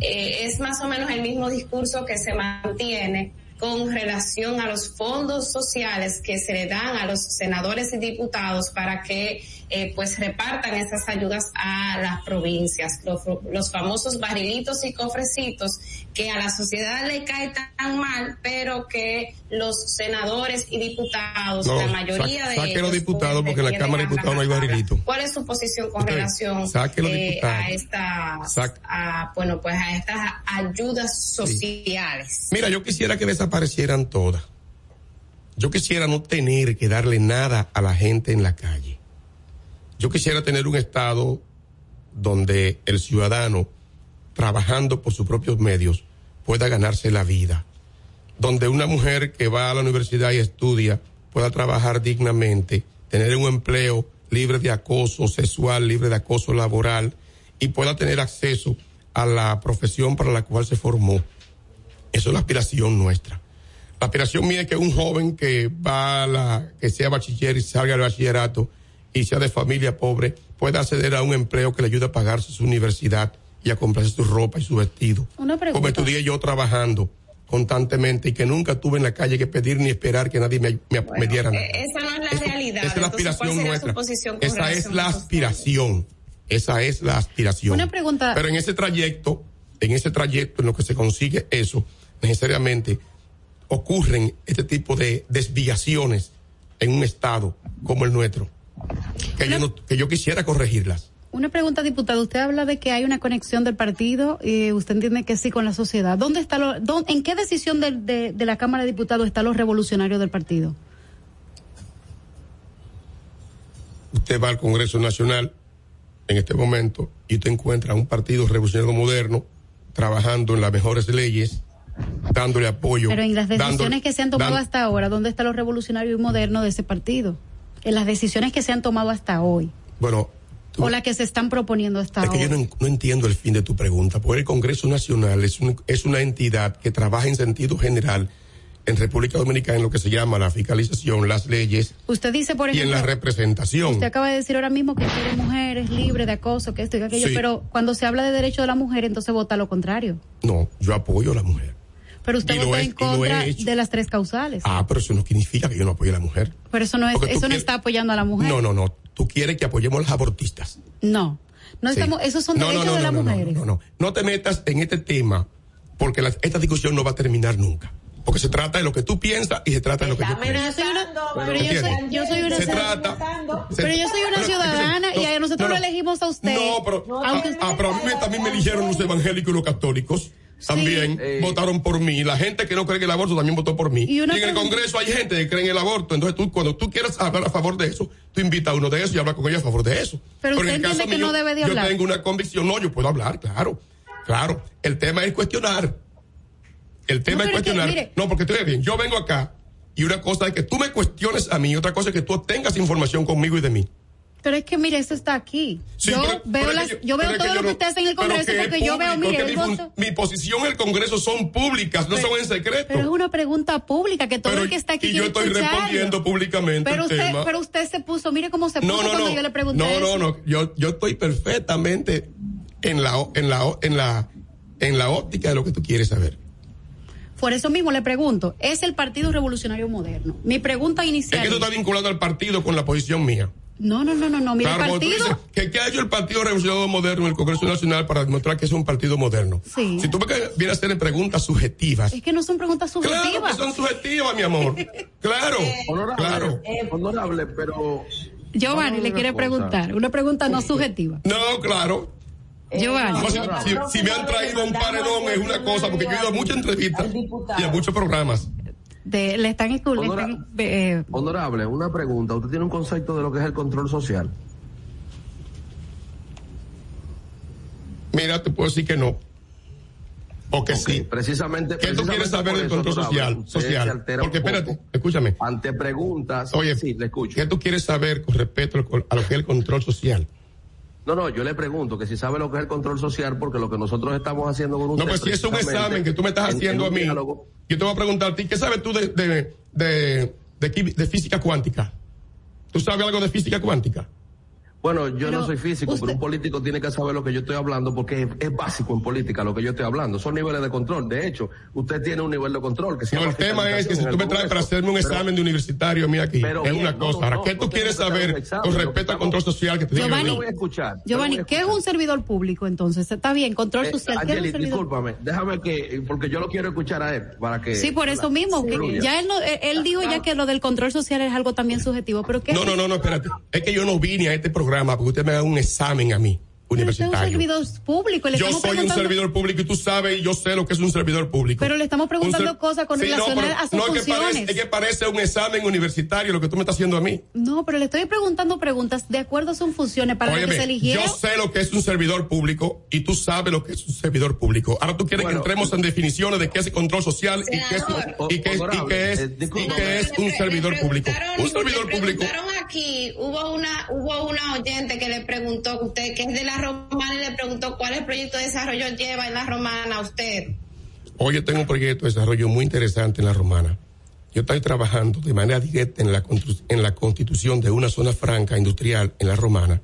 eh, es más o menos el mismo discurso que se mantiene con relación a los fondos sociales que se le dan a los senadores y diputados para que eh, pues repartan esas ayudas a las provincias, los, los famosos barrilitos y cofrecitos que a la sociedad le cae tan mal, pero que los senadores y diputados, No, la mayoría sa- de ellos, los diputados porque en la Cámara de Diputados no hay barrilito. ¿Cuál es su posición con Usted, relación eh, a estas, a, bueno, pues a estas ayudas sociales? Mira, yo quisiera que desaparecieran todas. Yo quisiera no tener que darle nada a la gente en la calle. Yo quisiera tener un estado donde el ciudadano, trabajando por sus propios medios, pueda ganarse la vida. Donde una mujer que va a la universidad y estudia pueda trabajar dignamente, tener un empleo libre de acoso sexual, libre de acoso laboral y pueda tener acceso a la profesión para la cual se formó. Eso es la aspiración nuestra. La aspiración mía es que un joven que va a la, que sea bachiller y salga del bachillerato y sea de familia pobre, pueda acceder a un empleo que le ayude a pagarse su universidad y a comprarse su ropa y su vestido. Una Como pregunta. estudié yo trabajando constantemente y que nunca tuve en la calle que pedir ni esperar que nadie me, me- me diera nada. Eh, Esa no es la realidad. Esa es la Entonces, ¿cuál aspiración nuestra. Esa es la aspiración. Esa es la aspiración. Una pregunta. Pero en ese trayecto, en ese trayecto en lo que se consigue eso, necesariamente ocurren este tipo de desviaciones en un estado como el nuestro, que, yo, no- que yo quisiera corregirlas. Una pregunta, diputado. Usted habla de que hay una conexión del partido y usted entiende que sí con la sociedad. ¿Dónde está lo, ¿En qué decisión de, de la Cámara de Diputados están los revolucionarios del partido? Usted va al Congreso Nacional en este momento y usted encuentra un partido revolucionario moderno trabajando en las mejores leyes, dándole apoyo. Pero en las decisiones dándole- que se han tomado dan- hasta ahora, ¿dónde están los revolucionarios y modernos de ese partido? En las decisiones que se han tomado hasta hoy Bueno, tú- o las que se están proponiendo hasta es que hoy. yo no, en- no entiendo el fin de tu pregunta, porque el Congreso Nacional es, un- es una entidad que trabaja en sentido general en República Dominicana en lo que se llama la fiscalización, las leyes Usted dice, por y en ejemplo, la representación. usted acaba de decir ahora mismo que quiere mujeres libres de acoso, que esto y que aquello, Sí. pero cuando se habla de derecho de la mujer, entonces vota lo contrario. No, yo apoyo a la mujer. Pero usted votó en he contra de las tres causales. Ah, pero eso no significa que yo no apoye a la mujer. pero eso no es, porque eso no quieres- está apoyando a la mujer. No, no, no. Tú quieres que apoyemos a los abortistas. No. No Sí. estamos, esos son No, no, derechos no, de no, las no, no, mujeres. No, no, no te metas en este tema porque la- esta discusión no va a terminar nunca. Porque se trata de lo que tú piensas y se trata de lo que yo pienso. Pero yo soy una, pero yo soy, una Se ciudadana- trata. se- pero yo soy una pero, ciudadana no, y a nosotros no, elegimos a usted. No, pero, aunque ah, ah, pero a mí también me dijeron los evangélicos y los católicos. También votaron por mí. La gente que no cree en el aborto también votó por mí. Y en el Congreso hay gente que cree en el aborto. Entonces tú, cuando tú quieras hablar a favor de eso, tú invitas a uno de esos y hablas con ellos a favor de eso. Pero usted en el caso entiende que mío, no debe de yo hablar. tengo una convicción. No, yo puedo hablar, claro. Claro. El tema es cuestionar. El tema No, es pero es que, cuestionar. mire. no, porque ves bien, yo vengo acá y una cosa es que tú me cuestiones a mí y otra cosa es que tú tengas información conmigo y de mí. Pero es que mire, eso está aquí. Sí, yo pero- veo pero es las, yo veo es todo lo que usted hace en el Congreso que es porque yo veo, mire, mi, voto- mi posición en el Congreso son públicas, no Pero- son en secreto. pero es una pregunta pública que todo el que está aquí y yo estoy escucharlo. respondiendo públicamente Pero el usted, tema. pero usted se puso, mire cómo se puso no, no, cuando no. yo le pregunté no, eso. no, no. Yo, yo estoy perfectamente en la, en la, en la, en la óptica de lo que tú quieres saber. Por eso mismo le pregunto, ¿es el Partido Revolucionario Moderno? Mi pregunta Es inicial. que tú estás vinculando al partido con la posición mía. No, no, no, no, no. Mire, Claro, el como tú partido. dices, que ¿qué ha hecho el Partido Revolucionario Moderno en el Congreso Nacional para demostrar que es un partido moderno? Sí. Si tú me vienes a hacer preguntas subjetivas, Es que no son preguntas claro subjetivas. que son subjetivas, mi amor. (laughs) Claro, Honorable, claro. honorable, pero Giovanni le quiere cosa. preguntar, una pregunta no subjetiva. No, claro. Giovanni. No, si, si- si me han traído un paredón es una cosa, porque yo he ido a muchas entrevistas y a muchos programas. De- le están, le Honora- están, eh, Honorable, una pregunta. ¿Usted tiene un concepto de lo que es el control social? Mira, te puedo decir que no. O que sí. Precisamente. ¿Qué tú quieres saber del control social? social? Porque espérate, escúchame. Ante preguntas. Oye, sí, le escucho. ¿qué tú quieres saber con respecto a lo que es el control social? No, no, yo le pregunto que si sabe lo que es el control social, porque lo que nosotros estamos haciendo con usted. No, pues si es un examen que tú me estás en- haciendo en a mí, diálogo, yo te voy a preguntar a ti, ¿qué sabes tú de, de, de, de, de física cuántica? ¿Tú sabes algo de física cuántica? Bueno, yo Pero no soy físico, usted- pero un político tiene que saber lo que yo estoy hablando porque es, es básico en política lo que yo estoy hablando. Son niveles de control. De hecho, usted tiene un nivel de control que se No, llama el tema es que si tú me traes para hacerme un Pero- examen de universitario, mira aquí, pero es una no, cosa. no, Ahora, no, ¿qué tú quieres saber examen, con respecto al control social que te Giovanni, Yo voy a escuchar. Giovanni, voy a ¿qué es un servidor público entonces? Está bien, control Eh, social. ¿Qué es un Angeli, servidor? discúlpame, déjame que, porque yo lo quiero escuchar a él, para que... Sí, por eso mismo. que ya él, no- él- él dijo ya que lo del control social es algo también subjetivo, pero ¿qué No, no, no, no, espérate. Es que yo no vine a este programa porque usted me haga un examen a mí, Pero usted es un universitario. servidor público le Yo soy un servidor público y tú sabes y yo sé lo que es un servidor público. Pero le estamos preguntando ser- cosas con Sí, relación pero a sus no, es que funciones. parece, es que parece un examen universitario lo que tú me estás haciendo a mí. No, pero le estoy preguntando preguntas de acuerdo a sus funciones para lo Óyeme, que se eligieron. yo sé lo que es un servidor público y tú sabes lo que es un servidor público. Ahora tú quieres Bueno, que entremos en definiciones de qué es el control social y qué es, y qué es, y qué es, eh, y disculpa. qué es un servidor público. Un servidor público. aquí, hubo una, hubo una oyente que le preguntó, usted que es de la romana, y le preguntó cuáles proyectos de desarrollo lleva en la romana usted. Hoy yo tengo un proyecto de desarrollo muy interesante en la Romana. Yo estoy trabajando de manera directa en la, en la constitución de una zona franca industrial en la Romana.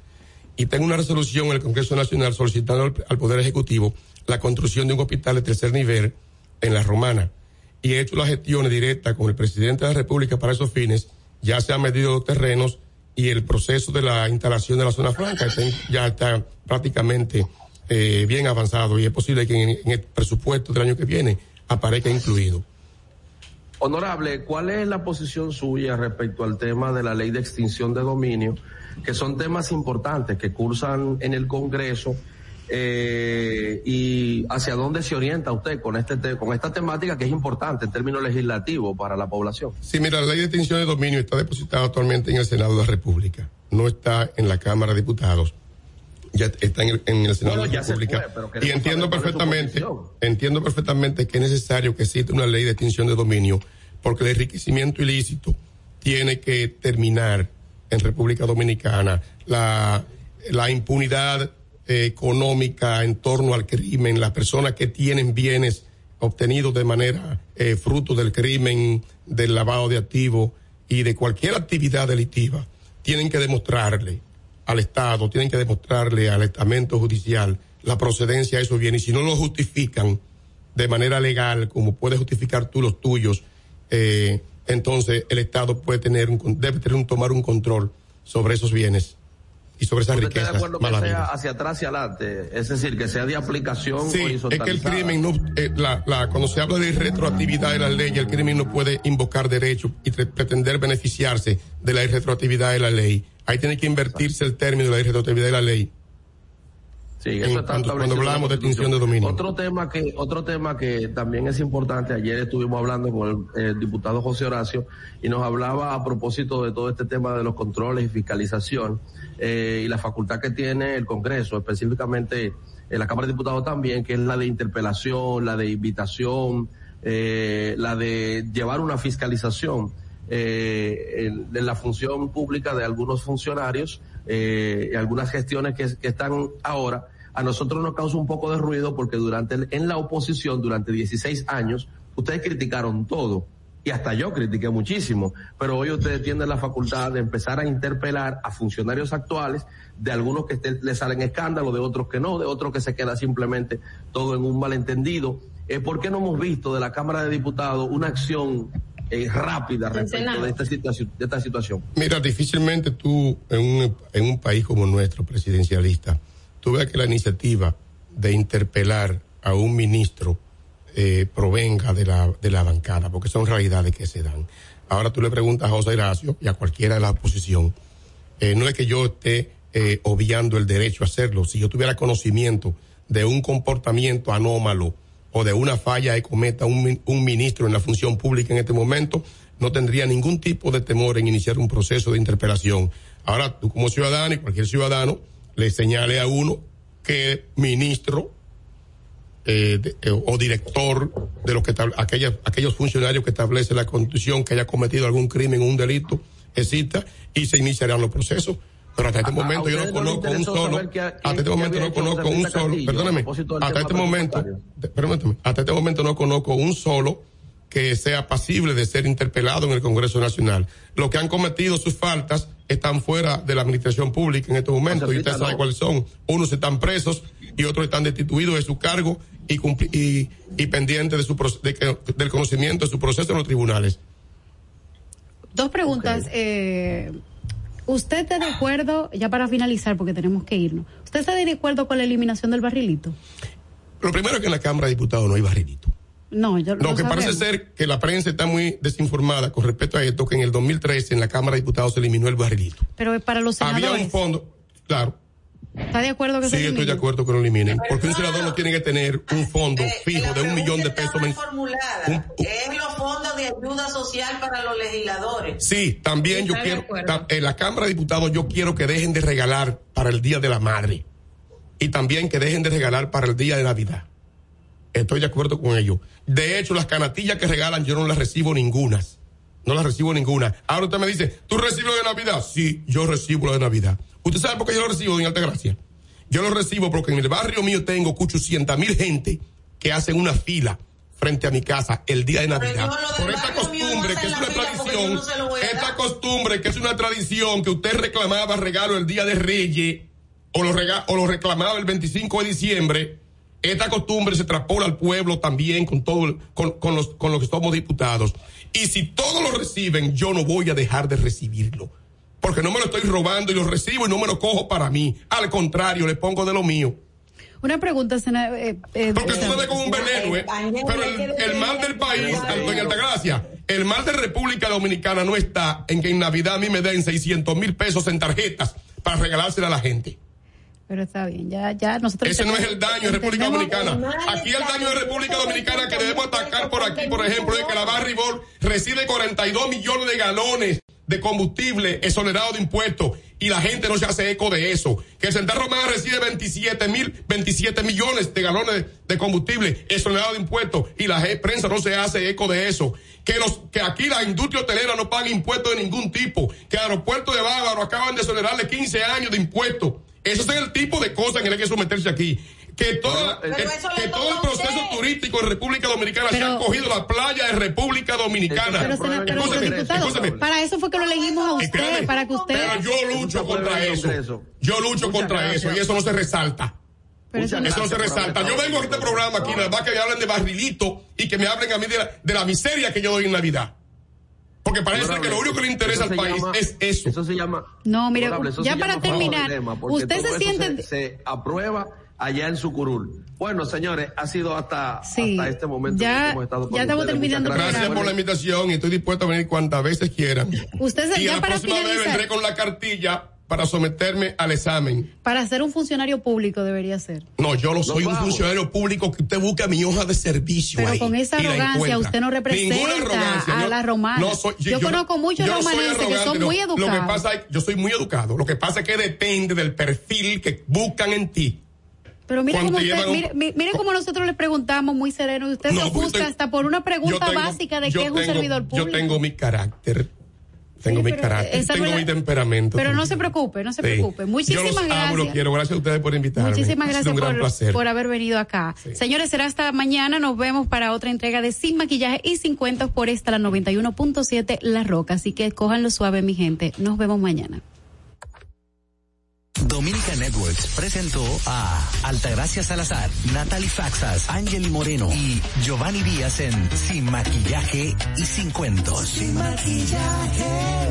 Y tengo una resolución en el Congreso Nacional solicitando al, al Poder Ejecutivo la construcción de un hospital de tercer nivel en la Romana. Y he hecho las gestiones directas con el presidente de la República para esos fines. Ya se han medido los terrenos y el proceso de la instalación de la zona franca está ya está prácticamente eh, bien avanzado y es posible que en, en el presupuesto del año que viene aparezca incluido. Honorable, ¿cuál es la posición suya respecto al tema de la ley de extinción de dominio, que son temas importantes que cursan en el Congreso? Eh, y hacia dónde se orienta usted con este te- con esta temática que es importante en términos legislativos para la población. Sí, mira, la ley de extinción de dominio está depositada actualmente en el Senado de la República. No está en la Cámara de Diputados. Ya está en el, en el Senado Bueno, de la República. y entiendo perfectamente, entiendo perfectamente que es necesario que exista una ley de extinción de dominio, porque el enriquecimiento ilícito tiene que terminar en República Dominicana. La, la impunidad económica en torno al crimen, las personas que tienen bienes obtenidos de manera eh, fruto del crimen, del lavado de activos y de cualquier actividad delictiva, tienen que demostrarle al Estado, tienen que demostrarle al estamento judicial la procedencia de esos bienes. Y si no lo justifican de manera legal, como puedes justificar tú los tuyos, eh, entonces el Estado puede tener un, debe tener un, tomar un control sobre esos bienes y sobre esas ¿Usted está de riquezas acuerdo que sea hacia atrás y adelante? Es decir, que sea de aplicación Sí, es que el crimen no, eh, la, la, cuando se habla de retroactividad de la ley, el crimen no puede invocar derechos y pretender beneficiarse de la retroactividad de la ley. Ahí tiene que invertirse el término de la retroactividad de la ley. Sí, En eso está cuando de extinción de dominio. Otro tema que otro tema que también es importante. Ayer estuvimos hablando con el, eh, diputado José Horacio y nos hablaba a propósito de todo este tema de los controles y fiscalización eh, y la facultad que tiene el Congreso, específicamente en la Cámara de Diputados también, que es la de interpelación, la de invitación, eh, la de llevar una fiscalización. eh, en, en la función pública de algunos funcionarios, eh, algunas gestiones que, que están ahora, a nosotros nos causa un poco de ruido porque durante el- en la oposición, durante 16 años, ustedes criticaron todo. Y hasta yo critiqué muchísimo, pero hoy ustedes tienen la facultad de empezar a interpelar a funcionarios actuales, de algunos que este- le salen escándalos, de otros que no, de otros que se queda simplemente todo en un malentendido. Eh, ¿Por qué no hemos visto de la Cámara de Diputados una acción eh, rápida respecto de esta, situación, de esta situación? Mira, difícilmente tú, en un, en un país como nuestro, presidencialista, tú veas que la iniciativa de interpelar a un ministro eh, provenga de la, de la bancada, porque son realidades que se dan. Ahora tú le preguntas a José Horacio y a cualquiera de la oposición, eh, no es que yo esté eh, obviando el derecho a hacerlo. Si yo tuviera conocimiento de un comportamiento anómalo o de una falla que cometa un, un ministro en la función pública en este momento, no tendría ningún tipo de temor en iniciar un proceso de interpelación. Ahora, tú como ciudadano y cualquier ciudadano le señale a uno que ministro eh, eh, o director de los que aquellos funcionarios que establece la constitución que haya cometido algún crimen o un delito exista y se iniciarán los procesos. Pero hasta este A- a momento yo no conozco un solo, hasta este momento no conozco un solo, perdóname, hasta este momento, permíteme, hasta este momento no conozco un solo que sea pasible de ser interpelado en el Congreso Nacional. Los que han cometido sus faltas están fuera de la administración pública en estos momentos y usted sabe no. cuáles son. Unos están presos y otros están destituidos de su cargo y, cumpli- y, y pendientes de su, de que- del conocimiento de su proceso en los tribunales. Dos preguntas. Eh, ¿Usted está de acuerdo, ya para finalizar, porque tenemos que irnos, ¿usted está de acuerdo con la eliminación del barrilito? Lo primero es que en la Cámara de Diputados no hay barrilito. No, yo Lo que parece ser que la prensa está muy desinformada con respecto a esto, que en el 2013 en la Cámara de Diputados se eliminó el barrilito. Pero es para los Había senadores. un fondo, claro, ¿Está de acuerdo que sí se estoy elimine? de acuerdo que lo eliminen, porque un senador no tiene que tener un fondo fijo de un millón de pesos mensuales. formulada. Es fondos de ayuda social para los legisladores. Sí, también yo quiero, en la Cámara de Diputados yo quiero que dejen de regalar para el Día de la Madre y también que dejen de regalar para el Día de Navidad. Estoy de acuerdo con ello. De hecho, las canatillas que regalan yo no las recibo ningunas. No las recibo ninguna. Ahora usted me dice, ¿tú recibes lo de Navidad? Sí, yo recibo lo de Navidad. ¿Usted sabe por qué yo lo recibo, doña Altagracia? Yo lo recibo porque en el barrio mío tengo 800 mil gente que hacen una fila frente a mi casa el día de Navidad. Por esta costumbre que es una tradición, esta costumbre que es una tradición que usted reclamaba regalo el día de Reyes o lo, rega- o lo reclamaba el 25 de diciembre, esta costumbre se trapola al pueblo también con todo, el- con, con los, con los que somos diputados. Y si todos lo reciben, yo no voy a dejar de recibirlo. Porque no me lo estoy robando y lo recibo y no me lo cojo para mí. Al contrario, le pongo de lo mío. Una pregunta, sena- eh, eh, Porque ves como un veneno, ¿eh? Pero el, el mal del país, doña Altagracia, el mal de República Dominicana no está en que en Navidad a mí me den 600 mil pesos en tarjetas para regalársela a la gente. Pero está bien, ya, ya nosotros. Ese no es el daño de República Dominicana. Aquí el daño de República Dominicana que debemos atacar por aquí, por ejemplo, es que la Barribor recibe 42 millones de galones de combustible exonerado de impuestos y la gente no se hace eco de eso. Que el Central Romana recibe 27 mil, 27 millones de galones de, combustible exonerado de impuestos y la prensa no se hace eco de eso. Que los, que aquí la industria hotelera no paga impuestos de ningún tipo. Que el aeropuerto de Bávaro acaban de exonerarle 15 años de impuestos. Eso es el tipo de cosas que hay que someterse aquí. Que, toda, Pero que, todo el proceso turístico en República Dominicana se ha cogido la playa de República Dominicana. Pero, sena- pero, Escúchame, diputado, escúchame. para eso fue que lo elegimos a usted, Espérame. para que usted. Pero yo lucho contra eso. Yo lucho contra eso y eso no se resalta. Pero eso, no- se resalta. Yo vengo a este programa aquí nada más que me hablen de barrilito y que me hablen a mí de la, de la miseria que yo doy en Navidad. Porque parece que lo único que le interesa al país llama- es eso. Eso se llama. No, mire, ya para terminar, dilema, porque usted todo se siente- Se, se aprueba allá en su curul. Bueno, señores, ha sido hasta, Sí, hasta este momento ya- que hemos estado con ya estamos ustedes. terminando Gracias por la invitación y estoy dispuesto a venir cuantas veces quieran. Usted se- y ya la para próxima vez vendré con la cartilla para someterme al examen. Para ser un funcionario público debería ser. No, yo lo soy un vamos. funcionario público que usted busca mi hoja de servicio Pero ahí con esa arrogancia usted no representa Ninguna arrogancia. a Yo- la romana. no soy- Yo conozco muchos yo no romanenses que son muy no. Lo que educados. pasa es yo soy muy educado. Lo que pasa es que depende del perfil que buscan en ti. Pero mira cómo, usted, mire, mire cómo nosotros le preguntamos muy sereno y usted no, se pues, hasta por una pregunta básica de qué es un servidor público. Yo tengo mi carácter. Tengo mi eh, carácter, tengo mi temperamento. Pero no pues. se preocupe, no se preocupe. Muchísimas Yo los gracias. Abro, quiero. Gracias a ustedes por invitarme. Muchísimas gracias por, por, haber venido acá. Señores, será hasta mañana. Nos vemos para otra entrega de Sin Maquillaje y 50 por esta, la 91.7 La Roca. Así que cójanlo suave, mi gente. Nos vemos mañana. Dominica Networks presentó a Altagracia Salazar, Natalie Faxas, Ángel Moreno y Giovanni Díaz en Sin Maquillaje y Sin Cuentos. Sin Maquillaje.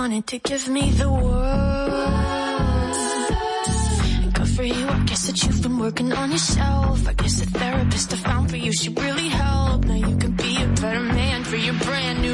wanted to give me the world. Good for you, I guess that you've been working on yourself. I guess the therapist I found for you, she really helped. Now you can be a better man for your brand new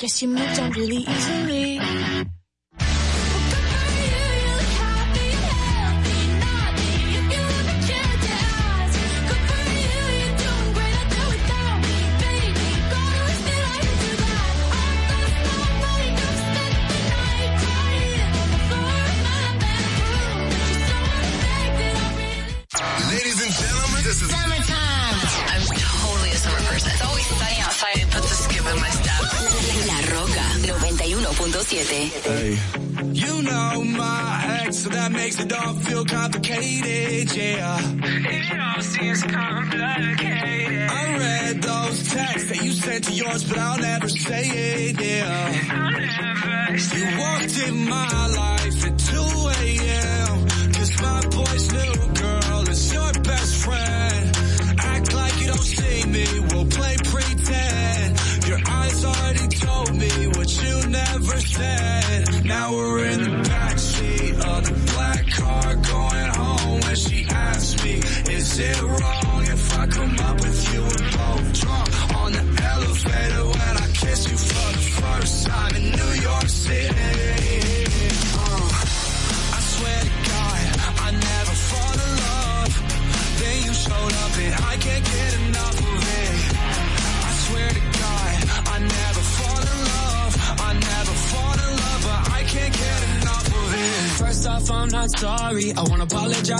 Guess you moved on really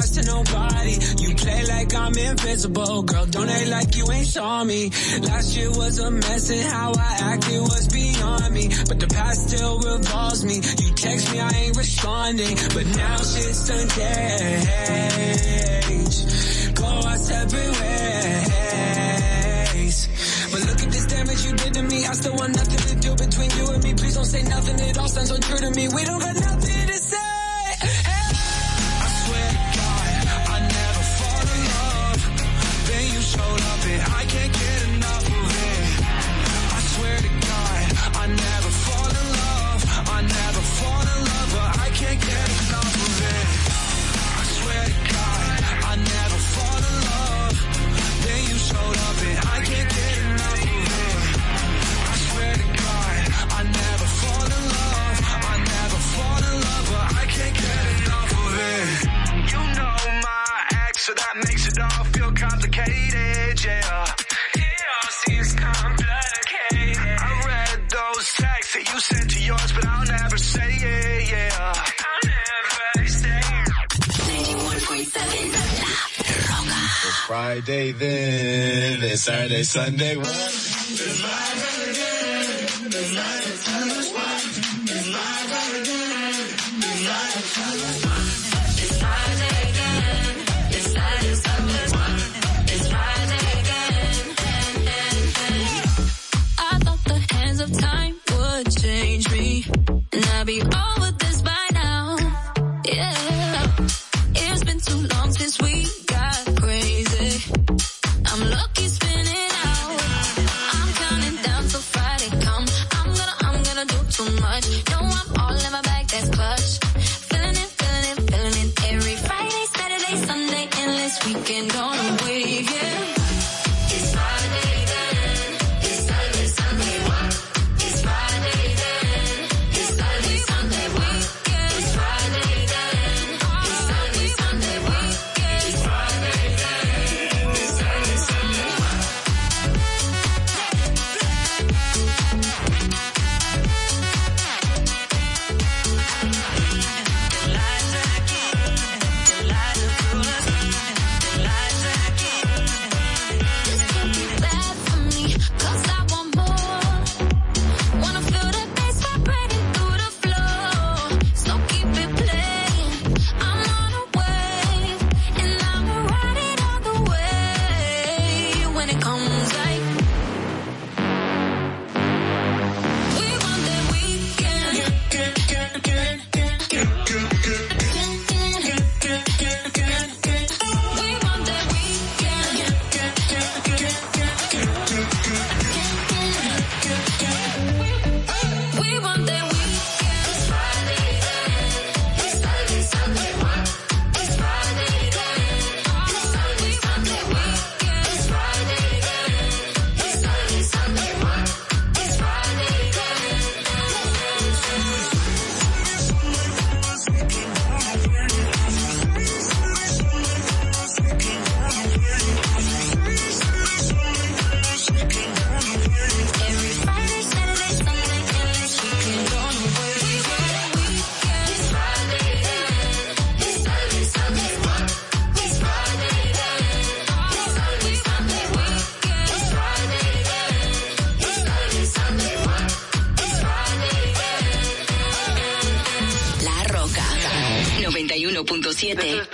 lost to nobody. You play like I'm invisible, girl. Don't act like you ain't saw me. Last year was a mess and how I acted was beyond me. But the past still revolves me. You text me, I ain't responding. But now shit's unchanged. Go our separate ways. But look at this damage you did to me. I still want nothing to do between you and me. Please don't say nothing. It all sounds untrue to me. We don't got nothing to say. So that makes it all feel complicated, yeah. It all seems complicated. I read those texts that you sent to yours, but I'll never say it, yeah. I'll never say it. Friday then, it's Saturday, Sunday. One, siete.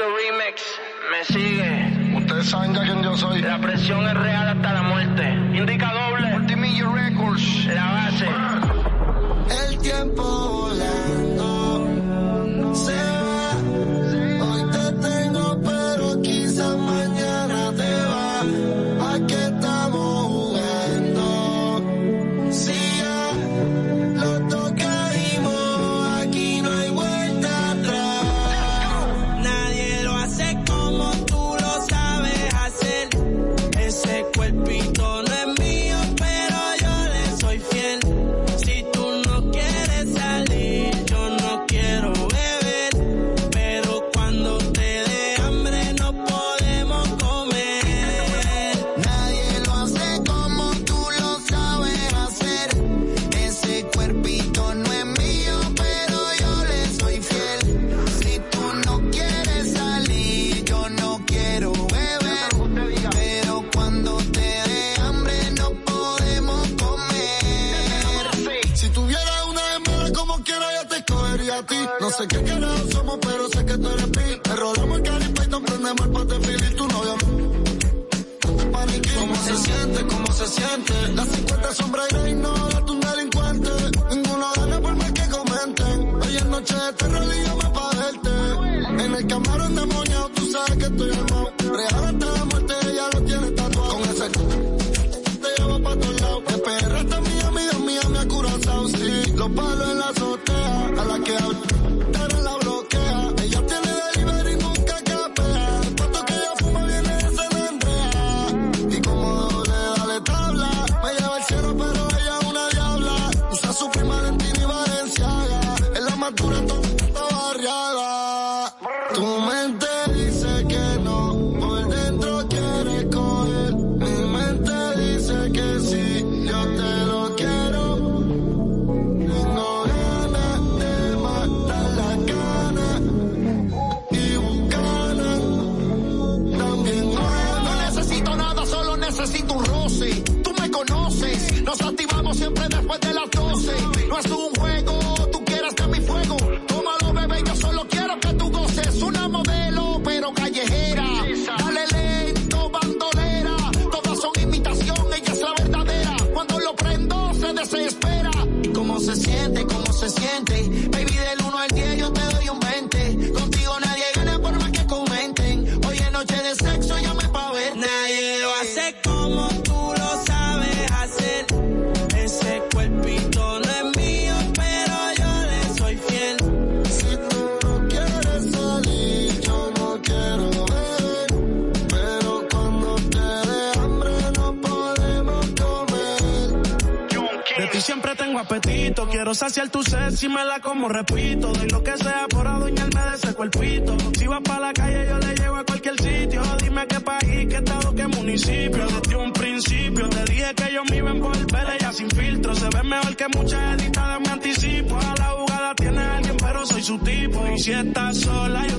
hacer tu sed si me la como, repito. Doy lo que sea por adueñarme de ese cuerpito. Si vas para la calle, yo le llevo a cualquier sitio. Dime qué país, qué estado, qué municipio. Desde un principio te dije que yo me iba a envolver. Ella sin filtro se ve mejor que muchas editadas, me anticipo. A la jugada tiene alguien, pero soy su tipo. Y si estás sola, yo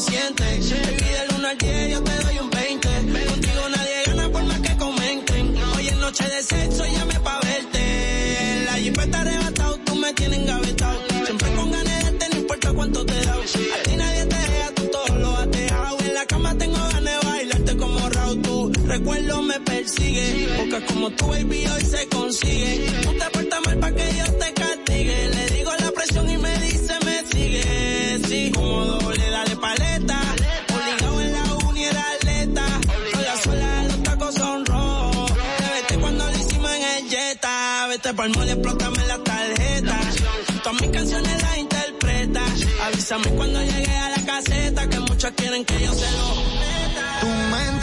se siente. Te pide el 1 al 10, yo te doy un 20. Contigo nadie gana por más que comenten. Hoy es noche de sexo y llame pa' verte. La jeep está arrebatado, tú me tienes engavetado. Siempre con ganas de te, no importa cuánto te da. A ti nadie te deja, tú todo lo has dejado. En la cama tengo ganas de bailarte como Raúl. Tu recuerdo me persigue. Porque como tú, baby, hoy se para el mole, explótame la tarjeta. Todas mis canciones las interpreta. Avísame cuando llegue a la caseta, que muchos quieren que yo se lo meta. Tu mente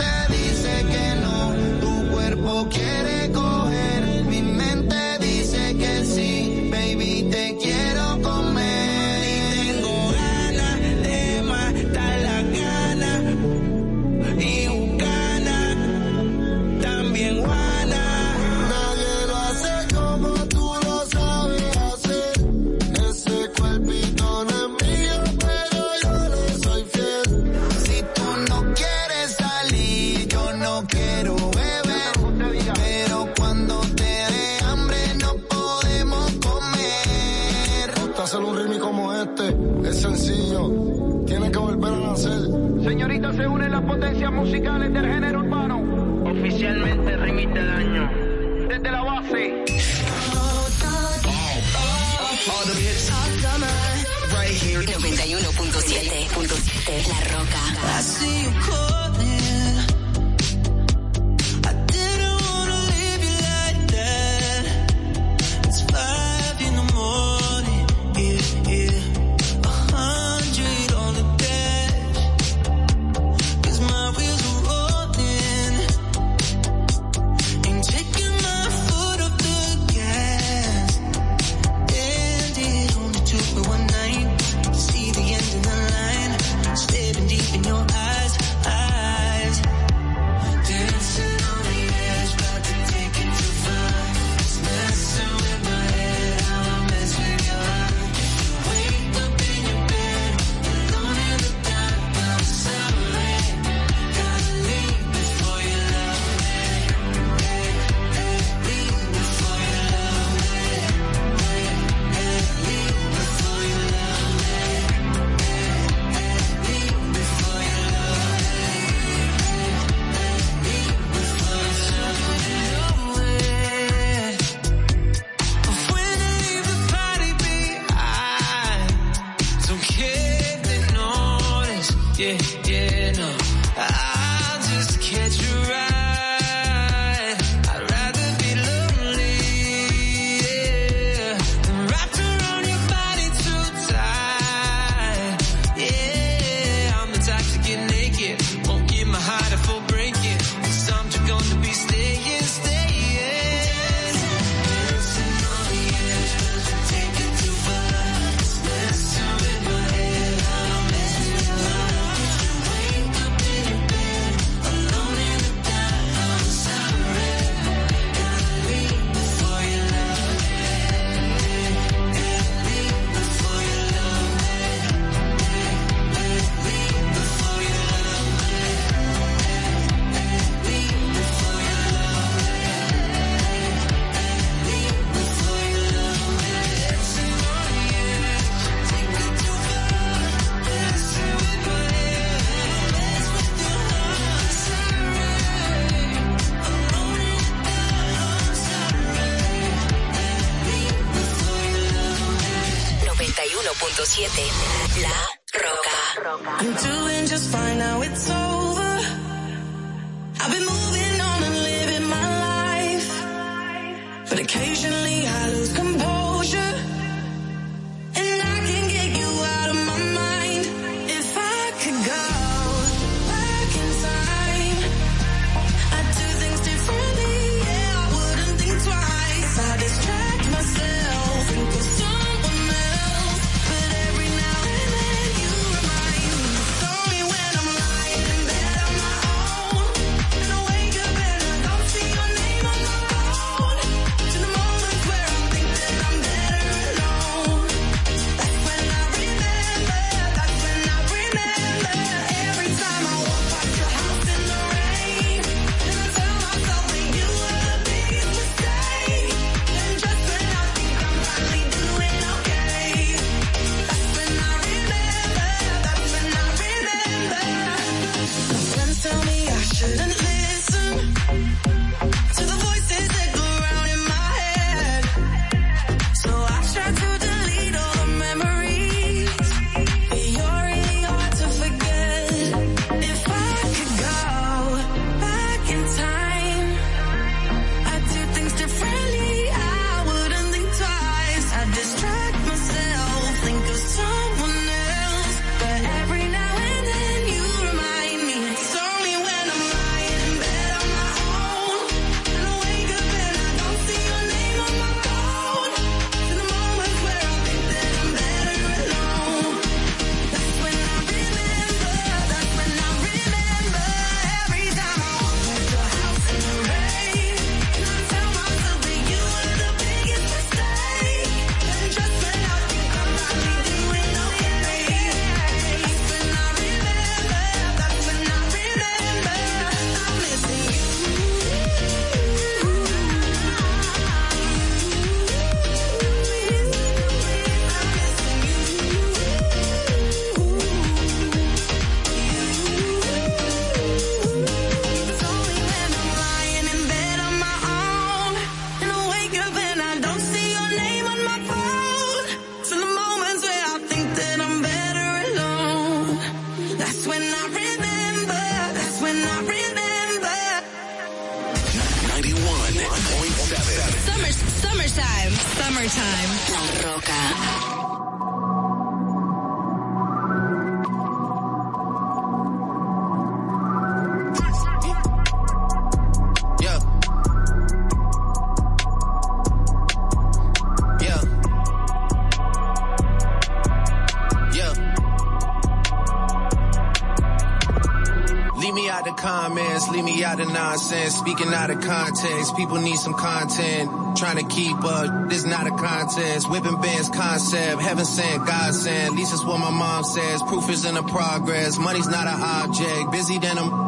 Speaking out of context, people need some content. Trying to keep up, this not a contest. Whipping bands concept, heaven sent, God sent. At least it's what my mom says. Proof is in the progress. Money's not an object. Busy than I'm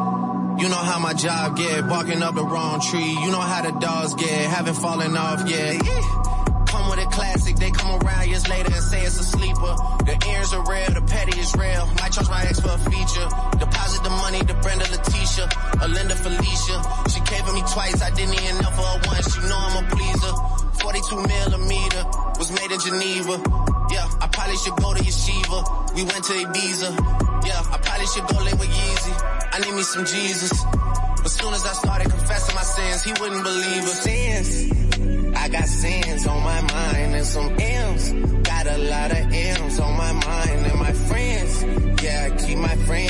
you know how my job get, barking up the wrong tree. You know how the dogs get, haven't fallen off yet. Come with a classic, they come around years later and say it's a sleeper. The ears are real, the petty is real. Might charge my ex for a feature. The money to Brenda Letitia, or Linda Felicia. She came for me twice, I didn't even know for her once. You know I'm a pleaser. 42 millimeter was made in Geneva. Yeah, I probably should go to Yeshiva. We went to Ibiza. Yeah, I probably should go live with Yeezy. I need me some Jesus. But soon as I started confessing my sins, he wouldn't believe it. Sins. I got sins on my mind and some M's. Got a lot of M's on my mind and my friends. Yeah, I keep my friends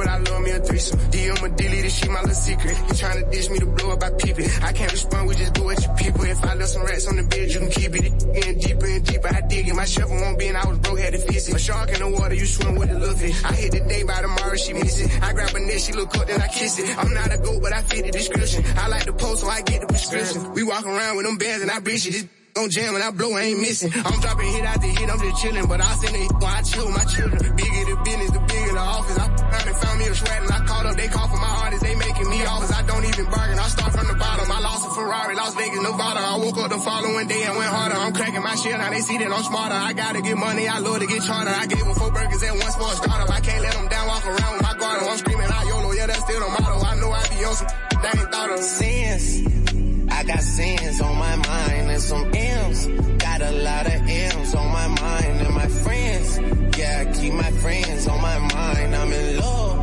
But I love me a threesome. DM a dilly, shit my little secret. You tryna dish me to blow up, I peep it. I can't respond, we just do what you people. If I left some rats on the bed, you can keep it. It Getting deeper and deeper, I dig it. My shovel won't be, I was broke, had to fix it. A shark in the water, you swim with a little fish. I hit the day by tomorrow, she miss it. I grab a neck, she look up, then I kiss it. I'm not a goat, but I fit the description. I like the post, so I get the prescription. We walk around with them bands, and I bitch it. This on jam and I blow, I ain't missing. I'm dropping hit after hit, I'm just chilling. But I send it I chill my children. Bigger the business, the bigger the office. I found and found me a sweat and I called up, they call for my artists, they making me offers. I don't even bargain, I start from the bottom. I lost a Ferrari Las Vegas, Nevada. I woke up the following day and went harder. I'm cracking my shit, now they see that I'm smarter. I gotta get money, I love to get charter. I gave them four burgers and one for a startup. I can't let them down, walk around with my guard. I'm screaming out YOLO, yeah, that's still the motto. I know I be on some (laughs) they ain't thought of. Sins. I got sins on my mind and some M's. Got a lot of M's on my mind and my friends. Yeah, I keep my friends on my mind. I'm in love.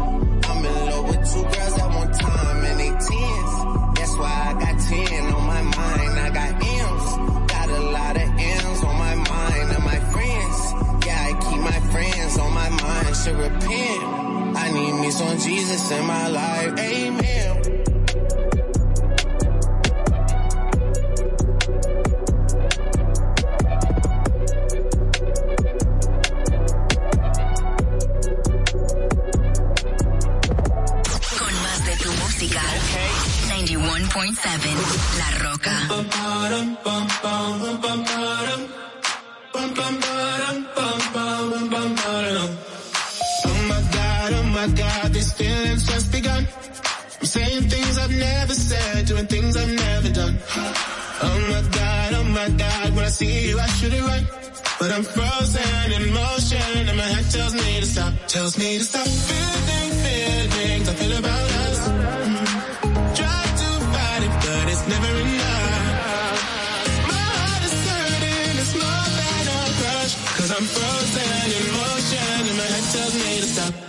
10 on my mind. I got M's, got a lot of M's on my mind. And my friends, yeah, I keep my friends on my mind. Should repent. I need me some Jesus in my life. Amen. 91.7 La Roca. Oh my God, oh my God, these feelings just begun. I'm saying things I've never said, doing things I've never done. Oh my God, oh my God, when I see you I should it right. But I'm frozen in motion and my head tells me to stop, tells me to stop feeling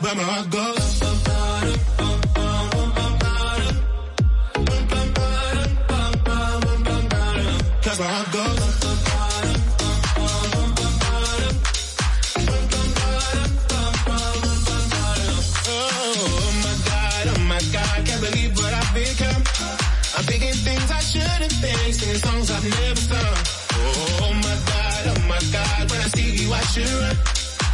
time I go.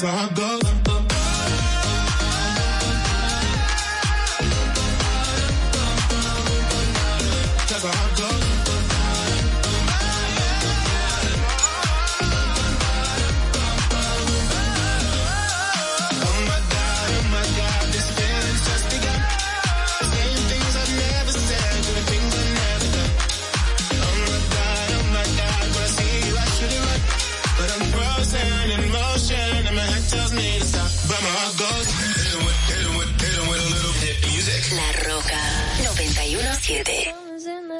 Can't. Cause my heart 91.7.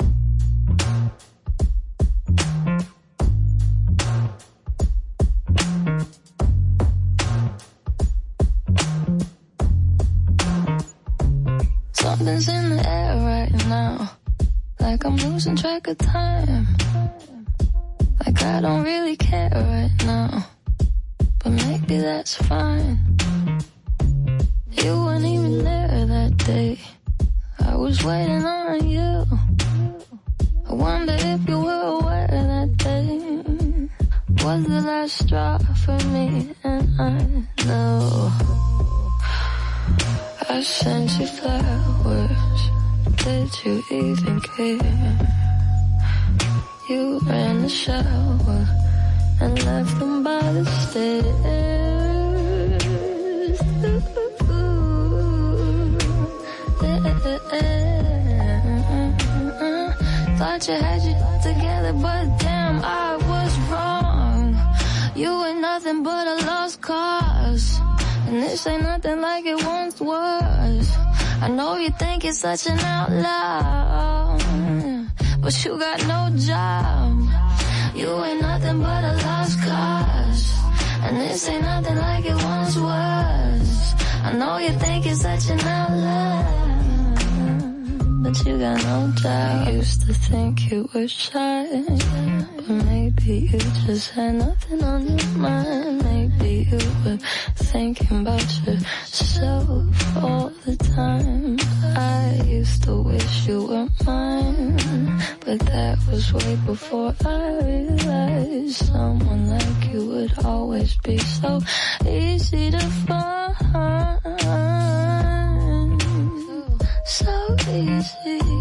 Something's in the air right now. Like I'm losing track of time. Like I don't really care right now. But maybe that's fine. such an outlaw, but you got no job. You ain't nothing but a lost cause, and this ain't nothing like it once was. I know you think you're such an outlaw, but you got no job. I used to think you were shy, but maybe you just had nothing on your mind. Maybe you were thinking about yourself all the time. I used to wish you were mine, but that was way before I realized someone like you would always be so easy to find. So easy.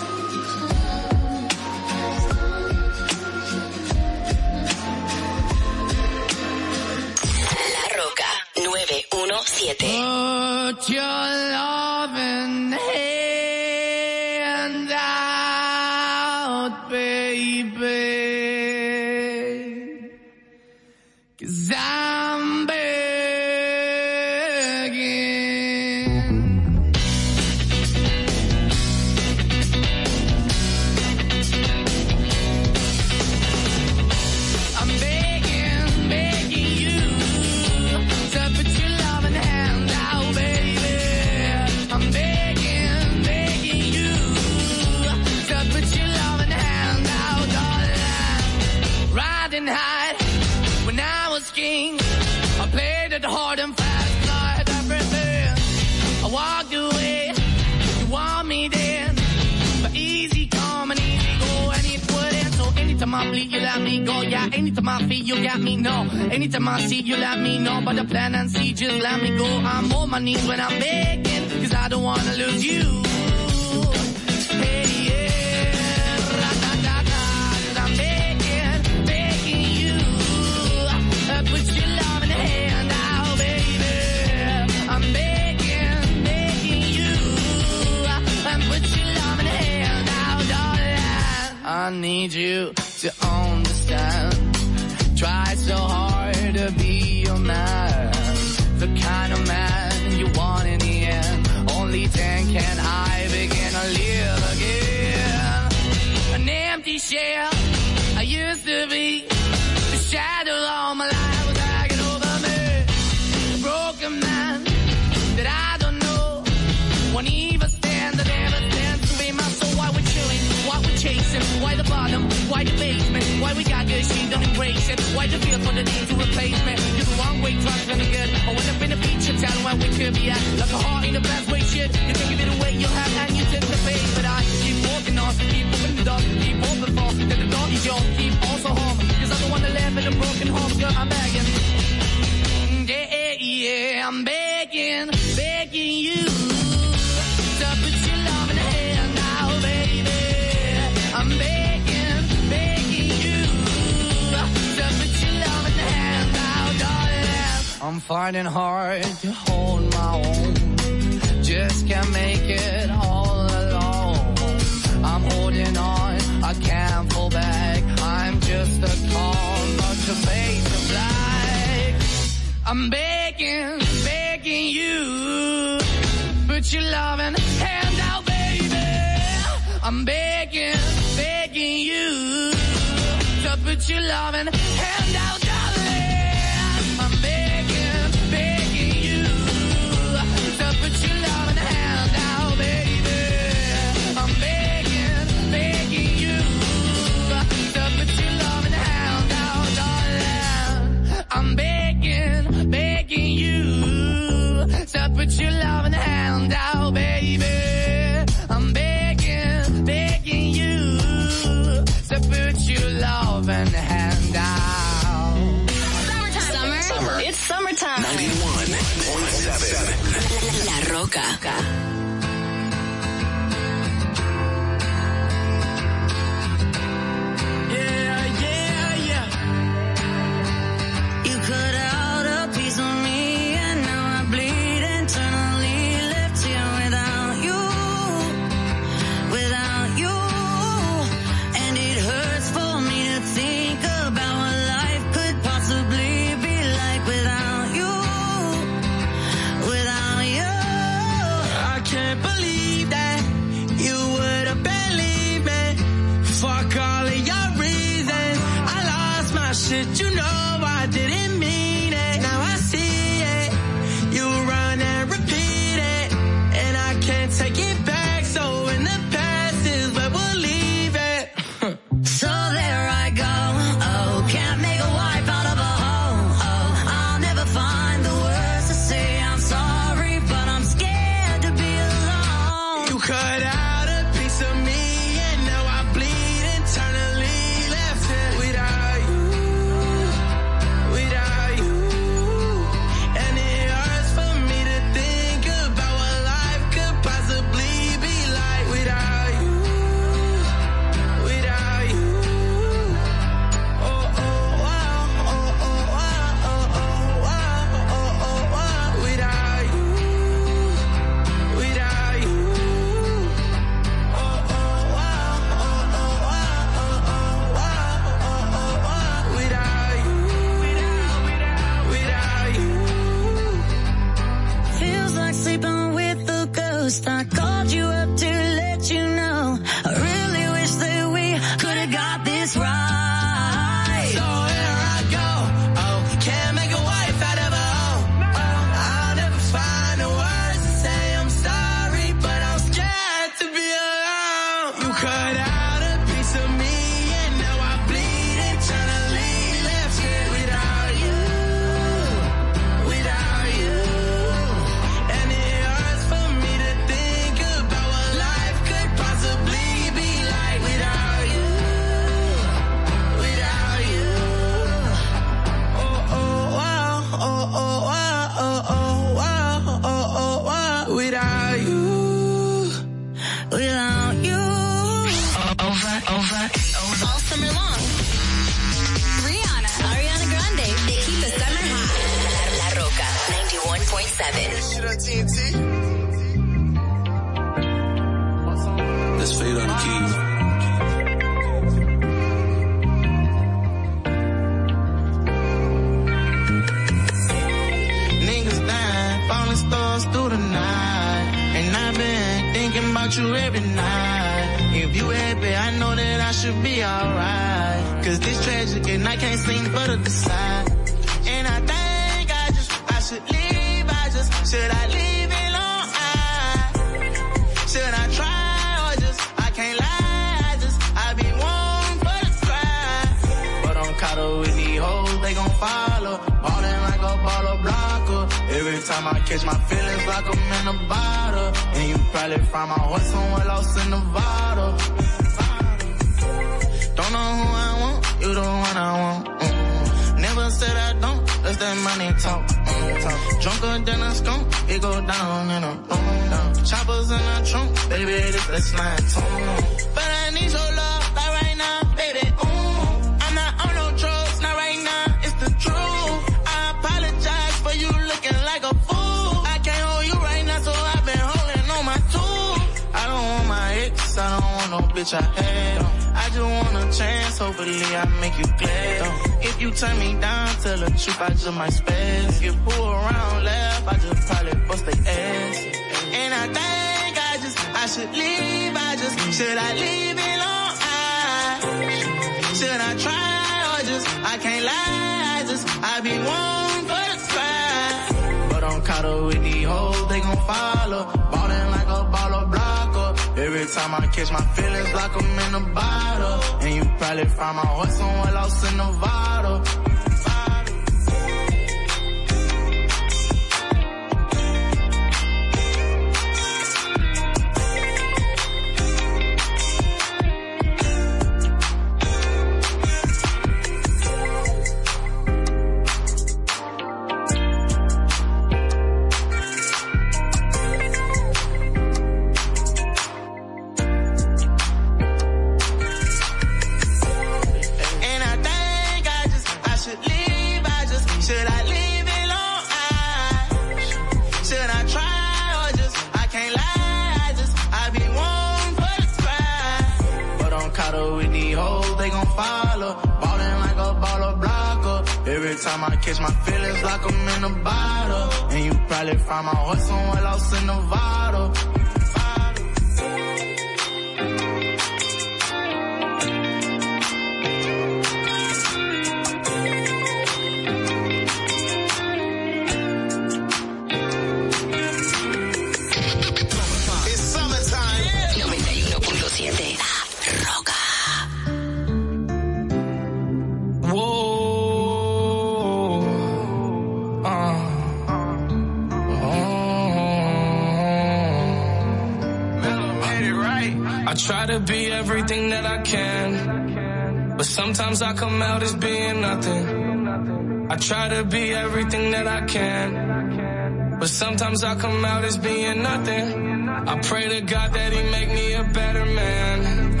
Sometimes I come out as being nothing. I pray to God that He make me a better man.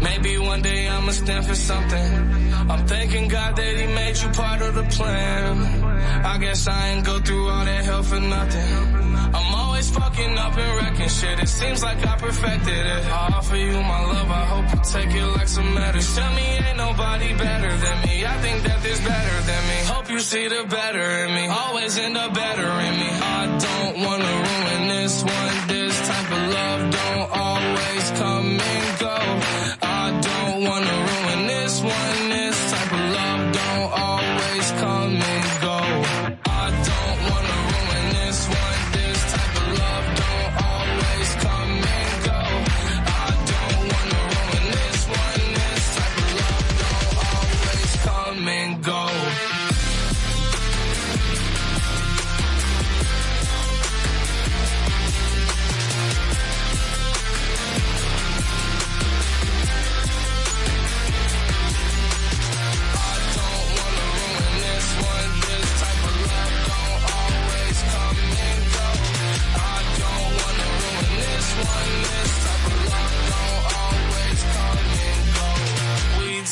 (sighs) Maybe one day I'ma stand for something. I'm thanking God that He made you part of the plan. I guess I ain't go through all that hell for nothing. I'm always fucking up and wrecking shit. It seems like I perfected it. I offer you my love. I hope you take it like some medicine. Tell me ain't nobody better than me. I think that there's better than me. You see the better in me. Always end up better in me. I don't wanna ruin this one. This type of love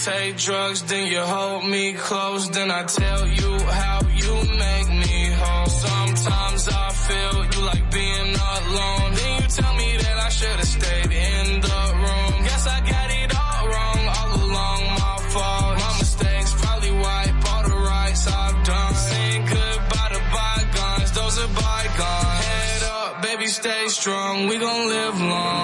Take drugs, then you hold me close, then I tell you how you make me whole. Sometimes I feel you like being alone. Then you tell me that I should have stayed in the room. Guess I got it all wrong, all along my fault. My mistakes probably wipe all the rights I've done. Saying goodbye to bygones, those are bygones. Head up, baby, stay strong, we gon' live long.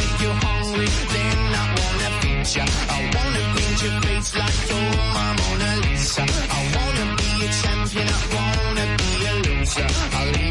make you hungry, then I wanna feed ya. I wanna paint your face like you're my Mona Lisa. I wanna be a champion, I wanna be a loser.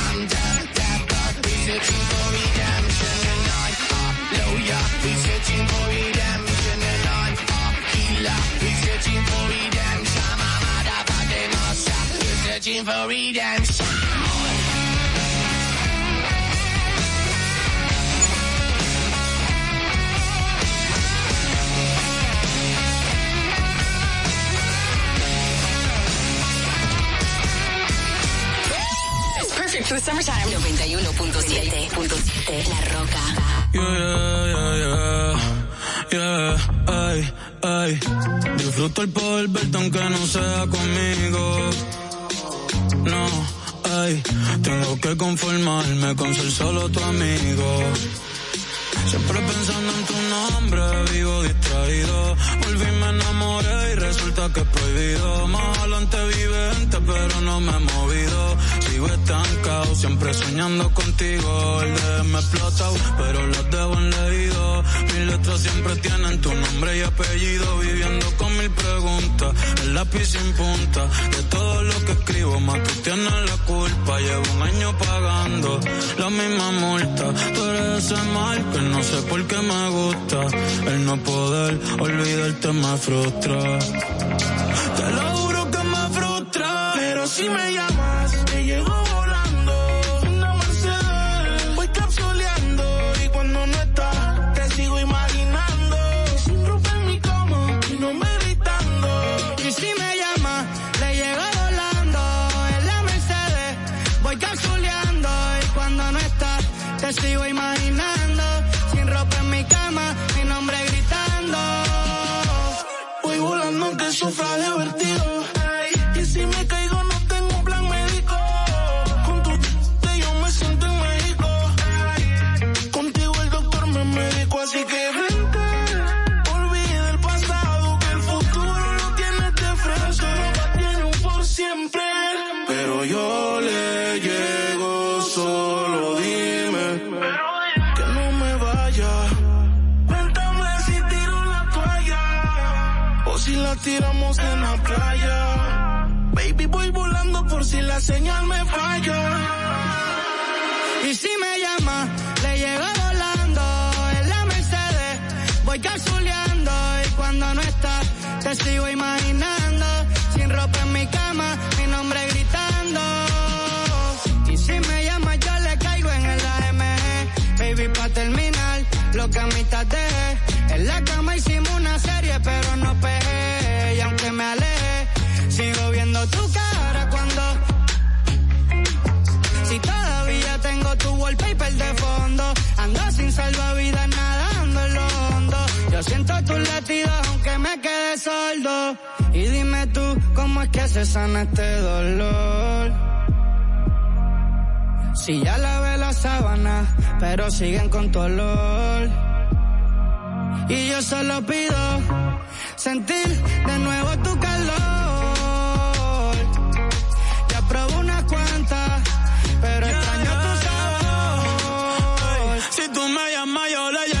researching for redemption. It's perfect for summertime. 91.7.7 La Roca. Yeah, yeah, yeah, yeah, ay, ay. Disfruto el poder verte aunque no sea conmigo. No, ay, tengo que conformarme con ser solo tu amigo. Siempre pensando en tu nombre, vivo distraído. Volví, me enamoré y resulta que es prohibido. Más adelante vivente, pero no me he movido. Sigo estancado, siempre soñando contigo. El de me explotado, pero los debo en leído. Mis letras siempre tienen tu nombre y apellido. Viviendo con mil preguntas, el lápiz sin punta. De todo lo que escribo, más tú tienes la culpa. Llevo un año pagando la misma multa. Tú eres ese mal que no sé por qué me gusta. El no poder olvidarte me frustra. Que a. En la cama hicimos una serie, pero no pegué. Y aunque me aleje, sigo viendo tu cara cuando si todavía tengo tu wallpaper de fondo, ando sin salvavidas nadando en lo hondo. Yo siento tus latidos aunque me quede sordo. Y dime tú, ¿cómo es que se sana este dolor? Si ya lavé la sábana, pero siguen con tu olor. Y yo solo pido sentir de nuevo tu calor. Ya probé unas cuantas, pero extraño tu sabor. Si tú me llamas, yo le llego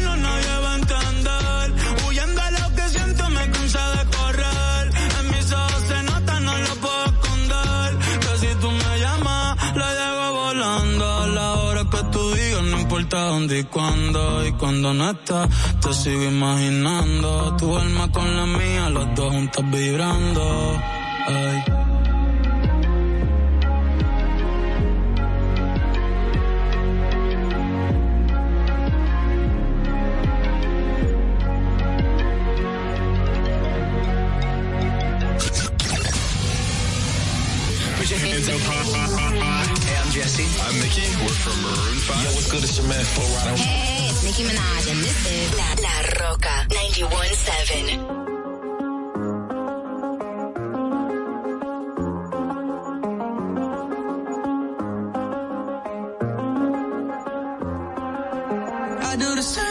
importa dónde y cuándo. Y cuando no estás, te sigo imaginando. Tu alma con la mía, los dos juntos vibrando. Ay. Put your Jesse. I'm Mickey. We're from Maroon 5. Yo, what's good? It's your man, Flo Rida. Hey, it's Nicki Minaj, and this is La, La Roca 91.7. I do the same thing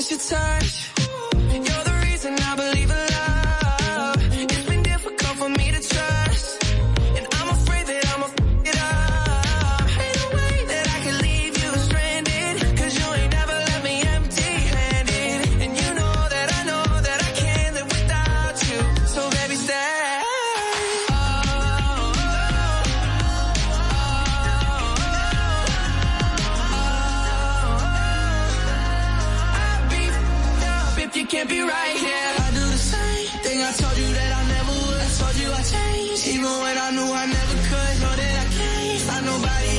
Miss your touch. Right here. I do the same thing I told you that I never would. I told you I changed, even when I knew I never could. Know that I can't find nobody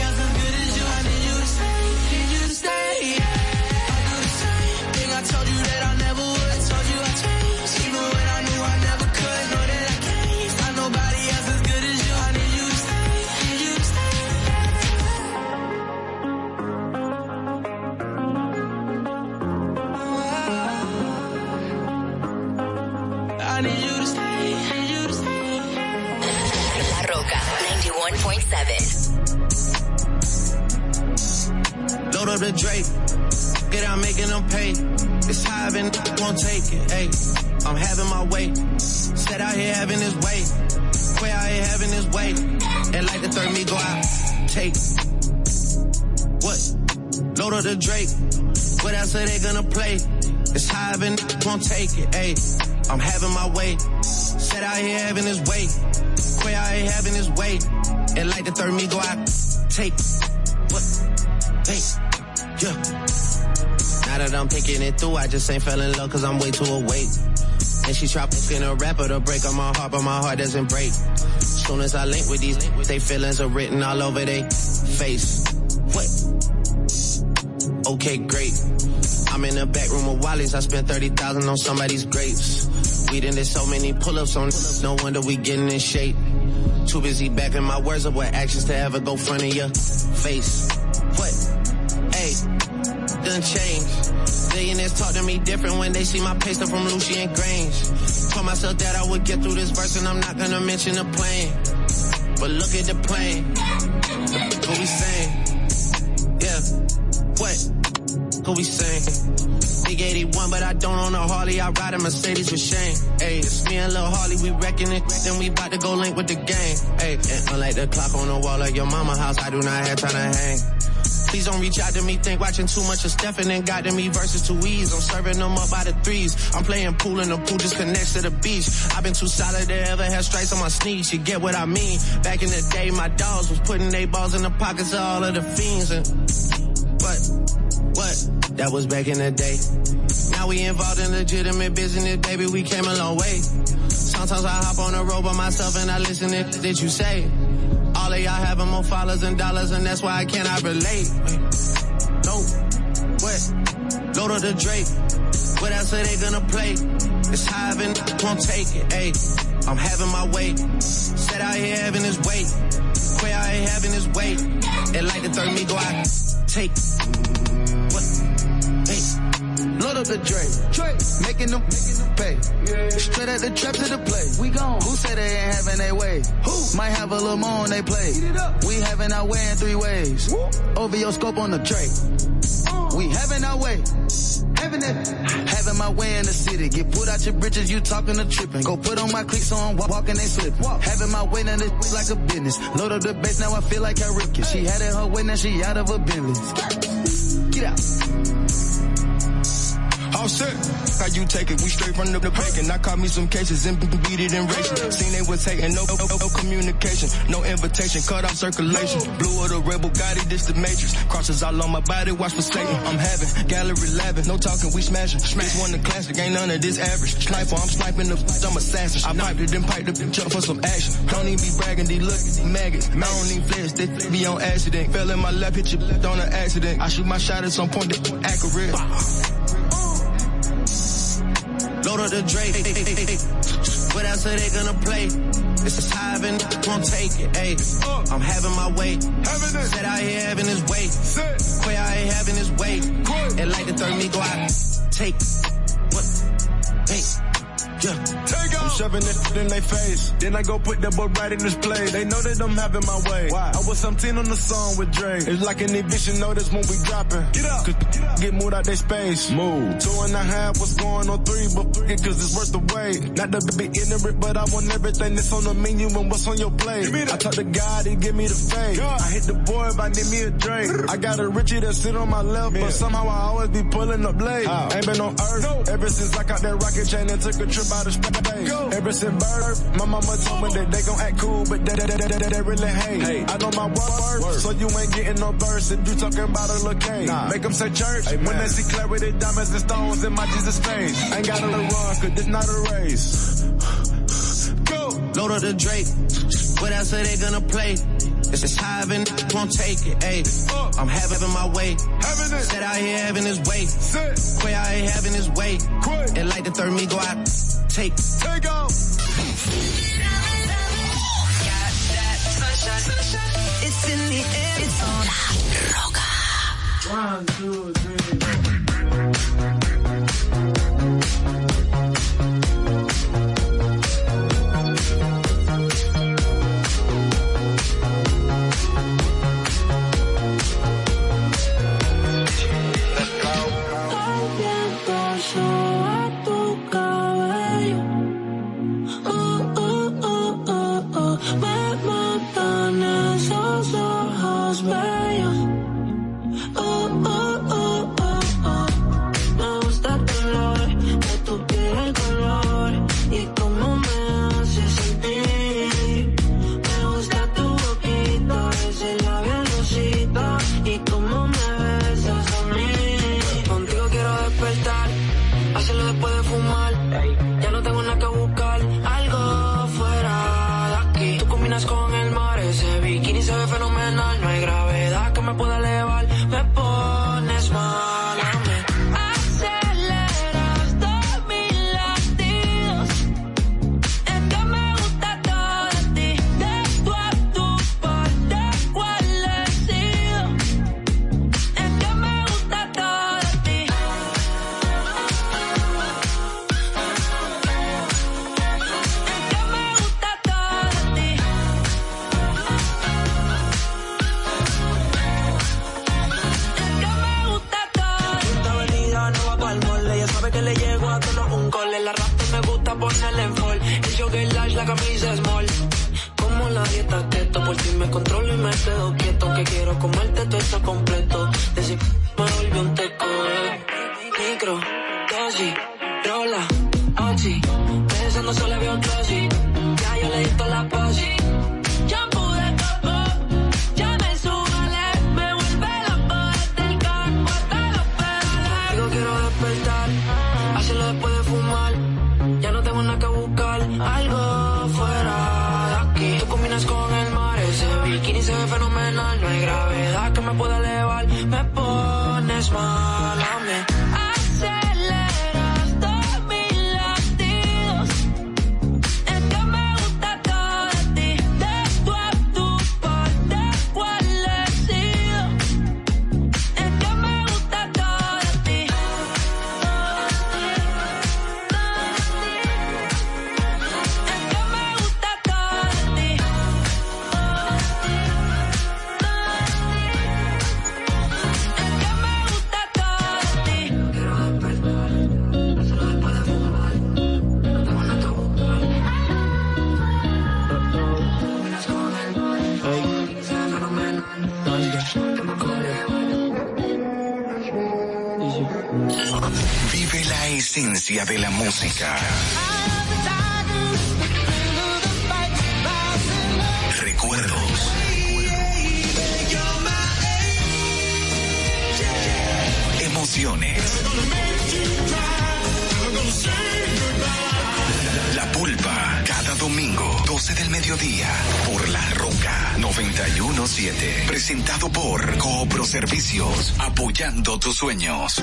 91.7. Load up the Drake. Get out making them pay. It's high won't take it. Hey, I'm having my way. Set out here having his way. Way out here having his way. And like the third me go out. Take. What? Load up the Drake. What else are they gonna play? It's high won't take it, ayy. I'm having my way. Set out here having his way. Quay out here having his way. And like the third me go out, take. What? Hey, yeah. Now that I'm picking it through, I just ain't fell in love cause I'm way too awake. And she tried picking a rapper to break on my heart, but my heart doesn't break. Soon as I link with these, they feelings are written all over their face. What? Okay, great. I'm in the back room with Wally's. I spent 30,000 on somebody's grapes. We done did so many pull-ups on, no wonder we getting in shape. Too busy backing my words up with actions to ever go front of your face. What? Hey, done changed. Billionaires talk to me different when they see my pay stuff from Lucian Grange. Told myself that I would get through this verse and I'm not gonna mention the plane. But look at the plane. What we saying? Yeah. What? What we sing. Big 81, but I don't own a Harley. I ride a Mercedes with Shane. Hey, it's me and Lil Harley, we wrecking it. Then we about to go link with the gang. Hey, and unlike the clock on the wall of your mama house, I do not have time to hang. Please don't reach out to me, think watching too much of Stephen and got to me versus two E's. I'm serving them up by the threes. I'm playing pool and the pool just connects to the beach. I've been too solid to ever have stripes on my sneaks. You get what I mean? Back in the day, my dogs was putting their balls in the pockets of all of the fiends and what? What? That was back in the day. Now we involved in legitimate business, baby. We came a long way. Sometimes I hop on the road by myself and I listen to that you say. All of y'all having more followers and dollars, and that's why I cannot relate. No, what? Go to the Drake. What else are they gonna play? It's high and won't take it. Ayy, I'm having my way. Set out here having his way. Quay out here having his way. And like the third me go out, take. Up the Drake. Drake. Making them, making them pay. Straight at the trap to the play. We gone. Who said they ain't having their way? Who? Might have a little more on they play. We having our way in three ways. Over your scope on the Drake. Uh. We having our way. Having it. Having my way in the city. Get put out your britches, you talking to tripping. Go put on my cleats on, walk, walking they slip. Walk. Having my way in this like a business. Load up the bass, now I feel like I Ricky. She had it her way, now she out of her Bentley. Get out. All set. How you take it? We straight from the bacon. I caught me some cases and beat it in racing. Seen they was hating, no, no, no communication, no invitation, cut off circulation. Blue of the rebel, Gotti, this the matrix. Crosses all on my body, watch for Satan. I'm having gallery laughing, no talking, we smashing. This one the classic, ain't none of this average. Sniper, I'm sniping the, I'm assassin. I piped it and piped the bitch up for some action. Don't even be bragging, these look maggots. I don't even flex, they be on accident. Fell in my lap, hit your left on an accident. I shoot my shot at some point, accurate. Load up the Drake. What else are they gonna play? It's a high and won't take it. Ayy, I'm having my way. Set out here having his way. Quay out here having his way. And like the third me go out, take what? Yeah. I'm shoving it in their face. Then I go put that boy right in his place. They know that I'm having my way. Why? I was 17 on the song with Dre. It's like an eviction notice when we dropping. Get up. Cause get moved out their space. Move. Two and a half, what's going on three? But fuck it, cause it's worth the wait. Not to be ignorant, but I want everything that's on the menu and what's on your plate. I talk to God, he give me the faith. I hit the boy if I need me a drink. I got a Richie that sit on my left, but somehow I always be pulling up blade. Ain't been on earth ever since I got that rocket chain and took a trip out of space. Ever since birth, my mama told me that they gon' act cool, but they, they, they, they, they really hate. I know my worth, so you ain't getting no verse if you talking about a little K. Make them say church when they see clarity, diamonds and stones in my Jesus face. Ain't gotta run, cause this not a race. Go! Load up the Drake. What else are they gonna play? It's just high and won't take it. Ayy, I'm having my way. Set out here having his way. Quay out here having his way. And like the third me go out, take. Take off. It's in the air. It's on. One, two, three. De la música. Recuerdos. Emociones. La pulpa, cada domingo, 12 del mediodía, por La Roca 917. Presentado por Coopro Servicios, apoyando tus sueños.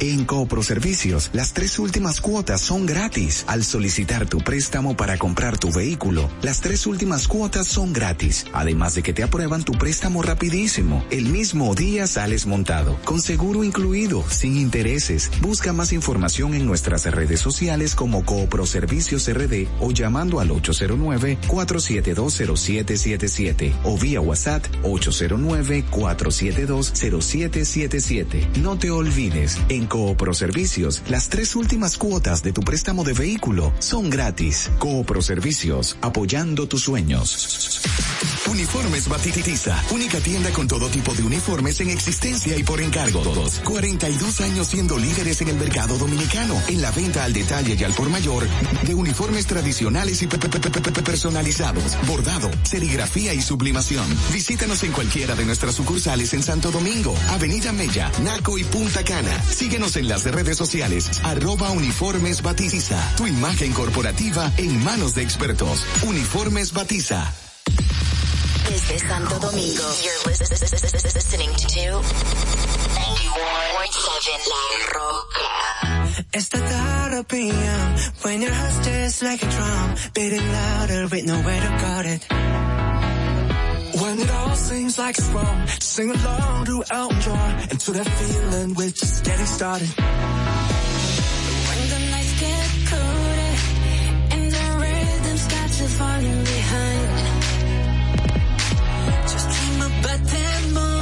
En Coopro Servicios, las tres últimas cuotas son gratis. Al solicitar tu préstamo para comprar tu vehículo, las tres últimas cuotas son gratis. Además de que te aprueban tu préstamo rapidísimo. El mismo día sales montado, con seguro incluido, sin intereses. Busca más información en nuestras redes sociales como Coopro Servicios RD o llamando al 809-4720777 o vía WhatsApp 809-4720777. No te olvides, en Coopro Servicios, las tres últimas cuotas de tu préstamo de vehículo son gratis. Coopro Servicios, apoyando tus sueños. Uniformes Batitiza, única tienda con todo tipo de uniformes en existencia y por encargo. 42 años siendo líderes en el mercado dominicano, en la venta al detalle y al por mayor de uniformes tradicionales y pe- pe- pe- pe- pe- personalizados, bordado, serigrafía y sublimación. Visítanos en cualquiera de nuestras sucursales en Santo Domingo, Avenida Mella, Naco y Punta Cana. Síguenos en las redes sociales, arroba uniformes batiza. Tu imagen corporativa en manos de expertos. Uniformes Batiza. Desde Santo Domingo, you're lis- listening to 91.7 La Roca. It's the thought of PM when your heart's just like a drum, beating louder with nowhere to guard it. When it all seems like it's wrong, sing along to Elton John and to that feeling we're just getting started. When the nights get colder and the rhythm starts to falling behind, but then more.